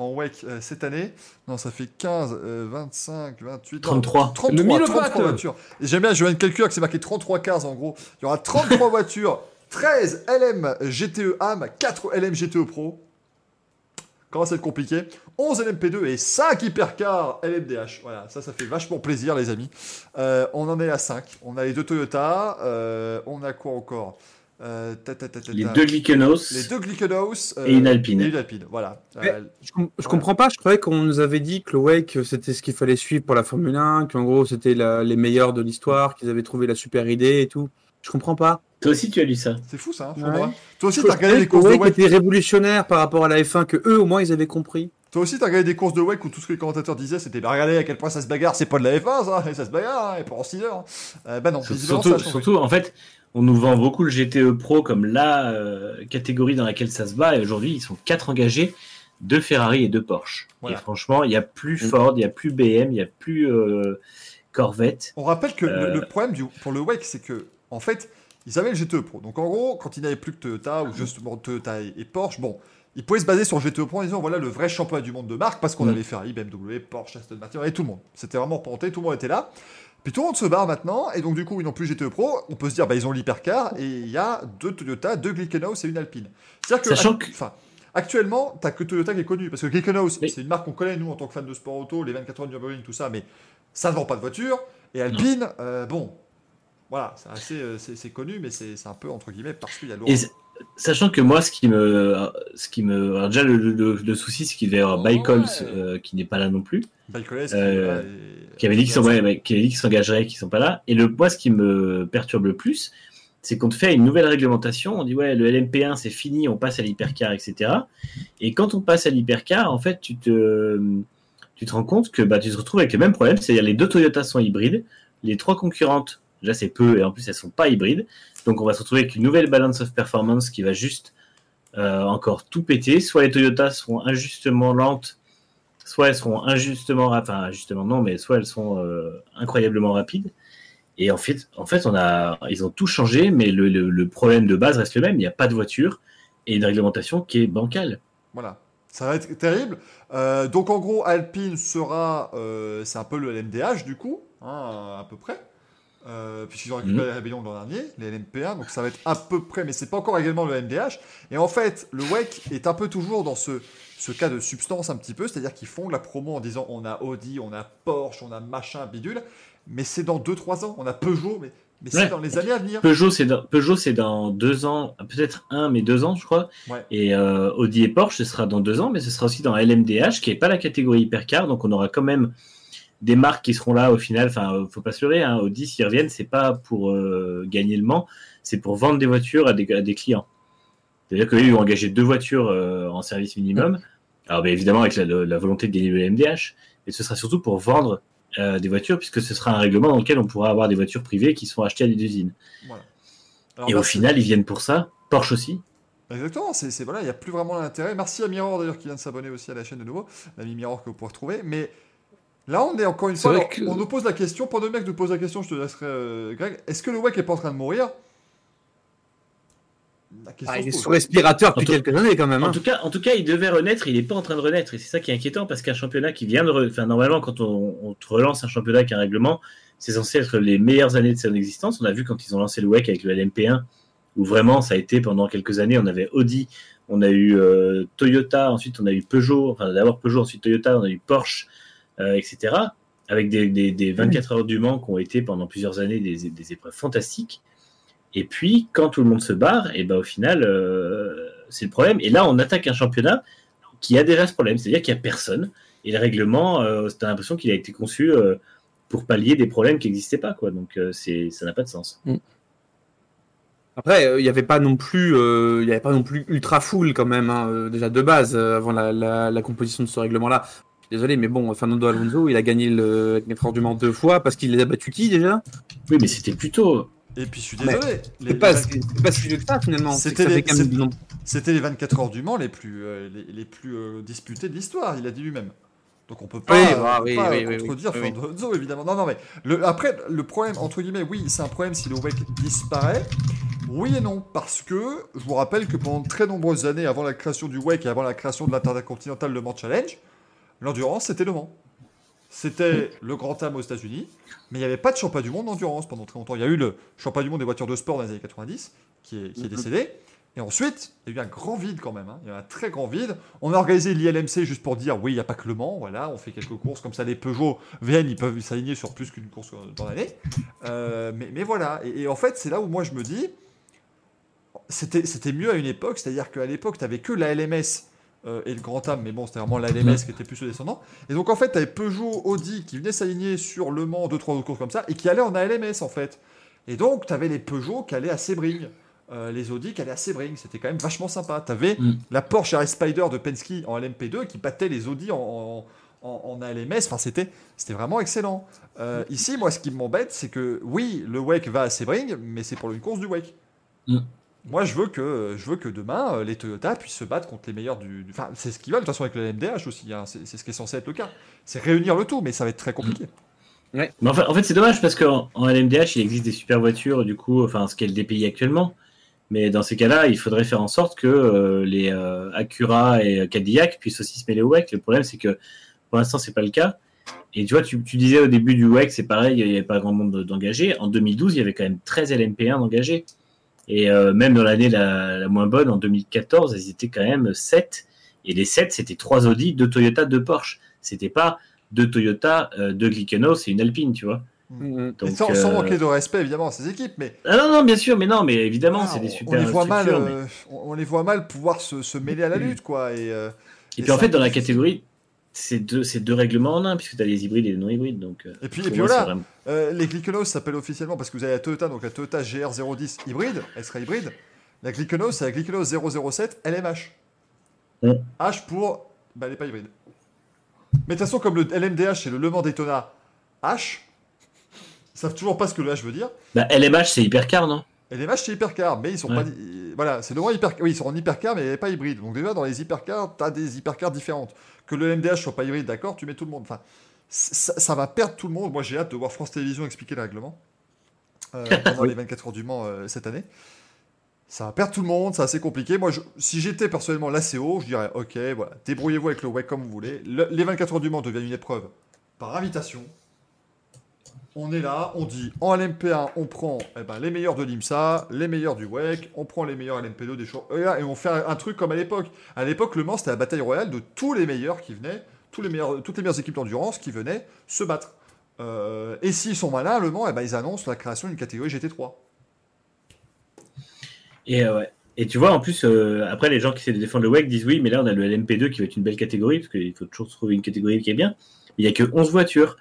en WEC euh, cette année. Non, ça fait 15, euh, 25, 28... 33. 33, Le mille 33 pattes. voitures. Et j'aime bien, je viens de calculer que c'est marqué 33 15 en gros. Il y aura 33 voitures, 13 LM GTE AM, 4 LM GTE Pro. Commence à être compliqué? 11 LMP2 et 5 hypercars LMDH. Voilà, ça, ça fait vachement plaisir, les amis. Euh, on en est à 5. On a les deux Toyota. euh, on a quoi encore? Euh, ta, ta, ta, ta, Les deux Glykenos. Les deux Glyconos. euh, Et une Alpine. Et une Alpine, voilà. Euh, Je, com- je comprends pas, je croyais qu'on nous avait dit que le Wake c'était ce qu'il fallait suivre pour la Formule 1, qu'en gros c'était les meilleurs de l'histoire, qu'ils avaient trouvé la super idée et tout. Je comprends pas. Toi aussi, tu as lu ça. c'est fou ça, hein, Ouais. Toi aussi, t'as regardé les courses de Wake était révolutionnaire par rapport à la F1, que eux au moins ils avaient compris. Toi aussi, t'as regardé des courses de WEC où tout ce que les commentateurs disaient, c'était bah, regardez à quel point ça se bagarre, c'est pas de la F1, ça, et ça se bagarre, hein, et pendant 6 heures. Euh, bah non, ça Surtout, changé. surtout, en fait, on nous vend beaucoup le GTE Pro comme la euh, catégorie dans laquelle ça se bat. Et aujourd'hui, ils sont quatre engagés, deux Ferrari et deux Porsche. Voilà. Et franchement, il n'y a plus Mm. Ford, il n'y a plus BM, il n'y a plus euh, Corvette. On rappelle que le, Euh. le problème du, pour le WEC, c'est que, en fait, ils avaient le GTE Pro. Donc en gros, quand ils n'avaient plus que Toyota ou justement Toyota et, et Porsche, bon, ils pouvaient se baser sur le GTE Pro en disant voilà le vrai championnat du monde de marque parce qu'on Mm. avait Ferrari, BMW, Porsche, Aston Martin et tout le monde. C'était vraiment porté, tout le monde était là. Puis tout le monde se barre maintenant, et donc du coup, ils n'ont plus GTE Pro. On peut se dire, bah, ils ont l'hypercar, et il y a deux Toyota, deux Glickenhaus et une Alpine. C'est-à-dire que, Sachant que- actuellement, t'as que Toyota qui est connu, parce que Glickenhaus, c'est une marque qu'on connaît, nous, en tant que fans de sport auto, les 24 heures de Nürburgring, tout ça, mais ça ne vend pas de voiture. Et Alpine, euh, bon, voilà, c'est assez, euh, c'est connu, mais c'est c'est un peu, entre guillemets, parce qu'il y a s- sachant que moi, ce qui me, ce qui me, alors déjà le, le- le souci, c'est qu'il va y avoir Bycols euh, qui n'est pas là non plus, Michael S, euh, qui avait dit qu'ils ouais, qui avait s'engageraient, qu'ils sont pas là. Et le, moi, ce qui me perturbe le plus, c'est qu'on te fait une nouvelle réglementation. On dit ouais, le LMP1 c'est fini, on passe à l'hypercar, etc. Et quand on passe à l'hypercar, en fait, tu te, tu te rends compte que bah, tu te retrouves avec le même problème, c'est-à-dire les deux Toyota sont hybrides, les trois concurrentes, déjà c'est peu, et en plus elles sont pas hybrides. Donc on va se retrouver avec une nouvelle balance of performance qui va juste euh, encore tout péter. Soit les Toyota seront injustement lentes, soit elles seront injustement, enfin injustement non, mais soit elles sont euh, incroyablement rapides. Et en fait, en fait, on a, ils ont tout changé, mais le, problème de base reste le même. Il n'y a pas de voiture et une réglementation qui est bancale. Voilà. Ça va être terrible. Euh, donc en gros, Alpine sera, c'est un peu le LMDH du coup, hein, à peu près. Euh, puisqu'ils ont récupéré Mhm. la rébellion de l'an dernier, les LMP1, donc ça va être à peu près, mais c'est pas encore également le LMDH. Et en fait, le WEC est un peu toujours dans ce, ce cas de substance un petit peu, c'est-à-dire qu'ils font la promo en disant on a Audi, on a Porsche, on a machin, bidule, mais c'est dans 2-3 ans, on a Peugeot, mais, mais c'est dans les années à venir. Peugeot, c'est dans, Peugeot, c'est dans deux ans, peut-être un, mais deux ans, je crois. Ouais. Et euh, Audi et Porsche, ce sera dans deux ans, mais ce sera aussi dans LMDH, qui n'est pas la catégorie hypercar. Donc on aura quand même des marques qui seront là au final. Enfin, faut pas se leurrer. Hein, Audi, s'ils reviennent, c'est pas pour euh, gagner le Mans, c'est pour vendre des voitures à des, à des clients. C'est-à-dire qu'eux, ils ont engagé deux voitures euh, en service minimum. Alors, bien évidemment, avec la, la volonté de gagner le LMDH. Et ce sera surtout pour vendre euh, des voitures, puisque ce sera un règlement dans lequel on pourra avoir des voitures privées qui sont achetées à des usines. Voilà. Alors, Et au final, ils viennent pour ça. Porsche aussi. Exactement, c'est c'est- voilà, il n'y a plus vraiment d'intérêt. Merci à Mirror d'ailleurs qui vient de s'abonner aussi à la chaîne de nouveau, l'ami Mirror que vous pouvez retrouver. Mais là, on est encore une fois, vrai alors, que- on nous pose la question. Pendant que le mec nous pose la question, je te laisserai, euh, Greg. Est-ce que le WEC est pas en train de mourir? La question Ah, il est sous respirateur depuis En quelques années quand même. En hein. tout cas, en tout cas, il devait renaître. Il n'est pas en train de renaître, et c'est ça qui est inquiétant parce qu'un championnat qui vient de, re- enfin normalement, quand on, on te relance un championnat avec un règlement, c'est censé être les meilleures années de son existence. On a vu quand ils ont lancé le WEC avec le LMP1, où vraiment ça a été pendant quelques années. On avait Audi, on a eu euh, Toyota, ensuite on a eu Peugeot, enfin d'abord Peugeot, ensuite Toyota, on a eu Porsche, euh, etc. Avec des, des, des 24 heures du Mans qui ont été pendant plusieurs années des, épreuves fantastiques. Et puis, quand tout le monde se barre, et ben au final, euh, c'est le problème. Et là, on attaque un championnat qui a déjà ce problème, c'est-à-dire qu'il n'y a personne. Et le règlement, euh, t'as l'impression qu'il a été conçu euh, pour pallier des problèmes qui n'existaient pas, quoi. Donc, euh, ça n'a pas de sens. Après, euh, il n'y avait pas non plus, euh, il y avait pas non plus ultra full quand même, hein, euh, déjà de base euh, avant la composition de ce règlement-là. Désolé, mais bon, Fernando Alonso, il a gagné le 4 heures du Mans deux fois parce qu'il les a battus qui déjà? Oui, mais c'était plutôt. Et puis je suis Mais désolé. les- pas, les- c'est pas si vieux que ça finalement. C'était les- fait quand même c'est- non- C'était les 24 heures du Mans les plus, euh, les, les plus euh, disputés de l'histoire, il a dit lui-même. Donc on peut pas, Oui, bah, on peut oui, pas oui, oui, contredire oui, oui. Fernando Alonso, évidemment. Non, non, mais le, après, le problème, entre guillemets, oui, c'est un problème si le WEC disparaît. Oui et non, parce que je vous rappelle que pendant de très nombreuses années, avant la création du WEC et avant la création de l'Intercontinental Le Mans Challenge, l'endurance, c'était Le Mans. C'était le Grand Am aux États-Unis, mais il n'y avait pas de championnat du monde d'endurance pendant très longtemps. Il y a eu le championnat du monde des voitures de sport dans les années 90, qui est, qui est Mhm. décédé. Et ensuite, il y a eu un grand vide quand même. hein. Il y a eu un très grand vide. On a organisé l'ILMC juste pour dire oui, il n'y a pas que le Mans. Voilà, on fait quelques courses comme ça. Les Peugeot viennent, ils peuvent s'aligner sur plus qu'une course dans l'année. Euh, mais, mais voilà. Et, et en fait, c'est là où moi je me dis c'était c'était mieux à une époque. C'est-à-dire qu'à l'époque, tu n'avais que la LMS euh, et le Grand Am. Mais bon, c'était vraiment la LMS qui était plus descendant. Et donc en fait, tu avais Peugeot, Audi qui venaient s'aligner sur Le Mans, deux, trois autres courses comme ça, et qui allaient en ALMS en fait. Et donc, tu avais les Peugeot qui allaient à Sebring. Euh, les Audi qui allaient à Sebring, c'était quand même vachement sympa. Tu avais Mm. la Porsche RS Spider de Penske en LMP2 qui battait les Audi en, en, en- en ALMS. Enfin, c'était, c'était vraiment excellent. Euh, ici, moi, ce qui m'embête, c'est que oui, le WEC va à Sebring, mais c'est pour une course du WEC. Mm. Moi, je veux que, je veux que demain, euh, les Toyota puissent se battre contre les meilleurs du. du- Enfin, c'est ce qu'ils veulent, de toute façon, avec le MDH aussi. hein. C'est, c'est ce qui est censé être le cas. C'est réunir le tout, mais ça va être très compliqué. Mais enfin, en fait, c'est dommage parce qu'en en LMDH, il existe des super voitures, du coup, enfin, ce qu'est le DPI actuellement. Mais dans ces cas-là, il faudrait faire en sorte que euh, les euh, Acura et Cadillac puissent aussi se mêler au WEC. Le problème, c'est que pour l'instant, c'est pas le cas. Et tu vois, tu, tu disais au début du WEC, c'est pareil, il n'y avait pas grand monde d'engagés. En 2012, il y avait quand même 13 LMP1 d'engagés. Et euh, même dans l'année la, la moins bonne, en 2014, ils étaient quand même 7. Et les 7, c'était 3 Audi, 2 Toyota, 2 Porsche. C'était pas 2 Toyota, 2 Glickenhaus et une Alpine, tu vois. Et Donc, sans, sans euh, manquer de respect, évidemment, à ces équipes, mais Ah non, non, bien sûr, mais non, mais évidemment, Ah, c'est des super on les voit mal, mais- euh, on, les voit mal pouvoir se, se mêler à la lutte, quoi. Et, euh, Et et puis en ça- fait, dans la catégorie, c'est deux, c'est deux règlements en un, puisque tu as les hybrides et les non-hybrides. Donc, euh, Et puis, et puis moi, voilà, vraiment- euh, les Glickenhaus s'appellent officiellement parce que vous avez la Toyota, donc la Toyota GR010 hybride, elle sera hybride. La Glickenhaus, c'est la Glickenhaus 007 LMH. H pour, bah, elle n'est pas hybride. Mais de toute façon, comme le LMDH c'est le Le Mans Daytona H, ils savent toujours pas ce que le H veut dire. Bah, LMH, c'est hypercar, non? LMH c'est hypercar, mais ils sont Ouais. pas. Voilà, c'est le moins hyper. Oui, ils sont en hypercar, mais pas hybride. Donc déjà dans les hypercars, t'as des hypercars différentes. Que le LMDH soit pas hybride, d'accord, tu mets tout le monde. Enfin, ça, ça va perdre tout le monde. Moi, j'ai hâte de voir France Télévisions expliquer le règlement euh, pendant les 24 heures du Mans euh, cette année. Ça va perdre tout le monde, c'est assez compliqué. Moi, je- si j'étais personnellement l'ACO, je dirais ok, voilà, débrouillez-vous avec le WEC comme vous voulez. Le- les 24 heures du Mans deviennent une épreuve par invitation. On est là, on dit en LMP1, on prend eh ben, les meilleurs de l'IMSA, les meilleurs du WEC, on prend les meilleurs LMP2 des choses. Et, on fait un, truc comme à l'époque. À l'époque, Le Mans, c'était la bataille royale de tous les meilleurs qui venaient, toutes les meilleures équipes d'endurance qui venaient se battre. Euh, et s'ils sont malins, Le Mans, eh ben, ils annoncent la création d'une catégorie GT3. Et, euh, et tu vois, en plus, euh, après, les gens qui essaient de défendre le WEC disent oui, mais là, on a le LMP2 qui va être une belle catégorie, parce qu'il faut toujours trouver une catégorie qui est bien. Il n'y a que 11 voitures.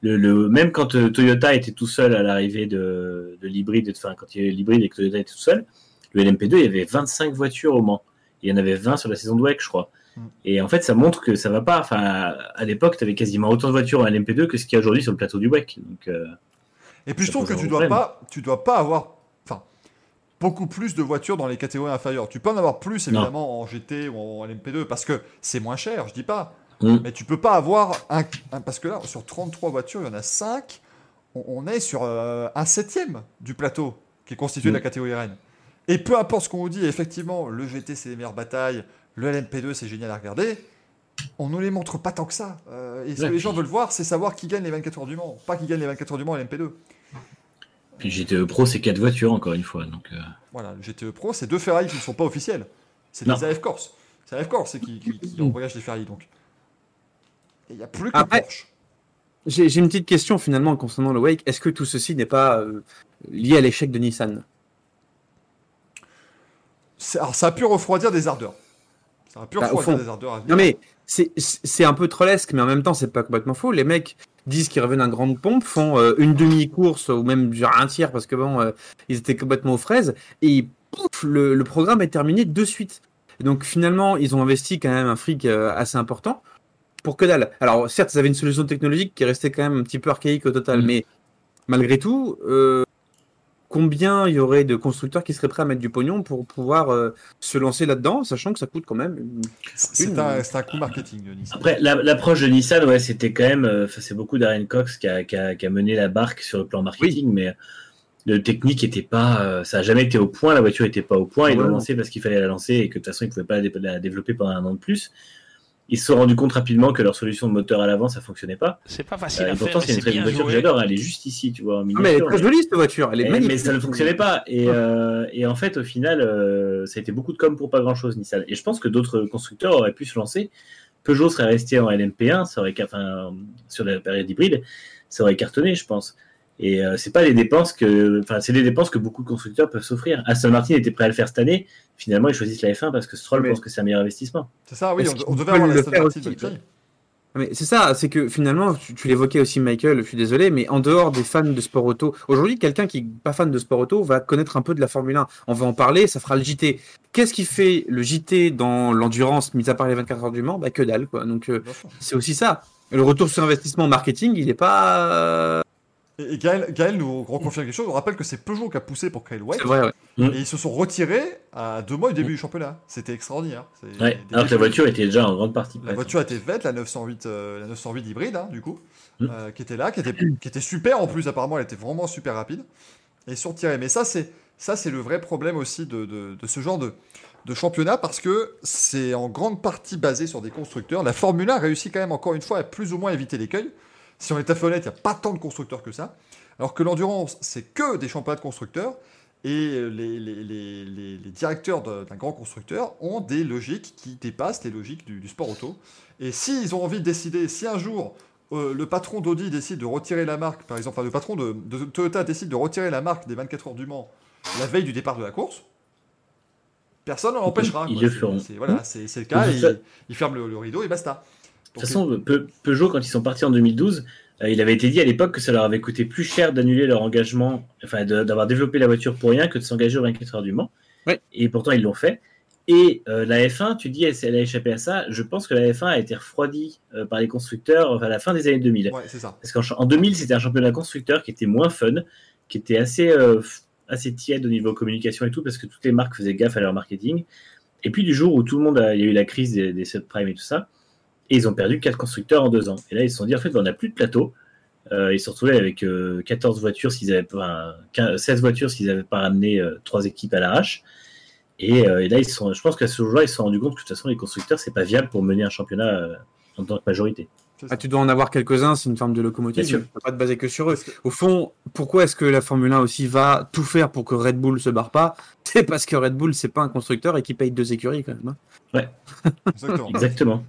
Le, le- même quand euh, Toyota était tout seul à l'arrivée de, de l'hybride, enfin, quand il y avait l'hybride et que Toyota était tout seul, le LMP2, il y avait 25 voitures au Mans. Il y en avait 20 sur la saison de WEC, je crois. Mm. Et en fait, ça montre que ça va pas. Enfin, à l'époque, tu avais quasiment autant de voitures en LMP2 que ce qu'il y a aujourd'hui sur le plateau du WEC. Donc, euh, Et puis je trouve que tu dois problème. pas, tu dois pas avoir, beaucoup plus de voitures dans les catégories inférieures. Tu peux en avoir plus Non. évidemment en GT ou en LMP2 parce que c'est moins cher, je dis pas. Mm. Mais tu peux pas avoir un, un- parce que là sur 33 voitures, il y en a 5. On, on est sur euh, un septième du plateau qui est constitué de la Mm. catégorie reine. Et peu importe ce qu'on vous dit, effectivement, le GT c'est les meilleures batailles, le LMP2 c'est génial à regarder. On ne les montre pas tant que ça. Euh, et ce que les gens veulent voir, c'est savoir qui gagne les 24 heures du Mans, pas qui gagne les 24 heures du Mans et LMP2. Puis GTE Pro, c'est quatre voitures encore une fois. Donc, euh, Voilà, le GTE Pro, c'est deux Ferrari qui ne sont pas officiels. C'est des AF Corse. C'est AF Corse qui, qui, qui engage les Ferrari, donc. Et il n'y a plus que Porsche. J'ai une petite question finalement concernant le Wake. Est-ce que tout ceci n'est pas euh, lié à l'échec de Nissan? Alors, ça a pu refroidir des ardeurs. Ça a pu Bah, refroidir des ardeurs à. Non mais c'est un peu trollesque, mais en même temps c'est pas complètement faux. Les mecs disent qu'ils reviennent en grande pompe, font euh, une demi-course ou même genre un tiers parce que bon, euh, ils étaient complètement aux fraises et pouf, le, le programme est terminé de suite. Donc finalement ils ont investi quand même un fric assez important pour que dalle. Alors certes ils avaient une solution technologique qui restait quand même un petit peu archaïque au total, Mhm. mais malgré tout. euh, Combien il y aurait de constructeurs qui seraient prêts à mettre du pognon pour pouvoir euh, se lancer là-dedans, sachant que ça coûte quand même une C'est un, coup marketing, Nissan. Après, la- l'approche de Nissan, ouais, c'était quand même. euh, c'est beaucoup Darren Cox qui a, qui, a, qui a mené la barque sur le plan marketing, mais le technique était pas. euh, ça a jamais été au point, la voiture était pas au point. Ils l'ont non. lancé parce qu'il fallait la lancer et que de toute façon, ils pouvaient pas la développer pendant un an de plus. Ils se sont rendus compte rapidement que leur solution de moteur à l'avant, ça fonctionnait pas. C'est pas facile Euh, et pourtant, c'est une très bien bonne voiture que j'adore. Elle est juste ici, tu vois, en Ah, mais elle est très jolie cette voiture, elle est Et- magnifique. mais ça ne fonctionnait pas. Et, euh, et en fait, au final, euh, ça a été beaucoup de com pour pas grand chose, Nissan. Et je pense que d'autres constructeurs auraient pu se lancer. Peugeot serait resté en LMP1, ça aurait, enfin, sur la période hybride, ça aurait cartonné, je pense. Et euh, c'est pas les dépenses que, enfin, c'est des dépenses que beaucoup de constructeurs peuvent s'offrir. Aston Martin était prêt à le faire cette année. Finalement, ils choisissent la F1 parce que Stroll Mais- pense que c'est un meilleur investissement. C'est ça, oui, on, on devait avoir la le Aston faire Martin. Mais c'est ça, c'est que finalement, tu, tu l'évoquais aussi, Michael, je suis désolé, mais en dehors des fans de sport auto, aujourd'hui, quelqu'un qui n'est pas fan de sport auto va connaître un peu de la Formule 1. On va en parler, ça fera le JT. Qu'est-ce qui fait le JT dans l'endurance, mis à part les 24 heures du Mans? Bah que dalle, quoi. Donc euh, c'est aussi ça. Le retour sur investissement marketing, il n'est pas. Et, et Gaël, Gaël nous reconfirme quelque chose. On rappelle que c'est Peugeot qui a poussé pour créer le Wake. C'est vrai, ouais. Et ils se sont retirés à deux mois du début du championnat. C'était extraordinaire. Ouais. Alors que la voiture était déjà en grande partie. La voiture était faite, la 908, euh, la 908 hybride, hein, du coup, Mm. euh, qui était là, qui était, qui était super en plus. Apparemment, elle était vraiment super rapide. Et sur tiré. Mais ça, c'est ça, c'est le vrai problème aussi de, de, de ce genre de, de championnat parce que c'est en grande partie basé sur des constructeurs. La Formule 1 réussit quand même encore une fois à plus ou moins éviter l'écueil. Si on est à honnête, il n'y a pas tant de constructeurs que ça. Alors que l'endurance, c'est que des championnats de constructeurs. Et les, les, les, les- directeurs d'un grand constructeur ont des logiques qui dépassent les logiques du, du sport auto. Et s'ils ont envie de décider, si un jour euh, le patron d'Audi décide de retirer la marque, par exemple, enfin, le patron de, de Toyota décide de retirer la marque des 24 heures du Mans la veille du départ de la course, personne ne l'empêchera. Ils quoi. le feront. Voilà, c'est c'est le cas. Fa- ils ferment le, le rideau et basta. De toute façon, Pe- Peugeot, quand ils sont partis en 2012, euh, il avait été dit à l'époque que ça leur avait coûté plus cher d'annuler leur engagement, enfin d'avoir développé la voiture pour rien que de s'engager aux 24 heures du Mans. Ouais. Et pourtant, ils l'ont fait. Et euh, la F1, tu dis, elle, elle a échappé à ça. Je pense que la F1 a été refroidie euh, par les constructeurs enfin, à la fin des années 2000. Ouais, c'est ça. Parce qu'en ch- en 2000, c'était un championnat constructeur qui était moins fun, qui était assez, euh, assez tiède au niveau communication et tout, parce que toutes les marques faisaient gaffe à leur marketing. Et puis du jour où tout le monde a, il y a eu la crise des, des subprimes et tout ça, et ils ont perdu quatre constructeurs en deux ans. Et là, ils se sont dit, en fait, on n'a plus de plateau. Euh, ils se sont retrouvés avec euh, 14 voitures s'ils avaient pas, 15 16 voitures s'ils n'avaient pas ramené euh, trois équipes à l'arrache. Et, euh, et là, ils sont, je pense qu'à ce jour-là, ils se sont rendus compte que de toute façon, les constructeurs, c'est pas viable pour mener un championnat euh, en tant que majorité. Ah, tu dois en avoir quelques-uns, c'est une forme de locomotive. Tu peux pas te baser que sur eux. Au fond, pourquoi est-ce que la Formule 1 aussi va tout faire pour que Red Bull se barre pas? C'est parce que Red Bull, c'est pas un constructeur et qui paye deux écuries quand même. hein. Exactement. Exactement.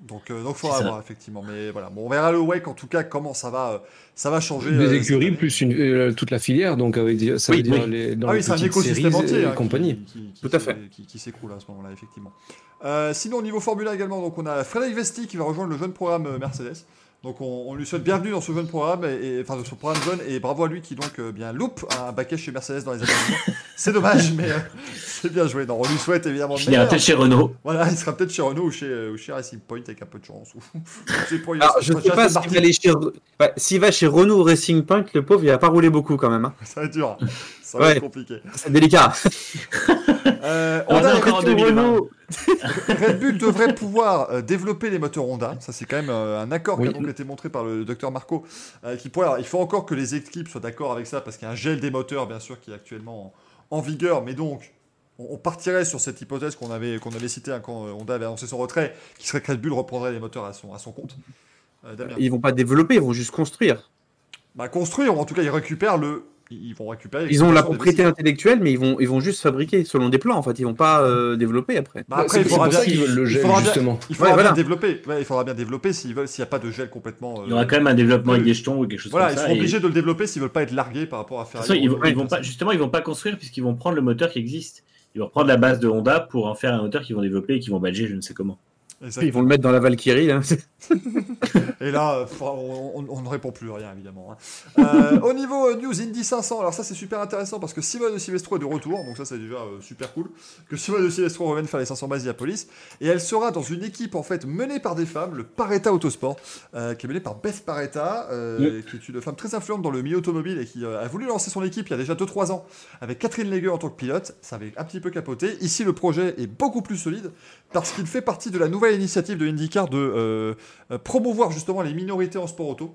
Donc, euh, donc faudra voir effectivement. Mais voilà, bon, on verra le Wake en tout cas comment ça va, euh, ça va changer. Des euh, écuries plus une, euh, toute la filière, donc avec des- ça Oui, veut dire oui. les, dans Ah les oui, c'est un écosystème entier et hein, compagnie. Qui, qui Tout à fait. Qui, qui s'écroule à ce moment-là, effectivement. Euh, sinon, au niveau Formule 1 également, donc on a Frédéric Vesti qui va rejoindre le jeune programme euh, Mercedes. Donc on, on lui souhaite bienvenue dans ce jeune programme, et, et- enfin de ce programme jeune, et bravo à lui qui donc euh, bien loupe un baquet chez Mercedes dans les années. C'est dommage, mais euh, c'est bien joué. Non, on lui souhaite évidemment Il meilleur. peut-être chez Renault. Voilà, il sera peut-être chez Renault ou chez, euh, ou chez Racing Point avec un peu de chance. Ou, ou Alors, je chez sais pas s'il va chez... ouais, va chez Renault Racing Point, le pauvre, il va pas rouler beaucoup quand même. hein. Ça va être dur. Ça va Ouais. être compliqué. C'est délicat. Euh, Honda on encore en Red Bull 2020. Renault. Red Bull devrait pouvoir euh, développer les moteurs Honda. Ça, c'est quand même euh, un accord Oui. qui a donc été montré par le docteur Marco. euh, qui pourrait, alors, il faut encore que les équipes soient d'accord avec ça parce qu'il y a un gel des moteurs, bien sûr, qui est actuellement en, en vigueur. Mais donc, on, partirait sur cette hypothèse qu'on avait, qu'on avait citée hein, quand Honda avait annoncé son retrait, qui serait que Red Bull reprendrait les moteurs à son, à son compte. Euh, Damien. Ils vont pas développer, ils vont juste construire. Bah, construire, ou en tout cas, ils récupèrent le. Ils vont récupérer. Ils ont la propriété intellectuelle, mais ils vont, ils vont juste fabriquer selon des plans. En fait, ils vont pas euh, développer après. Bah, après, il faudra bien, il justement. il faudra Ouais, bien voilà. développer. Ouais, il faudra bien développer s'ils veulent, s'il n'y a pas de gel complètement. euh, Il y aura quand même un développement avec des jetons ou quelque chose Voilà, comme ils ça. seront et- obligés de le développer s'ils veulent pas être largués par rapport à toute façon, ils, vont, ils vont pas, justement, ils vont pas construire puisqu'ils vont prendre le moteur qui existe. Ils vont reprendre la base de Honda pour en faire un moteur qu'ils vont développer et qu'ils vont badger, je ne sais comment. Ils vont le mettre dans la Valkyrie. Et là, on, ne répond plus rien, évidemment. hein. Euh, au niveau euh, News Indy 500, alors ça c'est super intéressant parce que Simone de Silvestro est de retour, donc ça c'est déjà euh, super cool. Que Simone de Silvestro revienne faire les 500 bases Police. Et elle sera dans une équipe en fait menée par des femmes, le Paretta Autosport, euh, qui est menée par Beth Paretta, euh, qui est une femme très influente dans le milieu automobile et qui a voulu lancer son équipe il y a déjà 2-3 ans avec Catherine Legueux en tant que pilote. Ça avait un petit peu capoté. Ici, le projet est beaucoup plus solide parce qu'il fait partie de la nouvelle initiative de IndyCar de euh, euh, promouvoir justement les minorités en sport auto.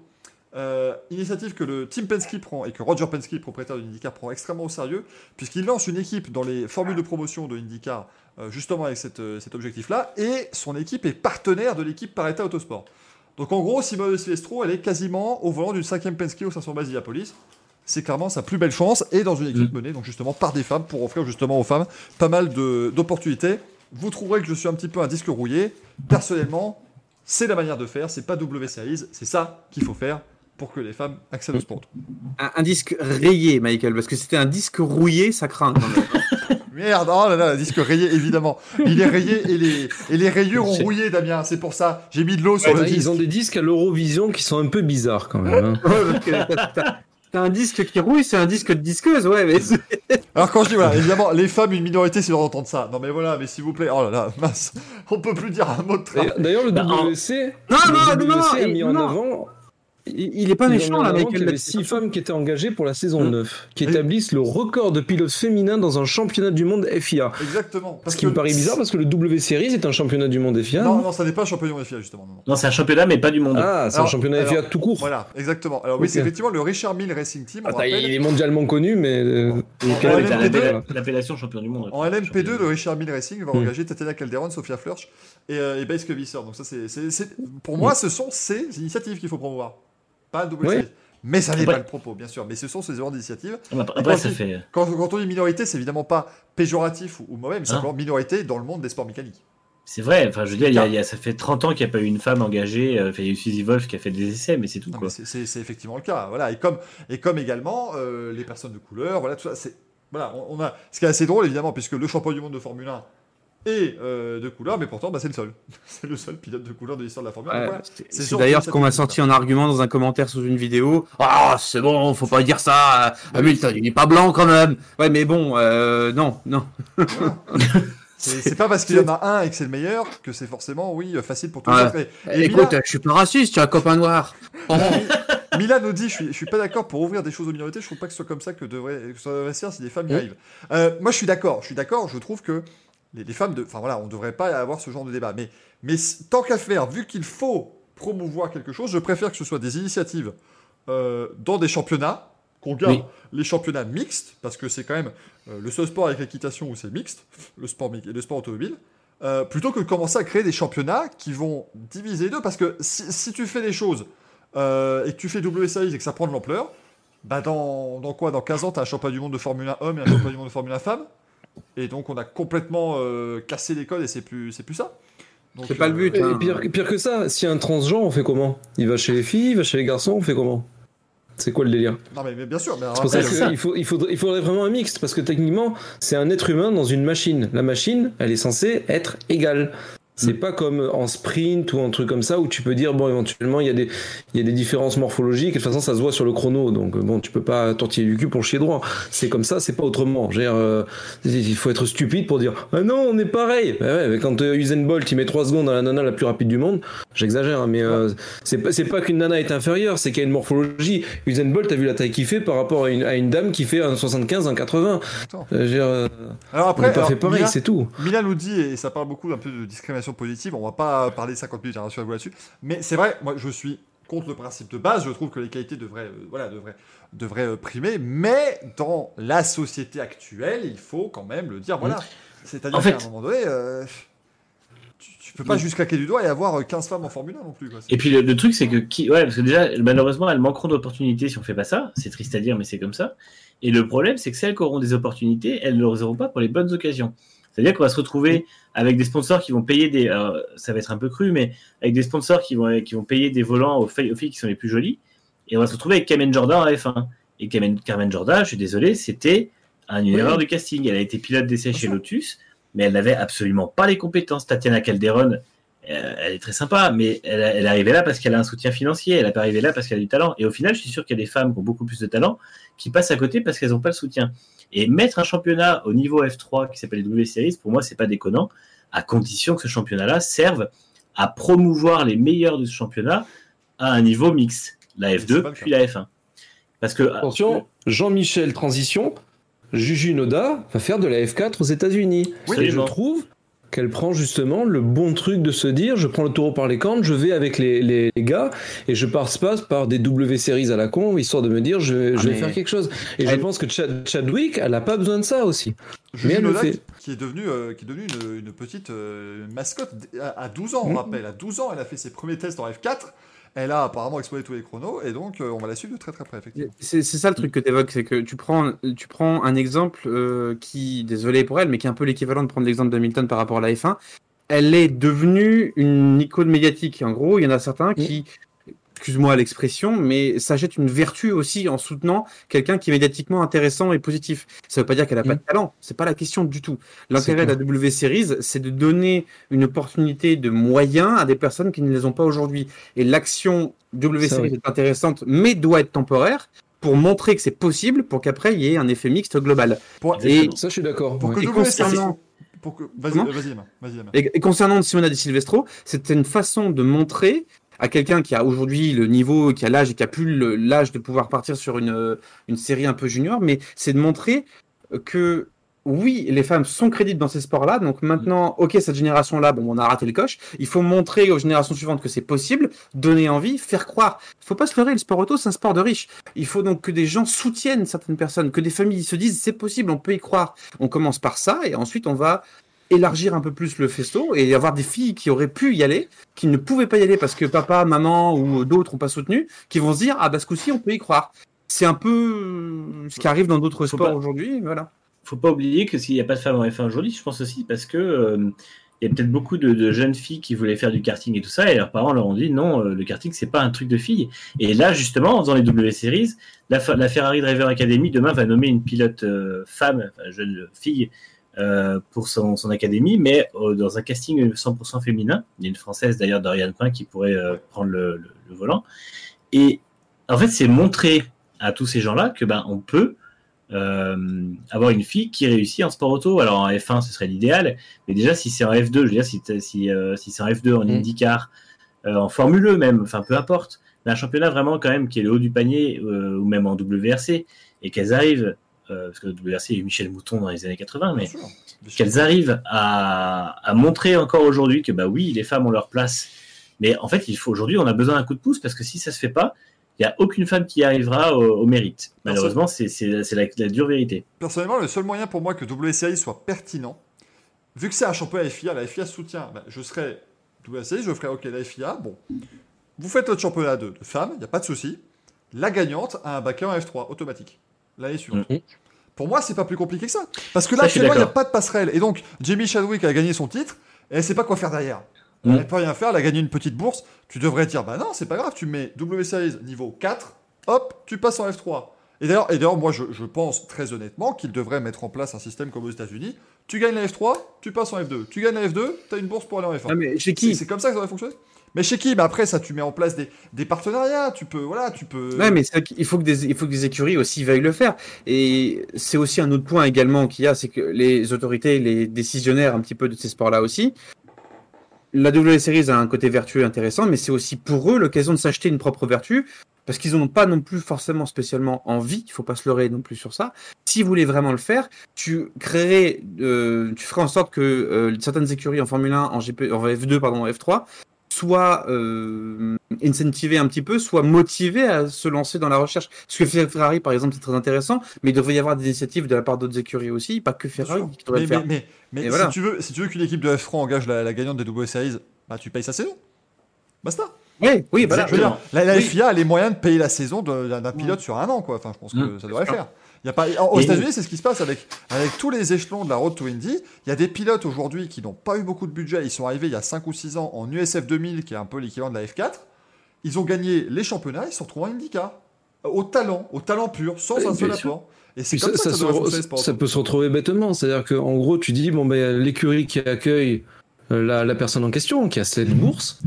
Euh, initiative que le Team Penske prend et que Roger Penske, propriétaire de IndyCar, prend extrêmement au sérieux, puisqu'il lance une équipe dans les formules de promotion de IndyCar, euh, justement avec cette, euh, cet objectif-là, et son équipe est partenaire de l'équipe Paretta Autosport. Donc en gros, Simone de Silvestro, elle est quasiment au volant d'une cinquième Penske au 500 base Indianapolis. C'est clairement sa plus belle chance, et dans une équipe menée donc justement par des femmes, pour offrir justement aux femmes pas mal d'opportunités. Vous trouverez que je suis un petit peu un disque rouillé. Personnellement, c'est la manière de faire, c'est pas W Series, c'est ça qu'il faut faire pour que les femmes accèdent au sport. Un, un disque rayé, Michael, parce que c'était un disque rouillé, ça craint quand même. Merde, oh là là, le disque rayé, évidemment. Il est rayé et les, et les rayures ont rouillé, Damien, c'est pour ça. J'ai mis de l'eau sur Ouais, le ils disque. ont des disques à l'Eurovision qui sont un peu bizarres quand même. hein. Ouais, parce que t'as- t'as- un disque qui rouille, c'est un disque de disqueuse, ouais, mais c'est- Alors quand je dis, voilà, évidemment, les femmes, une minorité, c'est d'entendre ça. Non mais voilà, mais s'il vous plaît, oh là là, mince, on peut plus dire un mot de travail. D'ailleurs- le Bah, WC, Non, le non, non, non, a mis en non. avant il, il est pas méchant là, Michael. qu'il y avait six femmes qui étaient engagées pour la saison Hum. 9, qui Oui. établissent le record de pilotes féminins dans un championnat du monde FIA. Exactement. Ce qui me paraît bizarre parce que le W Series est un championnat du monde FIA. Non, non non, ça n'est pas un champion de FIA, justement. Non, non. Non, c'est un championnat, mais pas du monde. Ah, c'est un championnat alors, FIA tout court. Voilà, exactement. Alors oui, c'est effectivement le Richard Mille Racing Team, on Attends, rappelle. il est mondialement connu, mais. euh, quel Ouais, Ouais, mais est mais le t'as LMP2, rapport, l'appella- là l'appellation champion du monde. En LMP2, le Richard Mille Racing va Mm. engager Tatiana Calderon, Sofia Flörsch et, euh, et Base Visser. Donc ça, c'est, pour moi, ce sont ces initiatives qu'il faut promouvoir, pas un double Oui. Mais ça n'est pas le propos, bien sûr. Mais ce sont ces genres d'initiatives. Après, Et après, quand ça il- fait. Quand, quand on dit minorité, c'est évidemment pas péjoratif ou, ou mauvais, mais Hein simplement minorité dans le monde des sports mécaniques. C'est vrai, enfin, je veux dire, il y a- il y a- ça fait 30 ans qu'il n'y a pas eu une femme engagée. euh, Enfin, il y a eu Suzy Wolf qui a fait des essais, mais c'est tout, c'est, effectivement le cas. Voilà. Et comme, et comme également euh, les personnes de couleur, voilà, tout ça. Voilà, on, on a, ce qui est assez drôle, évidemment, puisque le champion du monde de Formule 1 est euh, de couleur, mais pourtant, bah, c'est le seul. c'est le seul pilote de couleur de l'histoire de la Formule 1. Ouais, Donc, voilà. c'est- d'ailleurs ce qu'on m'a sorti en argument dans un commentaire sous une vidéo. Ah, c'est bon, faut pas dire ça. Hamilton, il est pas blanc quand même. Ouais, mais bon, euh, non, non. C'est, pas parce qu'il y en a un et que c'est le meilleur que c'est forcément, oui, facile pour tout le monde. Et, et Écoute, je suis pas raciste, tu as un copain noir. Oh. Mila nous dit, je suis, je suis pas d'accord pour ouvrir des choses aux minorités. Je trouve pas que ce soit comme ça que devrait, que ça devrait se faire si des femmes y Oui. arrivent. Euh, moi, je suis d'accord. Je suis d'accord. Je trouve que les, les femmes, de, enfin voilà, on devrait pas avoir ce genre de débat. Mais, tant qu'à faire, vu qu'il faut promouvoir quelque chose, je préfère que ce soit des initiatives euh, dans des championnats, qu'on garde Oui. les championnats mixtes, parce que c'est quand même euh, le seul sport avec l'équitation où c'est mixte, le sport, le sport automobile. euh, plutôt que de commencer à créer des championnats qui vont diviser les deux, parce que si, si tu fais les choses et que tu fais WSI et que ça prend de l'ampleur, bah dans, dans quoi? Dans 15 ans, tu as un championnat du monde de Formule 1 homme et un championnat du monde de Formule 1 femme? Et donc, on a complètement euh, cassé les codes et c'est plus, c'est plus ça. C'est pas le but, Et hein. pire, pire que ça, si un transgenre, on fait comment? Il va chez les filles, il va chez les garçons, on fait comment? C'est quoi le délire? Non, mais, mais bien sûr. Mais C'est pour ça qu'il faut, il faudrait, il faudrait vraiment un mixte, parce que techniquement, c'est un être humain dans une machine. La machine, elle est censée être égale. C'est pas comme en sprint ou un truc comme ça où tu peux dire bon éventuellement il y a des il y a des différences morphologiques. Et de toute façon ça se voit sur le chrono. Donc bon tu peux pas tortiller du cul pour chier droit. C'est comme ça c'est pas autrement. Euh, il faut être stupide pour dire ah non on est pareil. Bah ouais, mais quand euh, Usain Bolt il met 3 secondes à la nana la plus rapide du monde j'exagère hein, mais euh, c'est pas c'est pas qu'une nana est inférieure c'est qu'il y a une morphologie. Usain Bolt t'as vu la taille qu'il fait par rapport à une, à une dame qui fait un 75 un 80 Attends. Je veux dire, euh, Alors on après, n'est pas alors, fait pareil c'est tout. Mila nous dit, et ça parle beaucoup un peu de discrimination positive, on va pas parler 50 minutes, rassurez-vous là-dessus, mais c'est vrai, moi je suis contre le principe de base, je trouve que les qualités devraient, euh, voilà, devraient, devraient euh, primer, mais dans la société actuelle, il faut quand même le dire, voilà. C'est-à-dire En fait- qu'à un moment donné, euh, tu, tu peux pas juste claquer du doigt et avoir euh, 15 femmes en Formule 1 non plus. Quoi. Et puis le, le truc, c'est que qui, ouais, parce que déjà, malheureusement, elles manqueront d'opportunités si on fait pas ça. C'est triste à dire, mais c'est comme ça. Et le problème, c'est que celles qui auront des opportunités, elles ne les auront pas pour les bonnes occasions. C'est-à-dire qu'on va se retrouver avec des sponsors qui vont payer des, alors, ça va être un peu cru, mais avec des sponsors qui vont, qui vont payer des volants aux filles, aux filles qui sont les plus jolies. Et on va se retrouver avec Carmen Jordan en F1. Et Carmen, Carmen Jordan, je suis désolé, c'était un- une Oui. erreur du casting. Elle a été pilote d'essai chez. Lotus, mais elle n'avait absolument pas les compétences. Tatiana Calderon, euh, elle est très sympa, mais elle, elle est arrivée là parce qu'elle a un soutien financier. Elle n'est pas arrivée là parce qu'elle a du talent. Et au final, je suis sûr qu'il y a des femmes qui ont beaucoup plus de talent qui passent à côté parce qu'elles n'ont pas le soutien. Et mettre un championnat au niveau F3 qui s'appelle les W Series, pour moi, c'est pas déconnant, à condition que ce championnat-là serve à promouvoir les meilleurs de ce championnat à un niveau mix, la C'est F2 pas le puis la F1. Parce que Attention, Jean-Michel Transition, Juju Noda va faire de la F4 aux États-Unis. Oui, et je trouve qu'elle prend justement le bon truc de se dire je prends le taureau par les cornes, je vais avec les, les, les gars et je passe pas par des W series à la con histoire de me dire je, vais- Ah, je vais mais- faire quelque chose. Et je pense que Chad- Chadwick, elle a pas besoin de ça aussi. Juju Mais elle le fait. qui est devenue, euh, qui est devenue une, une petite euh, mascotte à, à 12 ans, on Mhm. rappelle. À 12 ans, elle a fait ses premiers tests en F4. Elle a apparemment explosé tous les chronos et donc euh, on va la suivre de très très près, effectivement. C'est ça le truc que tu évoques, c'est que tu prends, tu prends un exemple euh, qui, désolé pour elle, mais qui est un peu l'équivalent de prendre l'exemple d'Hamilton par rapport à la F1. Elle est devenue une icône médiatique. En gros, il y en a certains qui, excuse-moi l'expression, mais s'achètent une vertu aussi en soutenant quelqu'un qui est médiatiquement intéressant et positif. Ça veut pas dire qu'elle a pas Mm. de talent, c'est pas la question du tout. L'intérêt de la W Series, c'est de donner une opportunité de moyens à des personnes qui ne les ont pas aujourd'hui. Et l'action W Ça, Series oui. est intéressante, mais doit être temporaire pour montrer que c'est possible, pour qu'après il y ait un effet mixte global. Pour, Exactement. Ça, je suis d'accord. pour que Et concernant- pour que... Vas-y, Comment vas-y. Vas-y. Et, et concernant Simona Di Silvestro, c'était une façon de montrer à quelqu'un qui a aujourd'hui le niveau, qui a l'âge et qui a plus l'âge de pouvoir partir sur une, euh, une série un peu junior, mais c'est de montrer que oui, les femmes sont crédibles dans ces sports-là. Donc maintenant, ok, cette génération-là, bon, on a raté le coche. Il faut montrer aux générations suivantes que c'est possible, donner envie, faire croire. Il faut pas se leurrer, le sport auto, c'est un sport de riches. Il faut donc que des gens soutiennent certaines personnes, que des familles se disent c'est possible, on peut y croire. On commence par ça et ensuite on va élargir un peu plus le festo et avoir des filles qui auraient pu y aller, qui ne pouvaient pas y aller parce que papa, maman ou d'autres n'ont pas soutenu, qui vont se dire ah bah ce coup-ci on peut y croire. C'est un peu euh, ce qui arrive dans d'autres sports pas- aujourd'hui, voilà. faut pas oublier que s'il n'y a pas de femmes en F1 aujourd'hui, je pense aussi parce que euh, y a peut-être beaucoup de, de jeunes filles qui voulaient faire du karting et tout ça, et leurs parents leur ont dit non, euh, le karting c'est pas un truc de filles. Et là, justement, en faisant les W Series, la, Ferrari Driver Academy demain va nommer une pilote euh, femme, enfin, jeune fille, pour son, son académie, mais euh, dans un casting 100% féminin. Il y a une française d'ailleurs, Dorian Pain, qui pourrait euh, prendre le, le- le volant. Et en fait, c'est montrer à tous ces gens-là que ben on peut euh, avoir une fille qui réussit en sport auto. Alors en F1, ce serait l'idéal, mais déjà si c'est en F2, je veux dire, si, si, euh, si c'est en F2, en Mm. IndyCar, euh, en Formule E même, enfin peu importe, mais un championnat vraiment quand même qui est le haut du panier, euh, ou même en WRC, et qu'elles arrivent, euh, parce que WRC, eu Michel Mouton dans les années 80, mais qu'elles arrivent à, à montrer encore aujourd'hui que bah oui, les femmes ont leur place. Mais en fait, il faut aujourd'hui, on a besoin d'un coup de pouce parce que si ça se fait pas, il n'y a aucune femme qui y arrivera au, au mérite. Malheureusement, c'est la, la dure vérité. Personnellement, le seul moyen pour moi que WCI soit pertinent, vu que c'est un championnat FIA, la FIA soutient, ben, je serais WCI, je ferais ok, la FIA, bon, vous faites votre championnat de, de femmes, il n'y a pas de souci. La gagnante a un backer en F3 automatique l'année suivante. Mhm. Pour moi, c'est pas plus compliqué que ça. Parce que là, suis actuellement, il n'y a pas de passerelle. Et donc, Jamie Chadwick a gagné son titre, et elle sait pas quoi faire derrière. Elle ne peut rien faire, elle a gagné une petite bourse. Tu devrais dire, bah non, c'est pas grave, tu mets W Series niveau 4, hop, tu passes en F3. Et d'ailleurs, et d'ailleurs moi, je, je pense très honnêtement qu'il devrait mettre en place un système comme aux États-Unis. tu gagnes la F3, tu passes en F2. Tu gagnes la F2, t'as une bourse pour aller en F1. Ah, mais chez C'est qui c'est comme ça que ça va fonctionner Mais chez qui Mais après, ça, tu mets en place des, partenariats. Tu peux, voilà, tu peux. Ouais, mais il faut que des écuries aussi veuillent le faire. Et c'est aussi un autre point également qu'il y a, c'est que les autorités, les décisionnaires un petit peu de ces sports-là aussi, la W Series a un côté vertueux intéressant, mais c'est aussi pour eux l'occasion de s'acheter une propre vertu, parce qu'ils n'ont pas non plus forcément spécialement envie, il faut pas se leurrer non plus sur ça. S'ils voulaient vraiment le faire, tu créerais, euh, tu ferais en sorte que euh, certaines écuries en Formule 1, en, GP, en F2, pardon, en F3, soient euh, incentivées un petit peu, soient motivées à se lancer dans la recherche. Ce que fait Ferrari, par exemple, c'est très intéressant, mais il devrait y avoir des initiatives de la part d'autres écuries aussi, pas que Ferrari qui devrait mais, le faire. mais, mais, mais Et si, voilà. tu veux, si tu veux qu'une équipe de F3 engage la, la gagnante des W Series, bah, tu payes sa saison. Basta. Ouais, oui, voilà. Je veux dire, la, la Oui. FIA a les moyens de payer la saison d'un d'un pilote sur un an, quoi. Enfin, je pense que Mm, ça devrait sûr. faire. Y a pas, aux Et- États-Unis, c'est ce qui se passe avec, avec tous les échelons de la Road to Indy. Il y a des pilotes aujourd'hui qui n'ont pas eu beaucoup de budget. Ils sont arrivés il y a 5 ou 6 ans en USF 2000, qui est un peu l'équivalent de la F4. Ils ont gagné les championnats, ils se sont retrouvés en IndyCar. Au talent, au talent pur, sans Oui, un seul apport. Et c'est ça, ça, que ça, ça peut se retrouver bêtement. C'est-à-dire qu'en gros, tu dis, bon, ben, l'écurie qui accueille la, la personne en question, qui a cette Mhm. bourse,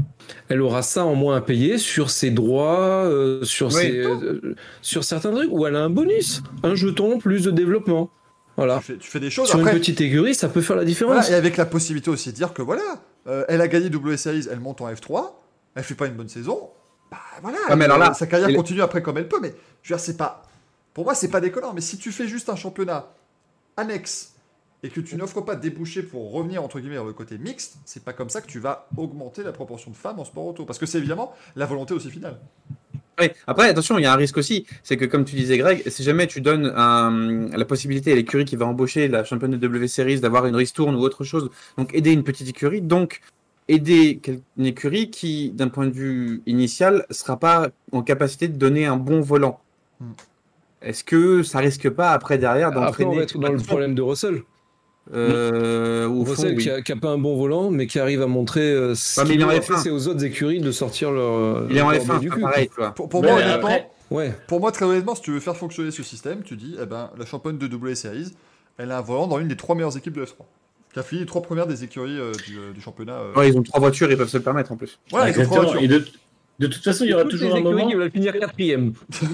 elle aura ça en moins à payer sur ses droits, euh, sur, Oui. ses, euh, sur certains trucs, ou elle a un bonus, un jeton plus de développement. Voilà. Tu fais, tu fais des choses. Sur Après, une petite écurie, ça peut faire la différence. Voilà, et avec la possibilité aussi de dire que voilà, euh, elle a gagné W Series, elle monte en F3, elle fait pas une bonne saison, bah voilà, Ah, mais elle- alors là, sa carrière continue après comme elle peut, mais je veux dire, c'est pas. Pour moi, c'est pas déconnant, mais si tu fais juste un championnat annexe et que tu n'offres pas de débouchés pour revenir entre guillemets vers le côté mixte, c'est pas comme ça que tu vas augmenter la proportion de femmes en sport auto, parce que c'est évidemment la volonté aussi finale. Oui. Après, attention, il y a un risque aussi. C'est que, comme tu disais, Greg, si jamais tu donnes un- la possibilité à l'écurie qui va embaucher la championne de W Series d'avoir une ristourne ou autre chose, donc aider une petite écurie, donc aider une écurie qui, d'un point de vue initial, sera pas en capacité de donner un bon volant. Hmm. Est-ce que ça risque pas après derrière Après, on d'entraîner va être dans le problème de Russell. Euh, au fond, Russell oui. qui, a, qui a pas un bon volant, mais qui arrive à montrer euh, ce Ouais, mais qu'il il est en doit. F1. Après, c'est aux autres écuries de sortir leur. Il est en leur F1, du c'est cul, pas pareil, tu vois. Pour, moi, mais honnêtement, après- Ouais. pour moi, très honnêtement, si tu veux faire fonctionner ce système, tu dis, eh ben, la championne de W Series, elle a un volant dans une des trois meilleures équipes de F3. Qui a fini les trois premières des écuries euh, du, euh, du championnat. euh. Ouais, ils ont trois voitures, ils peuvent se le permettre en plus. Voilà, ils ont trois Exactement. voitures. Et de, de toute façon, il y aura toujours les un écuries moment. qui veulent finir quatrième.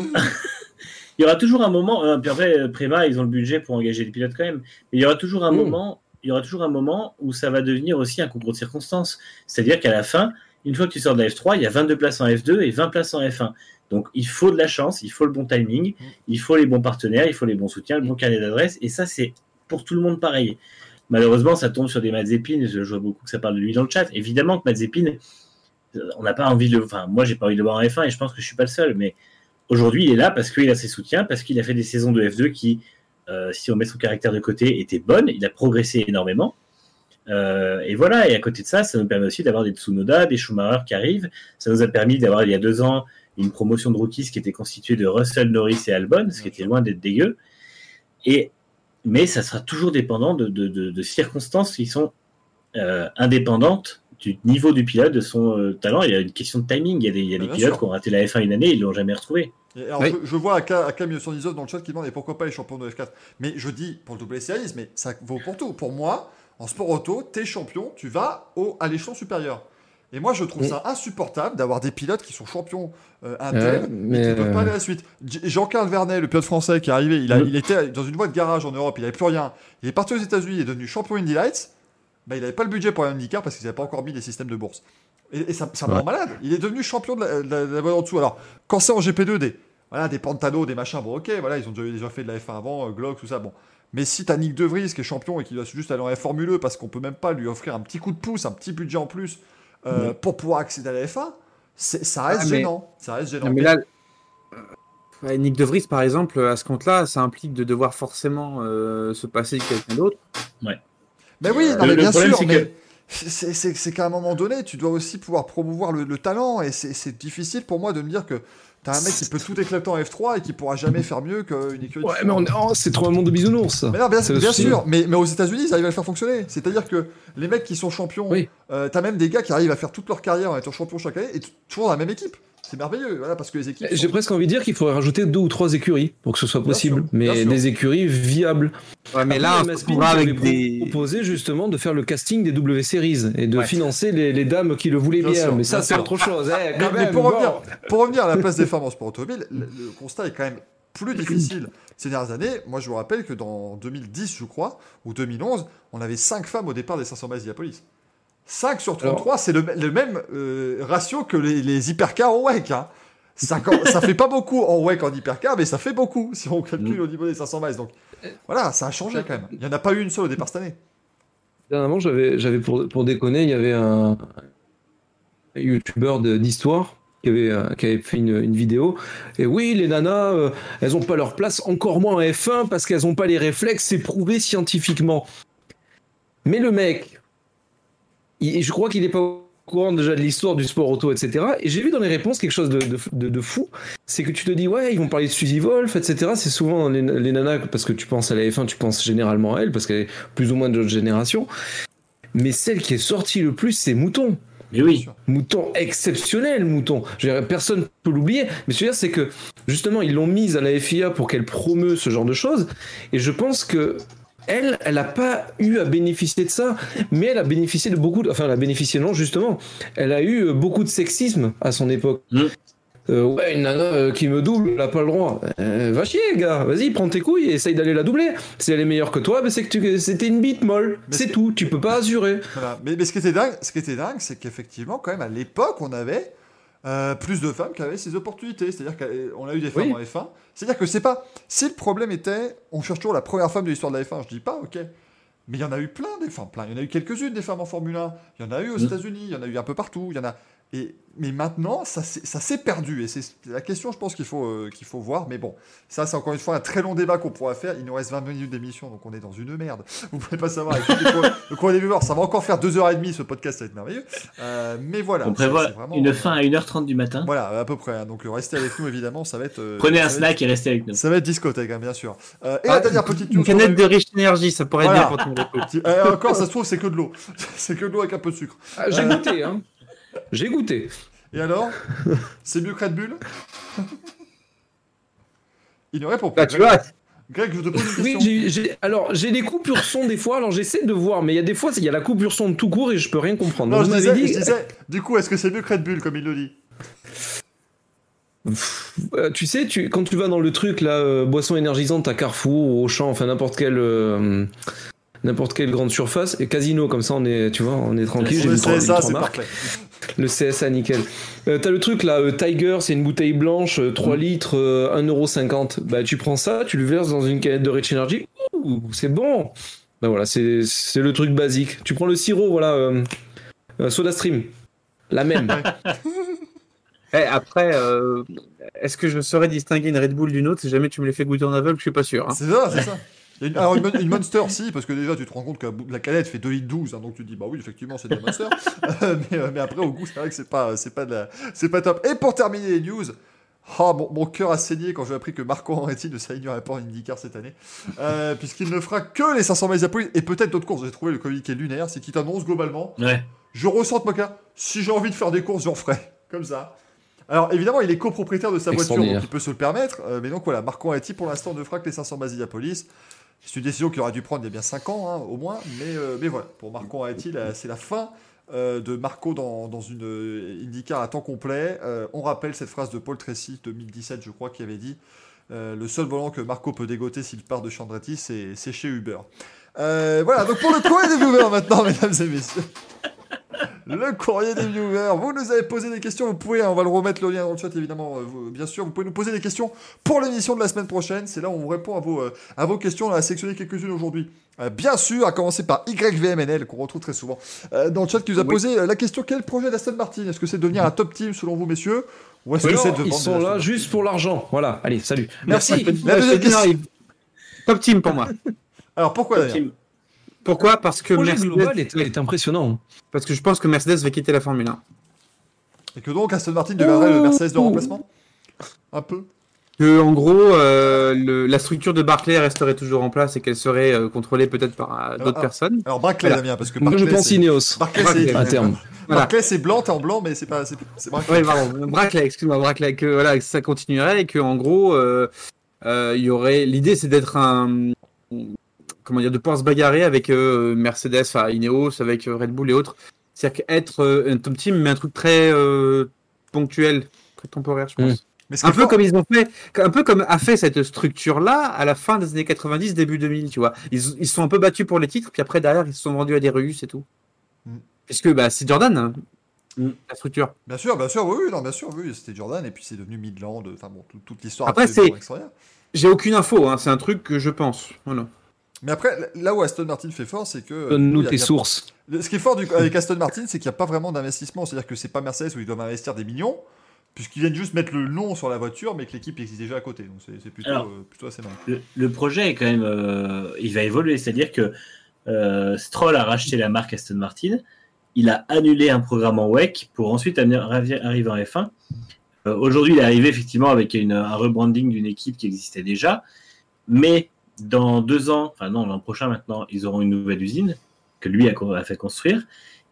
Il y aura toujours un moment. euh, puis après, euh, Prema, ils ont le budget pour engager des pilotes quand même. Mais il y aura toujours un Mm. moment. Il y aura toujours un moment où ça va devenir aussi un concours de circonstances. C'est-à-dire qu'à la fin, une fois que tu sors de la F3, il y a 22 places en F2 et 20 places en F1. Donc il faut de la chance, il faut le bon timing, il faut les bons partenaires, il faut les bons soutiens, le bon carnet d'adresse. Et ça, c'est pour tout le monde pareil. Malheureusement, ça tombe sur des Mazepin. Je vois beaucoup que ça parle de lui dans le chat. Évidemment que Mazepin, euh, on n'a pas envie de. Enfin, moi, j'ai pas envie de le voir en F1 et je pense que je suis pas le seul. Mais aujourd'hui, il est là parce qu'il a ses soutiens, parce qu'il a fait des saisons de F2 qui, euh, si on met son caractère de côté, étaient bonnes. Il a progressé énormément. Euh, et voilà. Et à côté de ça, ça nous permet aussi d'avoir des Tsunoda, des Schumacher qui arrivent. Ça nous a permis d'avoir il y a deux ans une promotion de rookies qui était constituée de Russell, Norris et Albon, ce qui était loin d'être dégueu. Et mais ça sera toujours dépendant de, de- de- de circonstances qui sont euh, indépendantes du niveau du pilote, de son euh, talent. Il y a une question de timing. Il y a des, il y a des Bien pilotes sûr. qui ont raté la F1 une année, ils l'ont jamais retrouvé. Et alors, Oui. je, je vois Aka, Aka 1919 dans le chat qui demande et pourquoi pas les champions de F4 Mais je dis pour le W Series, mais ça vaut pour tout. Pour moi, en sport auto, t'es champion, tu vas au, à l'échelon supérieur. Et moi, je trouve Oui. ça insupportable d'avoir des pilotes qui sont champions euh, inter, mais qui ne peuvent pas euh, aller à la suite. Jean-Carl Vernet, le pilote français qui est arrivé, il, a- il était dans une voie de garage en Europe, il n'avait plus rien. Il est parti aux États-Unis, il est devenu champion Indy Lights. Bah, il n'avait pas le budget pour un IndyCar parce qu'ils n'avaient pas encore mis les systèmes de bourse. Et, et ça, ça me Ouais. rend malade. Il est devenu champion de la, de la- de la voie en dessous. Alors, quand c'est en GP2, des, voilà, des Pantano, des machins, bon, ok, voilà, ils ont déjà, déjà fait de la F1 avant, euh, Glock, tout ça, bon. Mais si t'as Nick De Vries qui est champion et qui doit juste aller en Formule E parce qu'on peut même pas lui offrir un petit coup de pouce, un petit budget en plus euh, pour pouvoir accéder à la F1, c'est- ça reste Ah, mais- gênant. Ça reste gênant. Non, mais là, euh, ouais, Nick De Vries, par exemple, à ce compte-là, ça implique de devoir forcément euh, se passer de quelqu'un d'autre. Mais oui, non, Le- mais le bien problème, sûr, mais que- c'est- qu'à un moment donné, tu dois aussi pouvoir promouvoir le, le talent, et c'est difficile pour moi de me dire que t'as un mec qui peut tout éclater en F3 et qui pourra jamais faire mieux qu'une écurie. de Ouais, F1. mais oh, c'est trop un monde de bisounours. Mais non, bien, bien sûr, mais, mais aux États-Unis, ils arrivent à le faire fonctionner. C'est-à-dire que les mecs qui sont champions, Oui. euh, t'as même des gars qui arrivent à faire toute leur carrière en étant champions chaque année et toujours dans la même équipe. C'est merveilleux, voilà, parce que les équipes. J'ai sont- presque envie de dire qu'il faudrait rajouter deux ou trois écuries pour que ce soit possible, mais des écuries viables. Ouais, mais Après, là, on avec des. proposé justement de faire le casting des W Series et de Ouais. financer les, les dames qui le voulaient Bien bien. sûr, mais ça, c'est autre chose. eh, Mais, quand mais même, pour, bon. revenir, pour revenir à la place des femmes en sport automobile, le, le constat est quand même plus difficile ces dernières années. Moi, je vous rappelle que dans 2010, je crois, ou 2011, on avait 5 femmes au départ des 500 miles Diapolis. 5 sur 33, c'est le, le même euh, ratio que les, les hypercars en WEC. Hein. Ça, ça fait pas beaucoup en WEC en hypercar, mais ça fait beaucoup si on calcule au niveau des 500 miles. Donc voilà, ça a changé quand même. Il n'y en a pas eu une seule au départ cette année. Dernièrement, j'avais, j'avais pour, pour déconner, il y avait un, un youtubeur de- d'histoire qui avait, euh, qui avait fait une, une vidéo. Et oui, les nanas, euh, elles ont pas leur place, encore moins en F1, parce qu'elles ont pas les réflexes, c'est prouvé scientifiquement. Mais le mec, il- je crois qu'il est pas au courant déjà de l'histoire du sport auto, etc. Et j'ai vu dans les réponses quelque chose de, de, de- de fou. C'est que tu te dis, ouais, ils vont parler de Suzy Wolf, etc. C'est souvent les, les nanas, parce que tu penses à la F1, tu penses généralement à elle, parce qu'elle est plus ou moins de notre génération. Mais celle qui est sortie le plus, c'est Mouton. Mais oui. Mouton exceptionnel, Mouton. Je veux dire, personne ne peut l'oublier. Mais ce que je veux dire, c'est que justement, ils l'ont mise à la FIA pour qu'elle promeut ce genre de choses. Et je pense que elle, elle n'a pas eu à bénéficier de ça, mais elle a bénéficié de beaucoup, de... enfin, elle a bénéficié non justement, elle a eu euh, beaucoup de sexisme à son époque. Mm. Euh, ouais, une nana euh, qui me double, elle n'a pas le droit. Euh, va chier, gars. Vas-y, prends tes couilles et essaye d'aller la doubler. Si elle est meilleure que toi, ben c'est que tu- c'était une bite molle. Mais C'est c'est- tout. Tu peux pas assurer. Voilà. Mais, mais ce qui était dingue, ce qui était dingue, c'est qu'effectivement, quand même, à l'époque, on avait euh, plus de femmes qui avaient ces opportunités. C'est-à-dire qu'on a eu des femmes Oui. en F1. C'est-à-dire que c'est pas. Si le problème était, on cherche toujours la première femme de l'histoire de la F1, je dis pas, ok. Mais il y en a eu plein des femmes, plein. Il y en a eu quelques-unes des femmes en Formule 1. Il y en a eu aux Mm. États-Unis, il y en a eu un peu partout. Il y en a. Et, mais maintenant, ça s'est ça s'est perdu. Et c'est la question, je pense, qu'il faut, euh, qu'il faut voir. Mais bon, ça, c'est encore une fois un très long débat qu'on pourra faire. Il nous reste 20 minutes d'émission, donc on est dans une merde. Vous pouvez pas savoir. Le cours des viewers, ça va encore faire 2h30 ce podcast, ça va être merveilleux. Euh, mais voilà. On prévoit vraiment, une euh, fin à 1h30 du matin. Voilà, à peu près. hein. Donc euh, restez avec nous, évidemment. Ça va être. euh, Prenez un être- snack et restez avec nous. Ça va être discothèque, hein, bien sûr. Euh, et Ah, la dernière petite news. Une canette de riche énergie, ça pourrait Voilà. être bien pour repos. Qui- euh, encore, ça se trouve, c'est que de l'eau. c'est que de l'eau avec un peu de sucre. Ah, J'ai goûté, hein. J'ai goûté. Et alors? C'est mieux que Red Bull? Il ne répond pas. Bah, tu vois, Greg, je te pose une Oui, question. j'ai- alors j'ai des coupures son des fois, alors j'essaie de voir, mais il y a des fois, il y a la coupure son de tout court et je peux rien comprendre. non, Donc, je vous disais, m'avez je dit, disais, du coup, est-ce que c'est mieux que Red Bull, comme il le dit? Euh, tu sais, tu, quand tu vas dans le truc, là, euh, boisson énergisante à Carrefour ou au champ, enfin n'importe quelle, euh, n'importe quelle grande surface, et casino, comme ça on est, tu vois, on est tranquille, j'ai c'est parfait. Le CSA, nickel. Euh, T'as le truc là, euh, Tiger, c'est une bouteille blanche, euh, 3 litres, euh, 1,50€. Bah, tu prends ça, tu le verses dans une canette de Rich Energy. Ouh, c'est bon. Bah voilà, c'est c'est le truc basique. Tu prends le sirop, voilà, euh, euh, Soda Stream. La même. Eh, après, euh, est-ce que je saurais distinguer une Red Bull d'une autre si jamais tu me les fais goûter en aveugle? Je suis pas sûr. hein. C'est ça, c'est ça. Une- alors, une, mon- une Monster, si, parce que déjà, tu te rends compte que la canette fait 2 litres 12, hein, donc tu te dis, bah oui, effectivement, c'est de la Monster. Euh, mais, euh, mais après, au goût, c'est vrai que c'est pas, c'est pas, de la- c'est pas top. Et pour terminer les news, oh, mon, mon cœur a saigné quand j'ai appris que Marco Andretti ne s'alignerait pas en IndyCar cette année, euh, puisqu'il ne fera que les 500 miles et peut-être d'autres courses. J'ai trouvé le communiqué lunaire, c'est qu'il t'annonce globalement Ouais. je ressens de Moka, si j'ai envie de faire des courses, j'en ferai. Comme ça. Alors évidemment, il est copropriétaire de sa voiture, donc il peut se le permettre. euh, mais donc voilà, Marco Andretti pour l'instant ne fera que les 500 Basidiapolis. C'est une décision qu'il aurait dû prendre il y a bien 5 ans, hein, au moins. Mais, euh, mais voilà, pour Marco Andretti, là, c'est la fin euh, de Marco dans, dans une euh, IndyCar à temps complet. Euh, on rappelle cette phrase de Paul Tracy, 2017, je crois, qui avait dit Le seul volant que Marco peut dégoter s'il part de chez Andretti, c'est chez Uber. Voilà, donc pour le courrier des viewers maintenant, mesdames et messieurs. Le courrier des viewers. Vous nous avez posé des questions, vous pouvez, on va le remettre le lien dans le chat évidemment, euh, vous- bien sûr. Vous pouvez nous poser des questions pour l'émission de la semaine prochaine. C'est là où on répond à vos, euh, à vos questions. On a sélectionné quelques-unes aujourd'hui. Euh, bien sûr, à commencer par YVMNL, qu'on retrouve très souvent dans le chat, qui nous a Oui. posé la question quel projet d'Aston Martin? Est-ce que c'est de devenir un top team selon vous, messieurs? Ou est-ce que c'est de ils sont là juste pour l'argent. Voilà, allez, salut. Merci. Ouais, La deuxième question. Top team pour moi. Alors pourquoi d'ailleurs? Team. Pourquoi? Parce que Le projet Mercedes, global est, est impressionnant. parce que je pense que Mercedes va quitter la Formule 1. Et que donc Aston Martin deviendrait le Mercedes de remplacement? Un peu Que en gros, euh, le- la structure de Barclay resterait toujours en place et qu'elle serait euh, contrôlée peut-être par euh, d'autres personnes. Alors Barclay, Voilà. Damien, parce que Moi, je Barclay, pense Ineos Barclay, Barclay, c'est à terme. Voilà. Barclay, c'est blanc, t'es en blanc, mais c'est pas. C'est Barclay. Oui, pardon. Braclay, excuse-moi, Braclay, que voilà, que ça continuerait et que en gros, euh, euh, il y aurait. L'idée, c'est d'être un. Comment dire, de pouvoir se bagarrer avec euh, Mercedes, enfin Ineos, avec euh, Red Bull et autres. C'est-à-dire qu'être euh, un top team, mais un truc très euh, ponctuel, très temporaire, je pense. Mais ce qui Un peu comme ils ont fait, un peu comme a fait cette structure-là à la fin des années 90, début 2000, tu vois. Ils, ils se sont un peu battus pour les titres, puis après derrière ils se sont vendus à des Russes et tout. Mm. Puisque bah c'est Jordan, hein, Mm. la structure. Bien sûr, bien sûr, oui, non, bien sûr, oui, c'était Jordan, et puis c'est devenu Midland, enfin bon, tout- toute l'histoire. Après, c'est-. J'ai aucune info, hein, c'est un truc que je pense. Voilà. Mais après, là où Aston Martin fait fort, c'est que. Donne-nous y a- tes sources. Ce qui est fort du- avec Aston Martin, c'est qu'il n'y a pas vraiment d'investissement. C'est-à-dire que c'est pas Mercedes où ils doivent investir des millions, puisqu'ils viennent juste mettre le nom sur la voiture, mais que l'équipe existe déjà à côté. Donc c'est plutôt, Alors, euh, plutôt assez marrant. Le, le projet est quand même, euh, il va évoluer, c'est-à-dire que euh, Stroll a racheté la marque Aston Martin, il a annulé un programme en WEC pour ensuite arriver en F1. Euh, Aujourd'hui, il est arrivé effectivement avec une- un rebranding d'une équipe qui existait déjà, mais dans deux ans, enfin non, l'an prochain maintenant, ils auront une nouvelle usine que lui a, fait construire.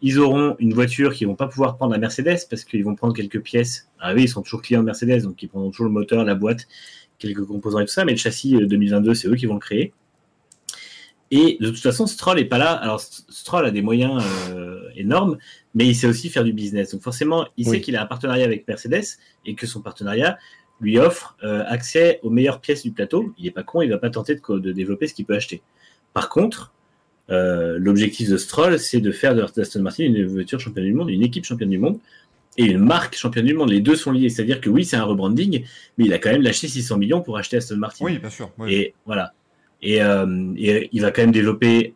Ils auront une voiture qu'ils vont pas pouvoir prendre à Mercedes parce qu'ils vont prendre quelques pièces. Ah oui, ils sont toujours clients de Mercedes, donc ils prendront toujours le moteur, la boîte, quelques composants et tout ça, mais le châssis euh, 2022, c'est eux qui vont le créer. Et de toute façon, Stroll est pas là. Alors, Stroll a des moyens euh, énormes, mais il sait aussi faire du business. Donc, forcément, il Oui. sait qu'il a un partenariat avec Mercedes et que son partenariat lui offre euh, accès aux meilleures pièces du plateau. Il est pas con, il va pas tenter de, développer ce qu'il peut acheter. Par contre, euh, l'objectif de Stroll, c'est de faire de Aston Martin une voiture championne du monde, une équipe championne du monde et une marque championne du monde. Les deux sont liés. C'est-à-dire que oui, c'est un rebranding, mais il a quand même lâché 600 millions pour acheter Aston Martin. Oui, bien sûr. Et voilà. Et, euh, et il va quand même développer.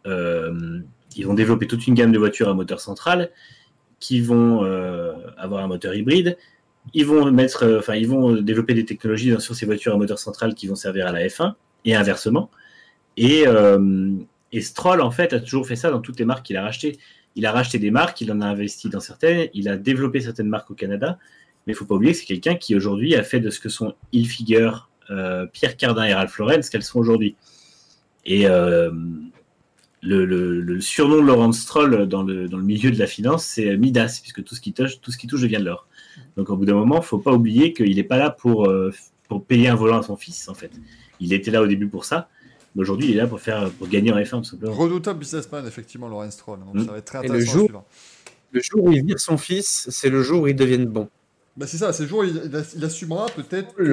ils vont développer toute une gamme de voitures à moteur central qui vont avoir un moteur hybride. Ils vont mettre, euh, enfin, ils vont développer des technologies sur ces voitures à moteur central qui vont servir à la F1 et inversement. Et, euh, et Stroll, en fait, a toujours fait ça dans toutes les marques qu'il a rachetées. Il a racheté des marques, il en a investi dans certaines, il a développé certaines marques au Canada. Mais il faut pas oublier que c'est quelqu'un qui aujourd'hui a fait de ce que sont Hilfiger, euh, Pierre Cardin et Ralph Lauren ce qu'elles sont aujourd'hui. Et euh, le, surnom de Laurent Stroll dans le, dans le milieu de la finance, c'est Midas, puisque tout ce qui touche, tout ce qui touche devient de l'or. Donc au bout d'un moment, faut pas oublier qu'il n'est pas là pour, euh, pour payer un volant à son fils, en fait. Il était là au début pour ça, mais aujourd'hui, il est là pour, faire, pour gagner en F1, tout simplement. Redoutable businessman, effectivement, Lawrence Stroll. Donc Mm. ça va être très Et le intéressant. jour-. Le jour où il vire son fils, c'est le jour où ils deviennent bons. Bah c'est ça, c'est le jour où il, il ass- il assumera peut-être. une-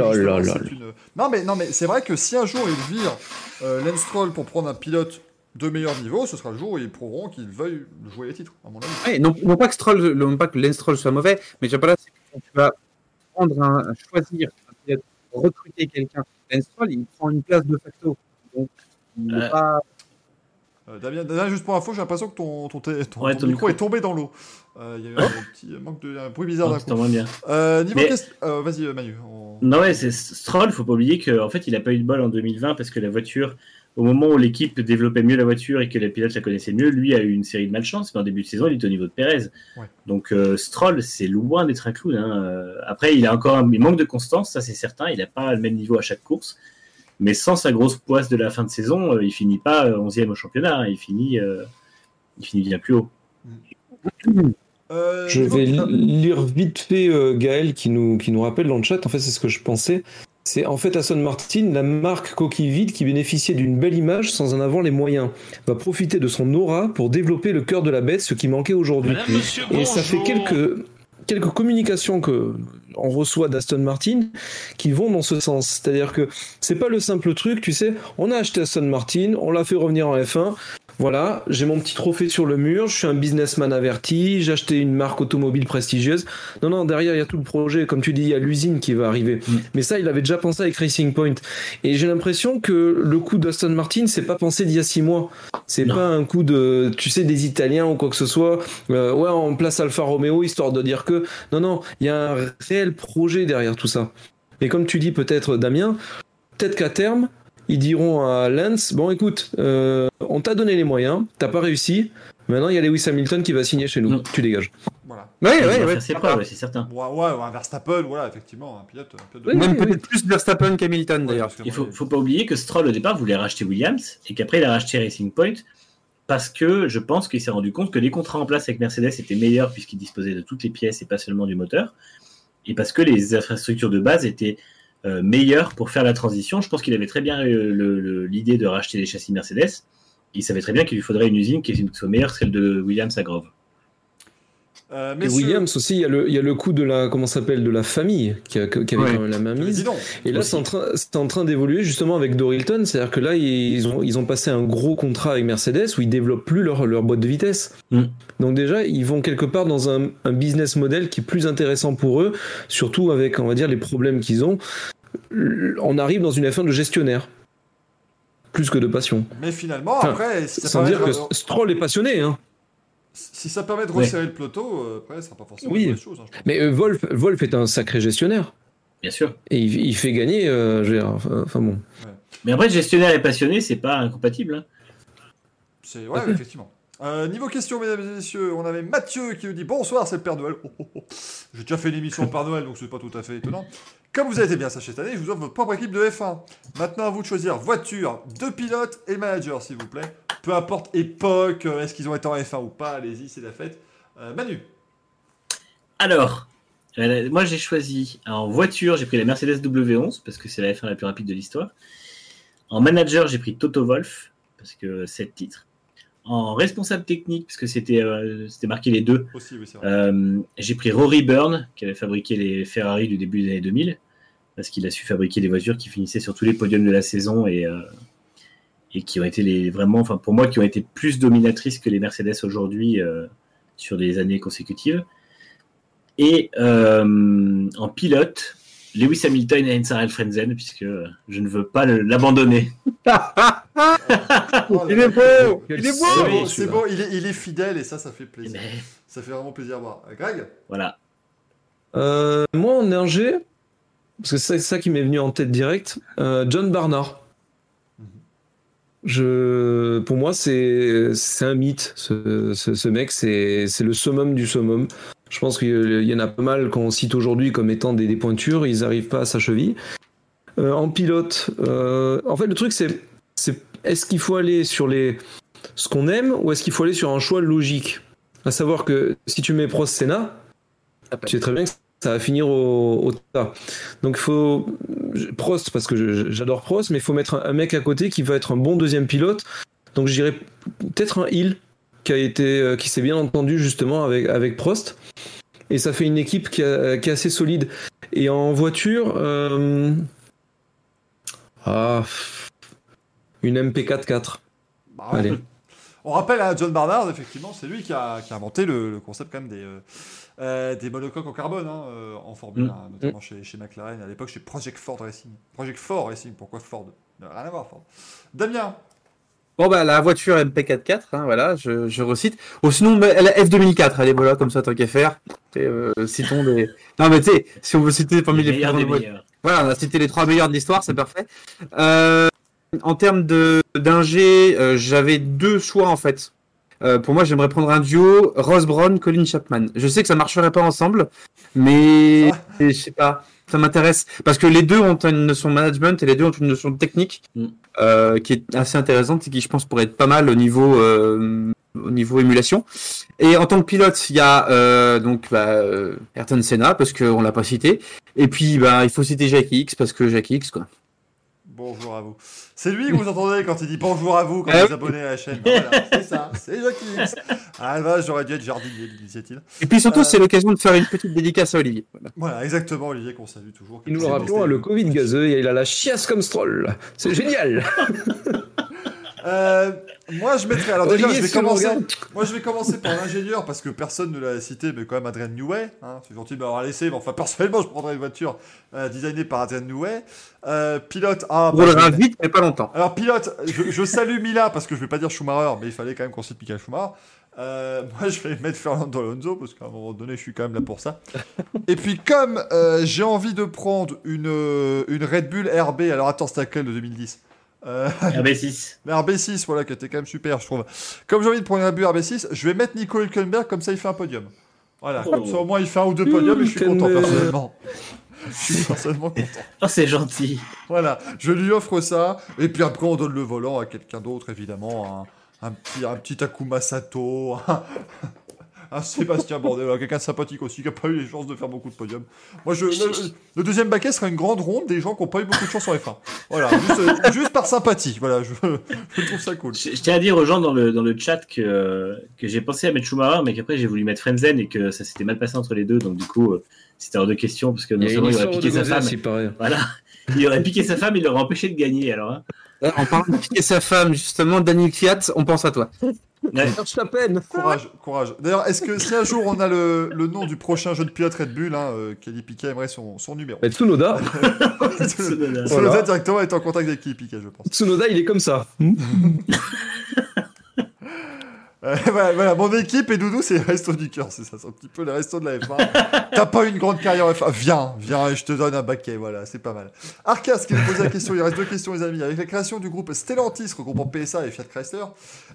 Non mais non mais c'est vrai que si un jour il vire euh, Lance Stroll pour prendre un pilote de meilleur niveau, ce sera le jour où ils prouveront qu'ils veuillent jouer les titres, à mon avis. Ouais, non, non pas que Stroll, non pas que Lance Stroll soit mauvais, mais je tu vas prendre un, choisir, un pilote, recruter quelqu'un. Lance Stroll, il prend une place de facto. Donc, il pas. Euh, Damien, Damien, juste pour info, j'ai l'impression que ton, ton, ton- Ouais, ton ton micro micro. est tombé dans l'eau. Euh, Il y a eu un petit manque de un bruit bizarre Non, d'un c'est coup. moins bien. Euh, niveau Mais- question- euh, Vas-y euh, Manu. on- Non, ouais, c'est Stroll, faut pas oublier qu'en fait, il a pas eu de bol en 2020 parce que la voiture, au moment où l'équipe développait mieux la voiture et que les pilotes la connaissaient mieux, lui a eu une série de malchance, mais en début de saison, il était au niveau de Perez. Ouais. Donc, euh, Stroll, c'est loin d'être un clown. hein. Euh, Après, il a encore un... il manque de constance, ça c'est certain. Il n'a pas le même niveau à chaque course. Mais sans sa grosse poisse de la fin de saison, euh, il finit pas euh, 11e au championnat. hein. Il finit, euh, il finit bien plus haut. Euh, Je vais li- lire vite fait euh, Gaël qui nous, qui nous rappelle dans le chat. En fait, c'est ce que je pensais. C'est en fait Aston Martin, la marque coquille vide qui bénéficiait d'une belle image sans en avoir les moyens, va profiter de son aura pour développer le cœur de la bête, ce qui manquait aujourd'hui. Et ça fait quelques, quelques communications que on reçoit d'Aston Martin qui vont dans ce sens. C'est-à-dire que c'est pas le simple truc, tu sais, on a acheté Aston Martin, on l'a fait revenir en F1. Voilà, j'ai mon petit trophée sur le mur, je suis un businessman averti, j'ai acheté une marque automobile prestigieuse. Non, non, derrière, il y a tout le projet. Comme tu dis, il y a l'usine qui va arriver. Mm. Mais ça, il avait déjà pensé avec Racing Point. Et j'ai l'impression que le coup d'Aston Martin, c'est pas pensé d'il y a six mois. C'est pas un coup de, tu sais, des Italiens ou quoi que ce soit. Euh, ouais, on place Alfa Romeo histoire de dire que. Non, non, il y a un réel projet derrière tout ça. Et comme tu dis peut-être, Damien, peut-être qu'à terme, ils diront à Lance Bon, écoute, euh, on t'a donné les moyens, t'as pas réussi. Maintenant, il y a Lewis Hamilton qui va signer chez nous. Non. Tu dégages. Voilà. Ses preuves, ouais, c'est certain. Ouais, ouais, ou un Verstappen, voilà, effectivement, un pilote. Un pilote de- Oui, Même oui, peut-être plus Verstappen qu'Hamilton Ouais, d'ailleurs. Il faut, faut pas oublier que Stroll au départ voulait racheter Williams et qu'après il a racheté Racing Point parce que je pense qu'il s'est rendu compte que les contrats en place avec Mercedes étaient meilleurs puisqu'ils disposaient de toutes les pièces et pas seulement du moteur, et parce que les infrastructures de base étaient euh, meilleures pour faire la transition. Je pense qu'il avait très bien euh, l'idée de racheter les châssis Mercedes. Il savait très bien qu'il lui faudrait une usine qui soit meilleure que celle de Williams à Grove. Euh, Et Williams aussi, il y a le, il y a le coup de la, comment s'appelle, de la famille qui, a- qui avait Ouais. quand même la. Et là, c'est en train, c'est en train d'évoluer justement avec Dorilton. C'est-à-dire que là, ils ont, ils ont passé un gros contrat avec Mercedes où ils développent plus leur, leur boîte de vitesse. Mm. Donc déjà, ils vont quelque part dans un, un business model qui est plus intéressant pour eux, surtout avec, on va dire, les problèmes qu'ils ont. On arrive dans une F1 de gestionnaire. Plus que de passion. Mais finalement, Enfin, après, si ça, Sans dire que Stroll est passionné, hein. Si ça permet de Ouais. resserrer le peloton, euh, après, ça sera pas forcément Oui. chose. hein. Mais euh, Wolf, Wolf est un sacré gestionnaire. Bien sûr. Et il, il fait gagner, euh, je veux dire, enfin, enfin bon. Mais après, gestionnaire et passionné, c'est pas incompatible. hein. C'est ouais, effectivement. Euh, niveau question, mesdames et messieurs, on avait Mathieu qui nous dit bonsoir, c'est le Père Noël. Oh, oh, oh. J'ai déjà fait une émission au Père Noël, donc c'est pas tout à fait étonnant. Comme vous avez été bien sage cette année, je vous offre votre propre équipe de F1. Maintenant, à vous de choisir voiture, deux pilotes et manager, s'il vous plaît. Peu importe époque, euh, est-ce qu'ils ont été en F1 ou pas, allez-y, c'est la fête. Euh, Manu, Alors, euh, moi j'ai choisi en voiture, j'ai pris la Mercedes W11 parce que c'est la F1 la plus rapide de l'histoire. En manager, j'ai pris Toto Wolf parce que 7 titres. En responsable technique, parce que c'était euh, marqué les deux, oui, c'est j'ai pris Rory Byrne qui avait fabriqué les Ferrari du début des années 2000 parce qu'il a su fabriquer des voitures qui finissaient sur tous les podiums de la saison et, et qui ont été les vraiment, enfin pour moi, qui ont été plus dominatrices que les Mercedes aujourd'hui euh, sur des années consécutives. Et euh, en pilote, Lewis Hamilton et Heinz Frenzen, puisque je ne veux pas l'abandonner. Il est beau Il est C'est beau c'est bon, il est, il est fidèle et ça, ça fait Eh plaisir. ben, Ça fait vraiment plaisir à voir. Greg? Voilà. Euh, moi, en RG, parce que c'est ça qui m'est venu en tête direct, euh, John Barnard. Je, pour moi, c'est un mythe. Ce, ce, ce mec, c'est le summum du summum. Je pense qu'il y en a pas mal qu'on cite aujourd'hui comme étant des, des pointures. Ils n'arrivent pas à sa cheville. Euh, en pilote, euh, en fait, le truc, c'est est-ce qu'il faut aller sur les ce qu'on aime ou est-ce qu'il faut aller sur un choix logique? À savoir que si tu mets Prost Senna, tu sais très bien que ça va finir au, au tas. Donc il faut Prost parce que j'adore Prost, mais il faut mettre un, un mec à côté qui va être un bon deuxième pilote. Donc je dirais peut-être un Hill qui a été euh, qui s'est bien entendu justement avec avec Prost. Et ça fait une équipe qui, a- qui est assez solide. Et en voiture, euh, ah, une MP44. Bah. Allez. On rappelle à John Barnard, effectivement, c'est lui qui a, qui a inventé le, le concept quand même des, euh, euh, des monocoques en carbone hein, euh, en Formule Mm. 1, notamment chez, chez McLaren, à l'époque chez Project Ford Racing. Project Ford Racing, pourquoi Ford? Rien à voir, Ford. Damien, Bon bah la voiture MP44, hein, voilà, je, je recite. Ou sinon bah, la F2004, allez voilà, comme ça tant qu'à faire. Euh, citons des. Non mais tu sais, si on veut citer parmi Les les meilleurs plus des grandes meilleurs. Voilà, on a cité les trois meilleurs de l'histoire, c'est parfait. Euh, en termes de d'ingé, euh, j'avais deux choix en fait. Euh, pour moi, j'aimerais prendre un duo Ross Brown, Colin Chapman. Je sais que ça marcherait pas ensemble, mais je sais pas, ça m'intéresse parce que les deux ont une notion de management et les deux ont une notion de technique Mm. euh, qui est assez intéressante et qui, je pense, pourrait être pas mal au niveau euh, au niveau émulation. Et en tant que pilote, il y a euh, donc bah, Ayrton Senna parce qu'on l'a pas cité. Et puis, bah, il faut citer Jackie X parce que Jackie X, quoi. bonjour à vous. C'est lui que vous entendez quand il dit bonjour à vous quand Ah vous abonnez à la chaîne. Voilà, c'est ça, c'est Jackie. Ah la vache, j'aurais dû être jardinier, disait-il. Et puis surtout, Euh. c'est l'occasion de faire une petite dédicace à Olivier. Voilà. Voilà, exactement, Olivier, qu'on salue toujours. Et nous le rappelons, hein, le Covid gazeux, il a la chiasse comme Stroll. C'est génial. Euh, moi, je mettrais. Alors, déjà, je vais commencer. Moi, je vais commencer par l'ingénieur parce que personne ne l'a cité, mais quand même Adrien Newey. Hein, c'est gentil de m'avoir laissé, mais enfin, personnellement, je prendrais une voiture euh, designée par Adrien Newey. Euh, pilote. Ah, On bah, vais- vite, mais pas longtemps. Alors, pilote, je, je salue Mila parce que je vais pas dire Schumacher, mais il fallait quand même qu'on cite Michael Schumacher. Euh, moi, je vais mettre Fernando Alonso parce qu'à un moment donné, je suis quand même là pour ça. Et puis, comme euh, j'ai envie de prendre une, une Red Bull RB, alors attends, c'était laquelle de 2010 euh, RB6. mais RB6, voilà, qui était quand même super, je trouve. Comme j'ai envie de prendre un but RB6, je vais mettre Nico Hülkenberg, comme ça il fait un podium. Voilà, Oh. comme ça au moins il fait un ou deux podiums et je suis content personnellement. Je suis personnellement content. Oh, c'est gentil. Voilà, je lui offre ça, et puis après on donne le volant à quelqu'un d'autre, évidemment, un petit, un petit Takuma Sato, un, un Sébastien Bourdais, voilà, quelqu'un de sympathique aussi, qui n'a pas eu les chances de faire beaucoup de podiums. Moi, je, le, le deuxième baquet sera une grande ronde des gens qui n'ont pas eu beaucoup de chance en F1. Voilà, juste, euh, juste par sympathie. Voilà, je, je trouve ça cool. Je, je tiens à dire aux gens dans le, dans le chat que, que j'ai pensé à mettre Schumacher, mais qu'après j'ai voulu mettre Frenzen et que ça s'était mal passé entre les deux. Donc du coup, euh, c'était hors de question parce que non seulement il aurait piqué sa femme, voilà, il aurait piqué sa femme, il l'aurait empêché de gagner. Alors, hein. En parlant de piquer sa femme, justement, Daniel Fiat, on pense à toi. Ouais. Courage, courage. D'ailleurs, est-ce que si un jour on a le, le nom du prochain jeune pilote Red Bull, hein, euh, Kelly Piquet aimerait son, son numéro Mais Tsunoda, Tsunoda Voilà. directement est en contact avec Kelly Piquet, je pense. Tsunoda, il est comme ça. Euh, voilà, voilà, mon équipe et Doudou, c'est les restos du cœur, c'est ça, c'est un petit peu les restos de la F1. T'as pas eu une grande carrière en F1, viens, viens et je te donne un baquet, voilà, c'est pas mal. Arcas qui nous pose la question, il reste deux questions les amis. Avec la création du groupe Stellantis, regroupant PSA et Fiat Chrysler,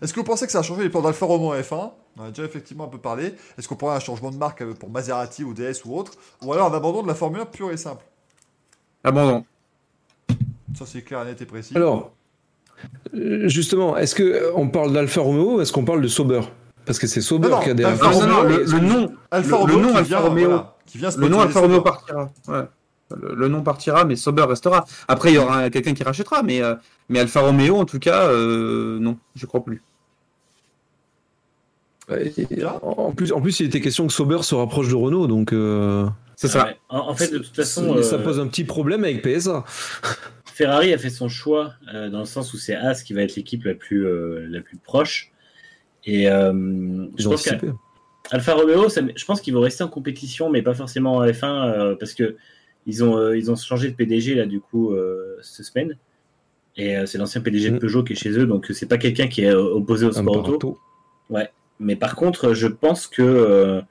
est-ce que vous pensez que ça a changé les plans d'Alfa Romeo en F1 On a déjà effectivement un peu parlé. Est-ce qu'on pourrait un changement de marque euh, pour Maserati ou DS ou autre? Ou alors un abandon de la Formule 1 pure et simple? Abandon. Ça c'est clair, net et précis. Alors, justement, est-ce que euh, on parle d'Alfa Romeo ou est-ce qu'on parle de Sauber? Parce que c'est Sauber Non, qui a des Alfa Non, non, non, Romeo, le, le nom, Alfa le- Romeo le nom qui Alfa vient, Romeo. voilà, qui vient le nom Alfa Romeo partira. Ouais. Le, le nom partira, mais Sauber restera. Après, il y aura quelqu'un qui rachètera, mais, euh, mais Alfa Romeo, en tout cas, euh, non, je crois plus. Et- en, plus, en plus, il était question que Sauber se rapproche de Renault, donc euh, C'est ça. Ouais. En, en fait, de toute façon, ça, ça euh, pose un petit problème avec PSA. Ferrari a fait son choix euh, dans le sens où c'est As qui va être l'équipe la plus euh, la plus proche. Et euh, je pense qu'Alfa. Romeo, ça, je pense qu'ils vont rester en compétition, mais pas forcément en F1 euh, parce que ils ont ils ont changé de PDG là du coup cette semaine. Et c'est l'ancien PDG de Mm. Peugeot qui est chez eux, donc c'est pas quelqu'un qui est opposé au sport auto. Barato. Mais par contre, je pense que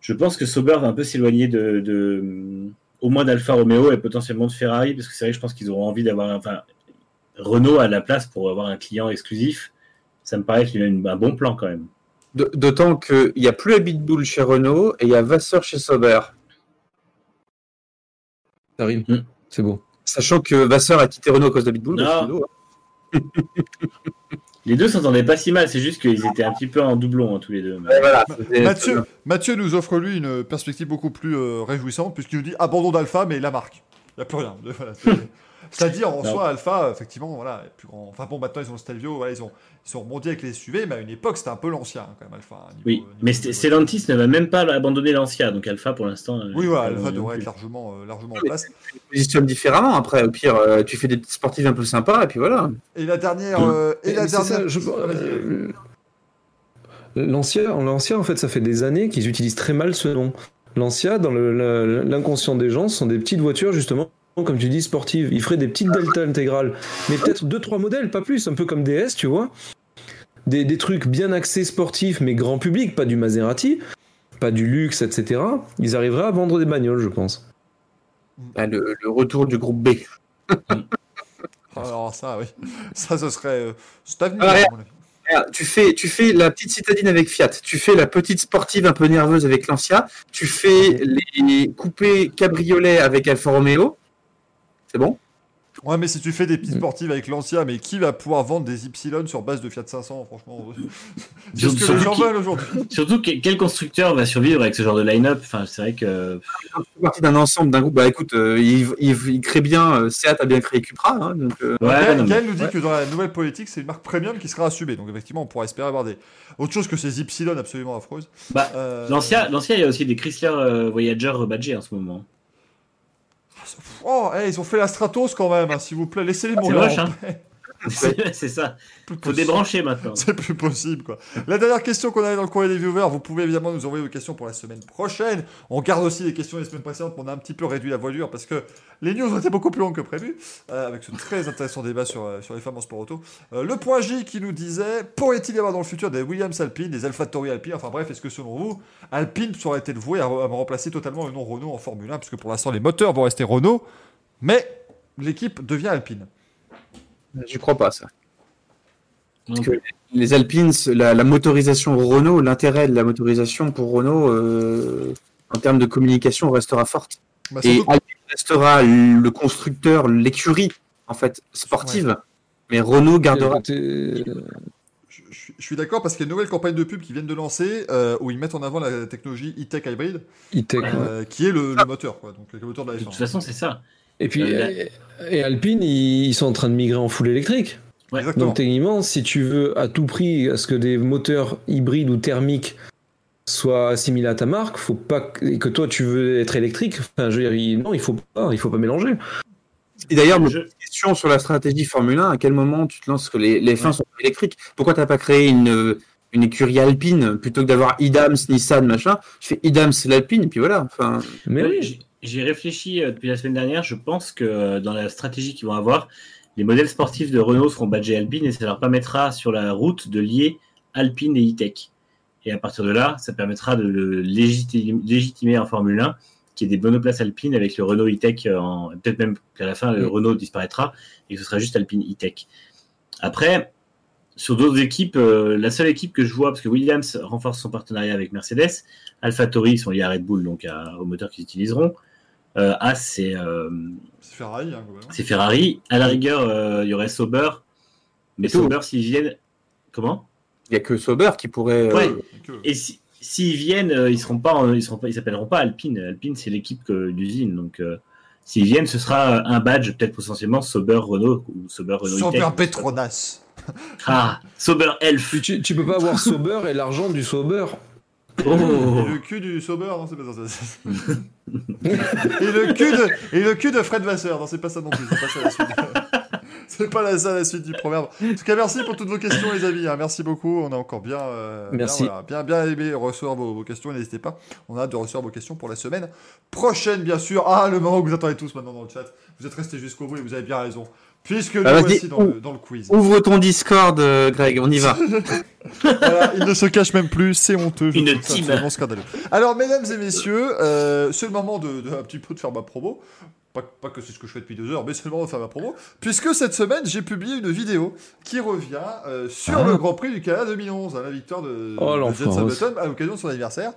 je pense que Sauber va un peu s'éloigner de, de- au moins d'Alfa Romeo et potentiellement de Ferrari, parce que c'est vrai que je pense qu'ils auront envie d'avoir, enfin, Renault a la place pour avoir un client exclusif. Ça me paraît qu'il a une- un bon plan quand même. D'autant qu'il n'y a plus Habitbull chez Renault et il y a Vasseur chez Sauber. Ça rime. Mm. C'est beau. Sachant que Vasseur a quitté Renault à cause que Renault, hein. Les deux s'entendaient pas si mal, c'est juste qu'ils étaient un petit peu en doublon hein, tous les deux. Ouais, voilà, c'était- Mathieu, Mathieu nous offre lui une perspective beaucoup plus euh, réjouissante puisqu'il nous dit abandon d'Alpha mais la marque. Il n'y a plus rien. Voilà, C'est-à-dire en Non. soi Alpha effectivement voilà plus grand. Enfin bon maintenant ils ont le Stelvio voilà, ils ont ils sont remontés avec les SUV mais à une époque c'était un peu l'ancien quand même Alpha. hein, niveau- Oui, niveau- mais St- Stellantis ne va même pas abandonner l'Ancia, donc Alpha pour l'instant. euh, Oui voilà Alpha devrait être largement euh, largement en Oui. place. tu te positionnes différemment. Après, au pire, euh, tu fais des petites sportives un peu sympas et puis voilà. Et la dernière euh, et la dernière. ça, je- euh, L'ancien, l'ancien, en fait, ça fait des années qu'ils utilisent très mal ce nom. L'ancien, dans l'inconscient des gens, ce sont des petites voitures, justement, comme tu dis, sportives. Ils feraient des petites Delta intégrales, mais peut-être deux, trois modèles, pas plus, un peu comme DS, tu vois. Des, des trucs bien axés sportifs, mais grand public, pas du Maserati, pas du luxe, etc. Ils arriveraient à vendre des bagnoles, je pense. Bah, le, le retour du groupe B. Alors ça oui ça ce serait euh, Ah, Tu fais, tu fais la petite citadine avec Fiat, tu fais la petite sportive un peu nerveuse avec Lancia, tu fais les coupés cabriolets avec Alfa Romeo. C'est bon? Ouais, mais si tu fais des pistes Mm. sportives avec l'Ancia, mais qui va pouvoir vendre des Y sur base de Fiat 500, franchement? C'est ce que Surtout les gens qui- veulent aujourd'hui. Surtout, que- quel constructeur va survivre avec ce genre de line-up? Enfin, c'est vrai que. Fais partie d'un ensemble, d'un groupe, bah écoute, euh, il, il, il crée bien, euh, Seat a bien créé Cupra, hein, donc euh, Ouais, Gaël, non, mais- Gaël nous dit ouais. que dans la nouvelle politique, c'est une marque premium qui sera assumée. Donc effectivement, on pourra espérer avoir des autre chose que ces Y absolument affreuses. Bah, Euh, L'ancien, l'ancien, il y a aussi des Chrysler euh, Voyager rebadgés en ce moment. Oh, hey, ils ont fait la Stratos quand même, hein, s'il vous plaît, laissez-les mourir. moche, hein. C'est ça. Faut possible. débrancher maintenant. C'est plus possible, quoi. La dernière question qu'on avait dans le courrier des viewers, vous pouvez évidemment nous envoyer vos questions pour la semaine prochaine. On garde aussi les questions des semaines précédentes, mais on a un petit peu réduit la voilure parce que les news ont été beaucoup plus longues que prévu, euh, avec ce très intéressant débat sur, euh, sur les femmes en sport auto. Euh, le point J qui nous disait pourrait-il y avoir dans le futur des Williams Alpine, des AlphaTauri Alpine? Enfin bref, est-ce que selon vous, Alpine aurait été voué à, à remplacer totalement le nom Renault en Formule 1 Puisque pour l'instant, les moteurs vont rester Renault, mais l'équipe devient Alpine. Je crois pas ça. Que- Les Alpines, la, la motorisation Renault, l'intérêt de la motorisation pour Renault euh, en termes de communication restera forte. Bah, Et Alpine restera le constructeur, l'écurie en fait sportive, mais Renault gardera. Je, je suis- je suis d'accord parce qu'il y a une nouvelle campagne de pub qui viennent de lancer euh, où ils mettent en avant la technologie e-tech hybrid, E-Tech, ouais. euh, qui est le, le moteur, quoi, donc le moteur de la De toute F1. façon, c'est ça. Et puis, Euh, et, et Alpine, ils, ils sont en train de migrer en full électrique. Ouais. Donc techniquement, si tu veux à tout prix à ce que des moteurs hybrides ou thermiques soient assimilés à ta marque, faut pas que, et que toi tu veux être électrique. Enfin, je veux dire, il- non, il faut pas, il faut pas mélanger. Et d'ailleurs, Je- une question sur la stratégie Formule 1, à quel moment tu te lances que les, les fins Ouais. sont électriques Pourquoi t'as pas créé une, une écurie alpine plutôt que d'avoir Idams, Nissan, machin? Je fais Idams, l'alpine, et puis voilà. Enfin, Mais Ouais, oui, j'ai- réfléchi euh, depuis la semaine dernière. Je pense que euh, dans la stratégie qu'ils vont avoir, les modèles sportifs de Renault seront badgés Alpine et ça leur permettra sur la route de lier Alpine et E-Tech. Et à partir de là, ça permettra de le légitimer, en Formule 1 qu'il y ait des monoplaces Alpine avec le Renault E-Tech. en- Peut-être même qu'à la fin, le. Renault disparaîtra et que ce sera juste Alpine E-Tech. Après, sur d'autres équipes, euh, la seule équipe que je vois, parce que Williams renforce son partenariat avec Mercedes, AlphaTauri sont liés à Red Bull, donc à- au moteur qu'ils utiliseront. Euh, As, c'est euh, Ferrari, hein, c'est Ferrari. À la rigueur, euh, il y aurait Sauber. Mais. Sauber, s'ils viennent. Comment? Il y a que Sauber qui pourrait. Ouais. Et si- s'ils viennent, ils seront pas, ils seront pas, ils s'appelleront pas Alpine. Alpine, c'est l'équipe d'usine. Donc, euh, s'ils viennent, ce sera un badge, peut-être potentiellement Sauber Renault ou Sauber Renault. Sauber. Petronas. Ah, Sauber Elf. Tu, tu peux pas avoir Sauber et l'argent du Sauber. Oh. Et le cul du Sauber, non, c'est pas ça. et, le cul de, et le cul de Fred Vasseur, non, c'est pas ça non plus. C'est pas ça la suite. C'est pas la, ça la suite du proverbe. En tout cas, merci pour toutes vos questions, les amis. hein. Merci beaucoup. On a encore bien, euh, Merci. bien, voilà, bien, bien aimé recevoir vos, vos questions. N'hésitez pas. On a hâte de recevoir vos questions pour la semaine prochaine, bien sûr. Ah, le moment où vous attendez tous maintenant dans le chat. Vous êtes restés jusqu'au bout et vous avez bien raison. Puisque nous Ah, vas-y, voici dans le, dans le quiz. Ouvre ton Discord, euh, Greg, on y va. Voilà, il ne se cache même plus, c'est honteux. je Une ça team. scandaleux. Alors, mesdames et messieurs, euh, c'est le moment de, de un petit peu de faire ma promo. Pas, pas que c'est ce que je fais depuis deux heures, mais c'est le moment de faire ma promo. Puisque cette semaine, j'ai publié une vidéo qui revient euh, sur Ah. le Grand Prix du Canada 2011, hein, la victoire de, Oh, de à l'occasion de son anniversaire.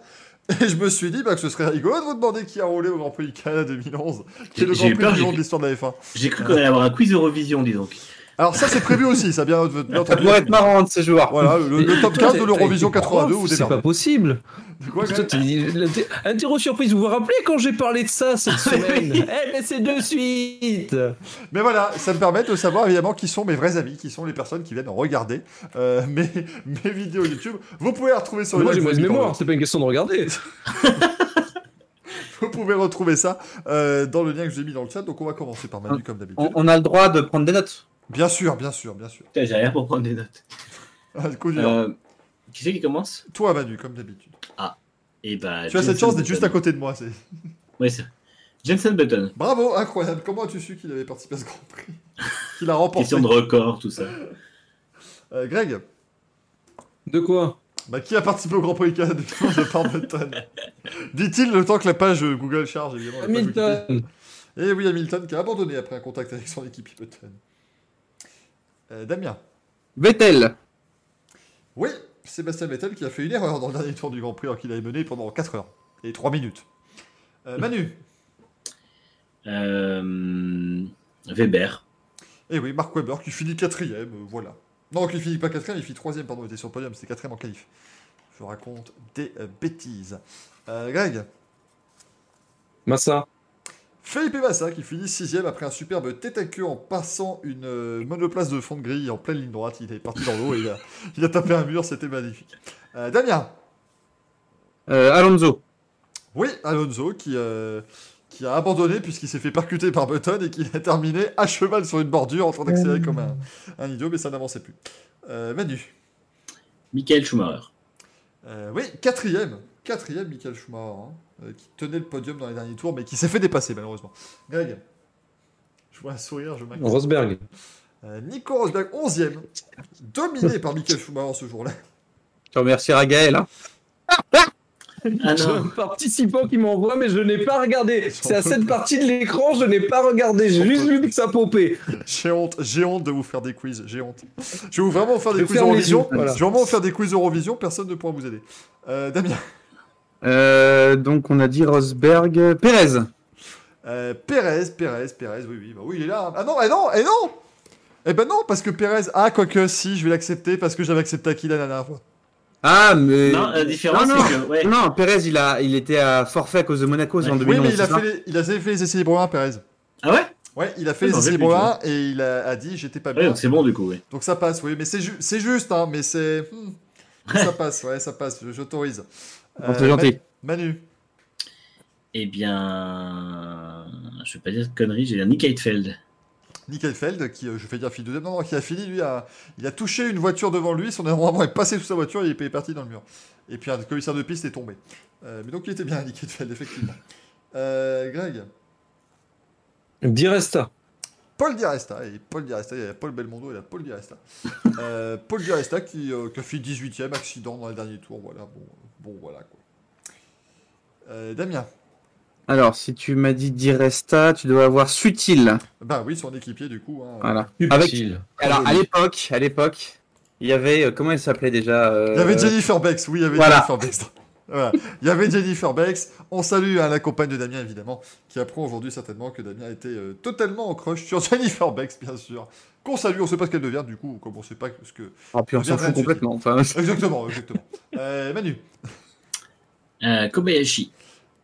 Et je me suis dit bah, que ce serait rigolo de vous demander qui a roulé au Grand Prix du Canada 2011, qui est le Grand Prix du long de l'histoire de la F1. J'ai cru qu'on allait avoir un quiz Eurovision, dis donc. Alors ça, c'est prévu aussi, ça bien, bien Ça pourrait être marrant de ce joueur. Voilà, le, le top 15 de l'Eurovision 82 ou des C'est pas possible. Quoi, Interro surprise, vous vous rappelez quand j'ai parlé de ça cette semaine Eh, mais c'est de suite Mais voilà, ça me permet de savoir évidemment qui sont mes vrais amis, qui sont les personnes qui viennent regarder euh, mes, mes vidéos YouTube. Vous pouvez les retrouver sur le Moi j'ai mauvaise mémoire, c'est pas une question de regarder. Vous pouvez retrouver ça euh, dans le lien que je vous ai mis dans le chat. Donc on va commencer par Manu comme d'habitude. On, on a le droit de prendre des notes. Bien sûr, bien sûr, bien sûr. Putain, J'ai rien pour prendre des notes. Ah, coup. Euh, qui c'est qui commence? Toi Manu, comme d'habitude. Et bah, tu as cette chance d'être juste à côté de moi. c'est- Ouais, c'est Jensen Button. Bravo, incroyable. Comment as-tu su qu'il avait participé à ce Grand Prix? Qu'il a remporté Question de record, tout ça. Euh, Greg, De quoi? Bah, qui a participé au Grand Prix Canada de par Button Dit-il le temps que la page Google charge, évidemment. Hamilton Et oui, Hamilton qui a abandonné après un contact avec son équipe Button. Euh, Damien? Vettel. Oui, Sébastien Vettel qui a fait une erreur dans le dernier tour du Grand Prix alors qu'il avait mené pendant 4 heures et 3 minutes. Euh, Manu. Euh, Weber. Et oui, Mark Webber qui finit quatrième, euh, voilà. Non, qui finit pas quatrième, il finit troisième, pardon, il était sur le podium, c'était quatrième en qualif. Je raconte des euh, bêtises. Euh, Greg. Massa. Felipe Massa qui finit sixième après un superbe tête à queue en passant une euh, monoplace de fond de grille en pleine ligne droite. Il est parti dans l'eau et il a, il a tapé un mur, c'était magnifique. Euh, Damien. Euh, Alonso. Oui, Alonso qui, euh, qui a abandonné puisqu'il s'est fait percuter par Button et qui a terminé à cheval sur une bordure en train d'accélérer comme un, un idiot, mais ça n'avançait plus. Euh, Manu. Michael Schumacher. Euh, oui, quatrième. Quatrième, Michael Schumacher, hein, qui tenait le podium dans les derniers tours, mais qui s'est fait dépasser malheureusement. Greg. Je vois un sourire, je m'inquiète. Rosberg. Euh, Nico Rosberg, 11e. Dominé par Michael Schumacher ce jour-là. Tu remercieras Gaël. Hein. Ah J'ai un participant qui m'envoie, mais je n'ai pas regardé. C'est à cette partie de l'écran, je n'ai pas regardé. J'ai juste vu que ça popait. J'ai honte, j'ai honte de vous faire des quiz, j'ai honte. Je vais vous vraiment faire des Je quiz Eurovision. yeux, voilà. Je vais vraiment vous faire des quiz Eurovision, personne ne pourra vous aider. Euh, Damien. Euh, donc on a dit Rosberg. Pérez. Euh, Pérez, Pérez, Pérez, oui, oui, bah oui, il est là. Ah non, eh non, eh non Eh ben non, parce que Perez. Ah, quoique, si, je vais l'accepter parce que j'avais accepté Akila la dernière fois. Ah, mais. Non, la différence, Non, non. c'est que. Ouais. Non, Perez, il, a, il était à forfait à cause de Monaco c'est en Ouais. 2011. Oui, mais il a, fait les, il a fait les essais libres 1, Perez. Ah ouais? Ouais, il a fait Ah, les non, essais libres plus, 1 et il a, a dit j'étais pas Ouais, bien. donc c'est bon du coup, ouais. Donc ça passe, oui, mais c'est ju- c'est juste, hein, mais c'est. hmm, ça passe, ouais, ça passe, j'autorise. C'est gentil. Manu. Eh bien. Je vais pas dire de conneries, j'ai dire Nick Heidfeld. Nick Heidfeld, qui, euh, je fais dire, fini deuxième, non, non, qui a fini, lui, a, il a touché une voiture devant lui, son avant est passé sous sa voiture et il est parti dans le mur. Et puis un commissaire de piste est tombé. Euh, mais donc il était bien, Nick Heidfeld, effectivement. Euh, Greg, Di Resta. Paul Di Resta, et Paul Di Resta, il y a Paul Belmondo et il y a Paul Di Resta. Euh, Paul Di Resta qui, euh, qui a fait 18ème accident dans les derniers tours, voilà, bon, bon voilà quoi. Euh, Damien, Alors, si tu m'as dit Diresta, tu dois avoir Sutil. bah oui, son équipier du coup. Hein, Voilà. Avec, Subtil. alors, à l'époque, à l'époque, il y avait. euh, comment elle s'appelait déjà euh, Il y avait Jennifer Bex, oui, il y avait voilà. Jennifer Bex. Voilà. Il y avait Jennifer Bex. On salue hein, la compagne de Damien, évidemment, qui apprend aujourd'hui certainement que Damien était euh, totalement en crush sur Jennifer Bex, bien sûr. Qu'on salue, on sait pas ce qu'elle devient, du coup, comme on sait pas ce que. Oh, puis on s'en fout complètement. Enfin, Exactement, exactement. Euh, Manu. Euh, Kobayashi.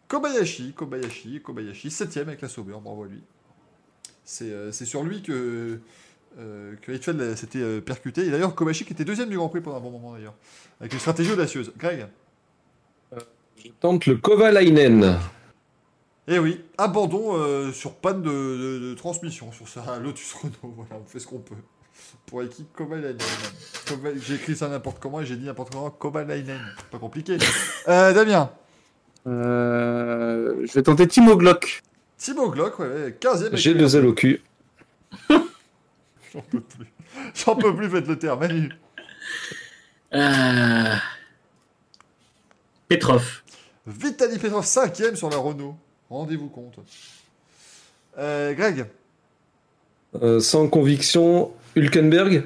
Kobayashi, Kobayashi, Kobayashi, septième avec la Sauber, bravo à lui. C'est euh, c'est sur lui que, euh, que s'était euh, percuté. Et d'ailleurs, Kobayashi qui était deuxième du Grand Prix pendant un bon moment d'ailleurs. Avec une stratégie audacieuse. Greg Je tente le Kovalainen. Eh oui, abandon euh, sur panne de, de- de transmission sur sa Lotus Renault. Voilà, on fait ce qu'on peut. Pour l'équipe Kovalainen. Kova- J'ai écrit ça n'importe comment et j'ai dit n'importe comment. Kovalainen. Pas compliqué. Euh, Damien. euh, je vais tenter Timo Glock. Thibaut Glock, ouais, ouais, 15e. avec J'ai la- deux ailes au cul. J'en peux plus. J'en peux plus, faites le terme. Manu. Euh... Petrov. Vitaly Petrov, 5ème sur la Renault. Rendez-vous compte. Euh, Greg. Euh, sans conviction, Hülkenberg.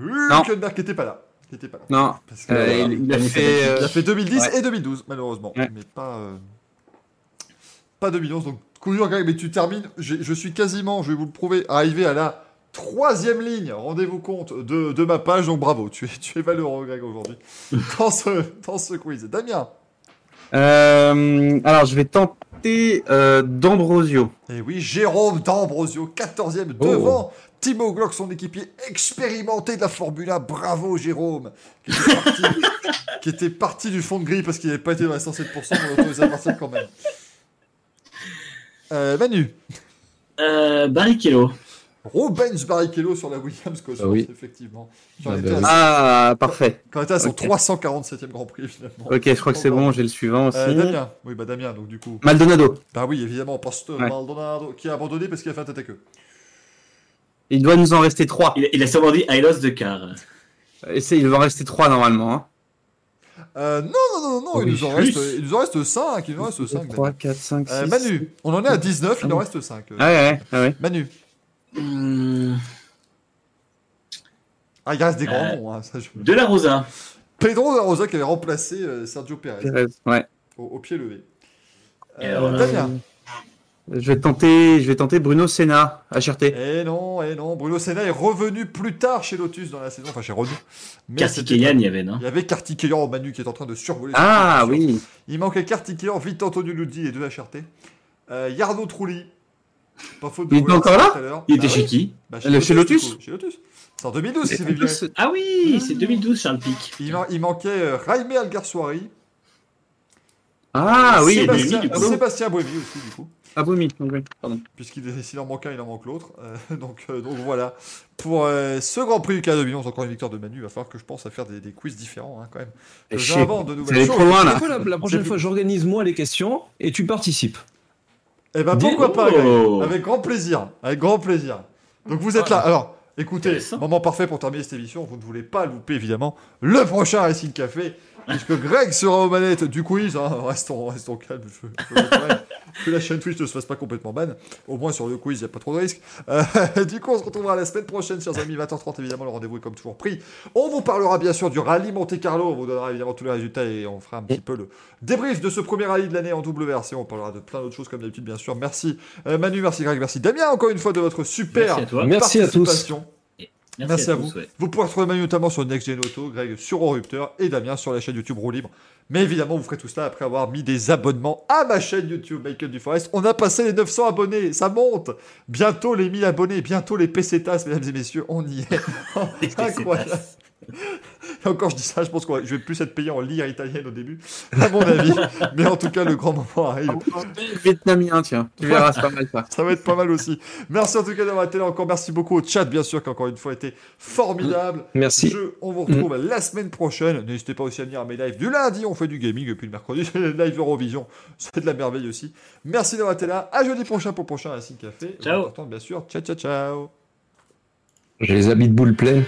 Hülkenberg qui était pas là. Qui était pas là. Non, Parce que, euh, voilà, il, il a fait. il euh, a fait 2010 ouais. et 2012, malheureusement. Ouais. Mais pas, euh, pas 2011. Donc, coup dur, Greg, mais tu termines. Je, je suis quasiment, je vais vous le prouver, arrivé à la troisième ligne. Rendez-vous compte de, de ma page. Donc, bravo. Tu es, tu es valeureux, Greg, aujourd'hui. dans, ce, dans ce quiz. Damien. euh, alors, je vais tenter euh, D'Ambrosio. Et oui, Jérôme D'Ambrosio, 14e Oh. devant Timo Glock, son équipier expérimenté de la Formule 1. Bravo Jérôme, qui était parti, qui était parti du fond de grille parce qu'il n'avait pas été dans les 107%, on l'autorisait à partir quand même. Euh, Manu, Euh, Barrichello. Rubens Barrichello sur la Williams Cosworth, Ah oui. effectivement. Ah bah. Ah, parfait. quand on était à son Ok. 347e Grand Prix, finalement. Ok, je crois que c'est bon, j'ai le suivant aussi. Euh, Damien, oui, bah Damien, donc du coup. Maldonado. Bah oui, évidemment, Poste Ouais. Maldonado, qui a abandonné parce qu'il a fait un tête à queue. Il doit nous en rester trois. Il, il a sûrement dit I lost the car. Et c'est- il va en rester trois normalement. Hein. Euh, non, non, non, non, il, Oui, nous en reste, il nous en reste 5, il nous en reste 5. 3, 4, 5, 6. Euh, Manu, on en est à 19, il en reste 5. Ah ouais, ouais, ah ouais. Manu, Hum, ah, il reste des grands Euh, noms. Hein, ça, je- de la Rosa. Pedro de la Rosa qui avait remplacé euh, Sergio Perez Perez, Ouais. au, au pied levé. Euh. Damien. Je vais tenter, je vais tenter Bruno Senna, HRT. Eh non, eh non, Bruno Senna est revenu plus tard chez Lotus dans la saison, enfin chez Renault. Kartikeyan, il y avait, non Il y avait Kartikeyan, Manu qui est en train de survoler. Ah oui. Il manquait Kartikeyan, Vite Antonio Ludi et deux HRT. Euh, Yarno Trulli. Pas faute de Il était encore là. Il était Bah chez oui, qui bah, chez Lotus Chez Lotus. C'est en 2012 qu'il s'est fait virer. Ah oui, c'est 2012, Charles Pic. Il, man- il manquait euh, Jaime Alguersuari. Ah oui. Sébastien- Sébastien, Buemi, du coup. Sébastien Buemi aussi, du coup. Ah oui, oui, pardon. Puisqu'il s'il en manque un, il en manque l'autre. Euh, donc, euh, donc voilà. Pour euh, ce Grand Prix du Canada 2011, encore une victoire de Manu, il va falloir que je pense à faire des, des quiz différents hein, quand même. J'invente de nouvelles choses. trop loin là. Fois, la, la prochaine C'est- fois, j'organise moi les questions et tu participes. Eh ben pourquoi pas, Greg. Avec grand plaisir. Avec grand plaisir. Donc vous êtes là. Alors, écoutez, moment parfait pour terminer cette émission. Vous ne voulez pas louper, évidemment, le prochain Racing Café. Puisque Greg sera aux manettes du quiz. hein. Restons, restons calmes. Je- je que la chaîne Twitch ne se fasse pas complètement ban. Au moins sur le quiz, il n'y a pas trop de risques. Euh, du coup, on se retrouvera la semaine prochaine, chers amis, 20h30. Évidemment, le rendez-vous est comme toujours pris. On vous parlera bien sûr du rallye Monte Carlo. On vous donnera évidemment tous les résultats et on fera un petit peu le débrief de ce premier rallye de l'année en WRC. On parlera de plein d'autres choses comme d'habitude, bien sûr. Merci euh, Manu, merci Greg, merci Damien encore une fois de votre super Merci à toi. Merci à tous. Merci à, vous. ouais. Vous pourrez retrouver Manu notamment sur Next Gen Auto, Greg sur Eurorupteur et Damien sur la chaîne YouTube Roue Libre. Mais évidemment, vous ferez tout cela après avoir mis des abonnements à ma chaîne YouTube Michael Duforest. On a passé les 900 abonnés, ça monte. Bientôt les 1000 abonnés, bientôt les PCTAS, mesdames et messieurs, on y est. Incroyable. Et encore, je dis ça, je pense que je vais plus être payé en lire italienne au début, à mon avis. Mais en tout cas, le grand moment arrive. Vietnamien, tiens. Tu verras, c'est pas mal ça. Ça va être pas mal aussi. Merci en tout cas d'avoir été là encore. Merci beaucoup au chat, bien sûr, qui encore une fois été formidable. Merci. Je- on vous retrouve la semaine prochaine. N'hésitez pas aussi à venir à mes lives du lundi. On fait du gaming. Et puis le mercredi, c'est live Eurovision. C'est de la merveille aussi. Merci d'avoir été là. À jeudi prochain pour le prochain Racing Café. Ciao. Bien sûr. Ciao, ciao, ciao. J'ai les habits de boule pleines.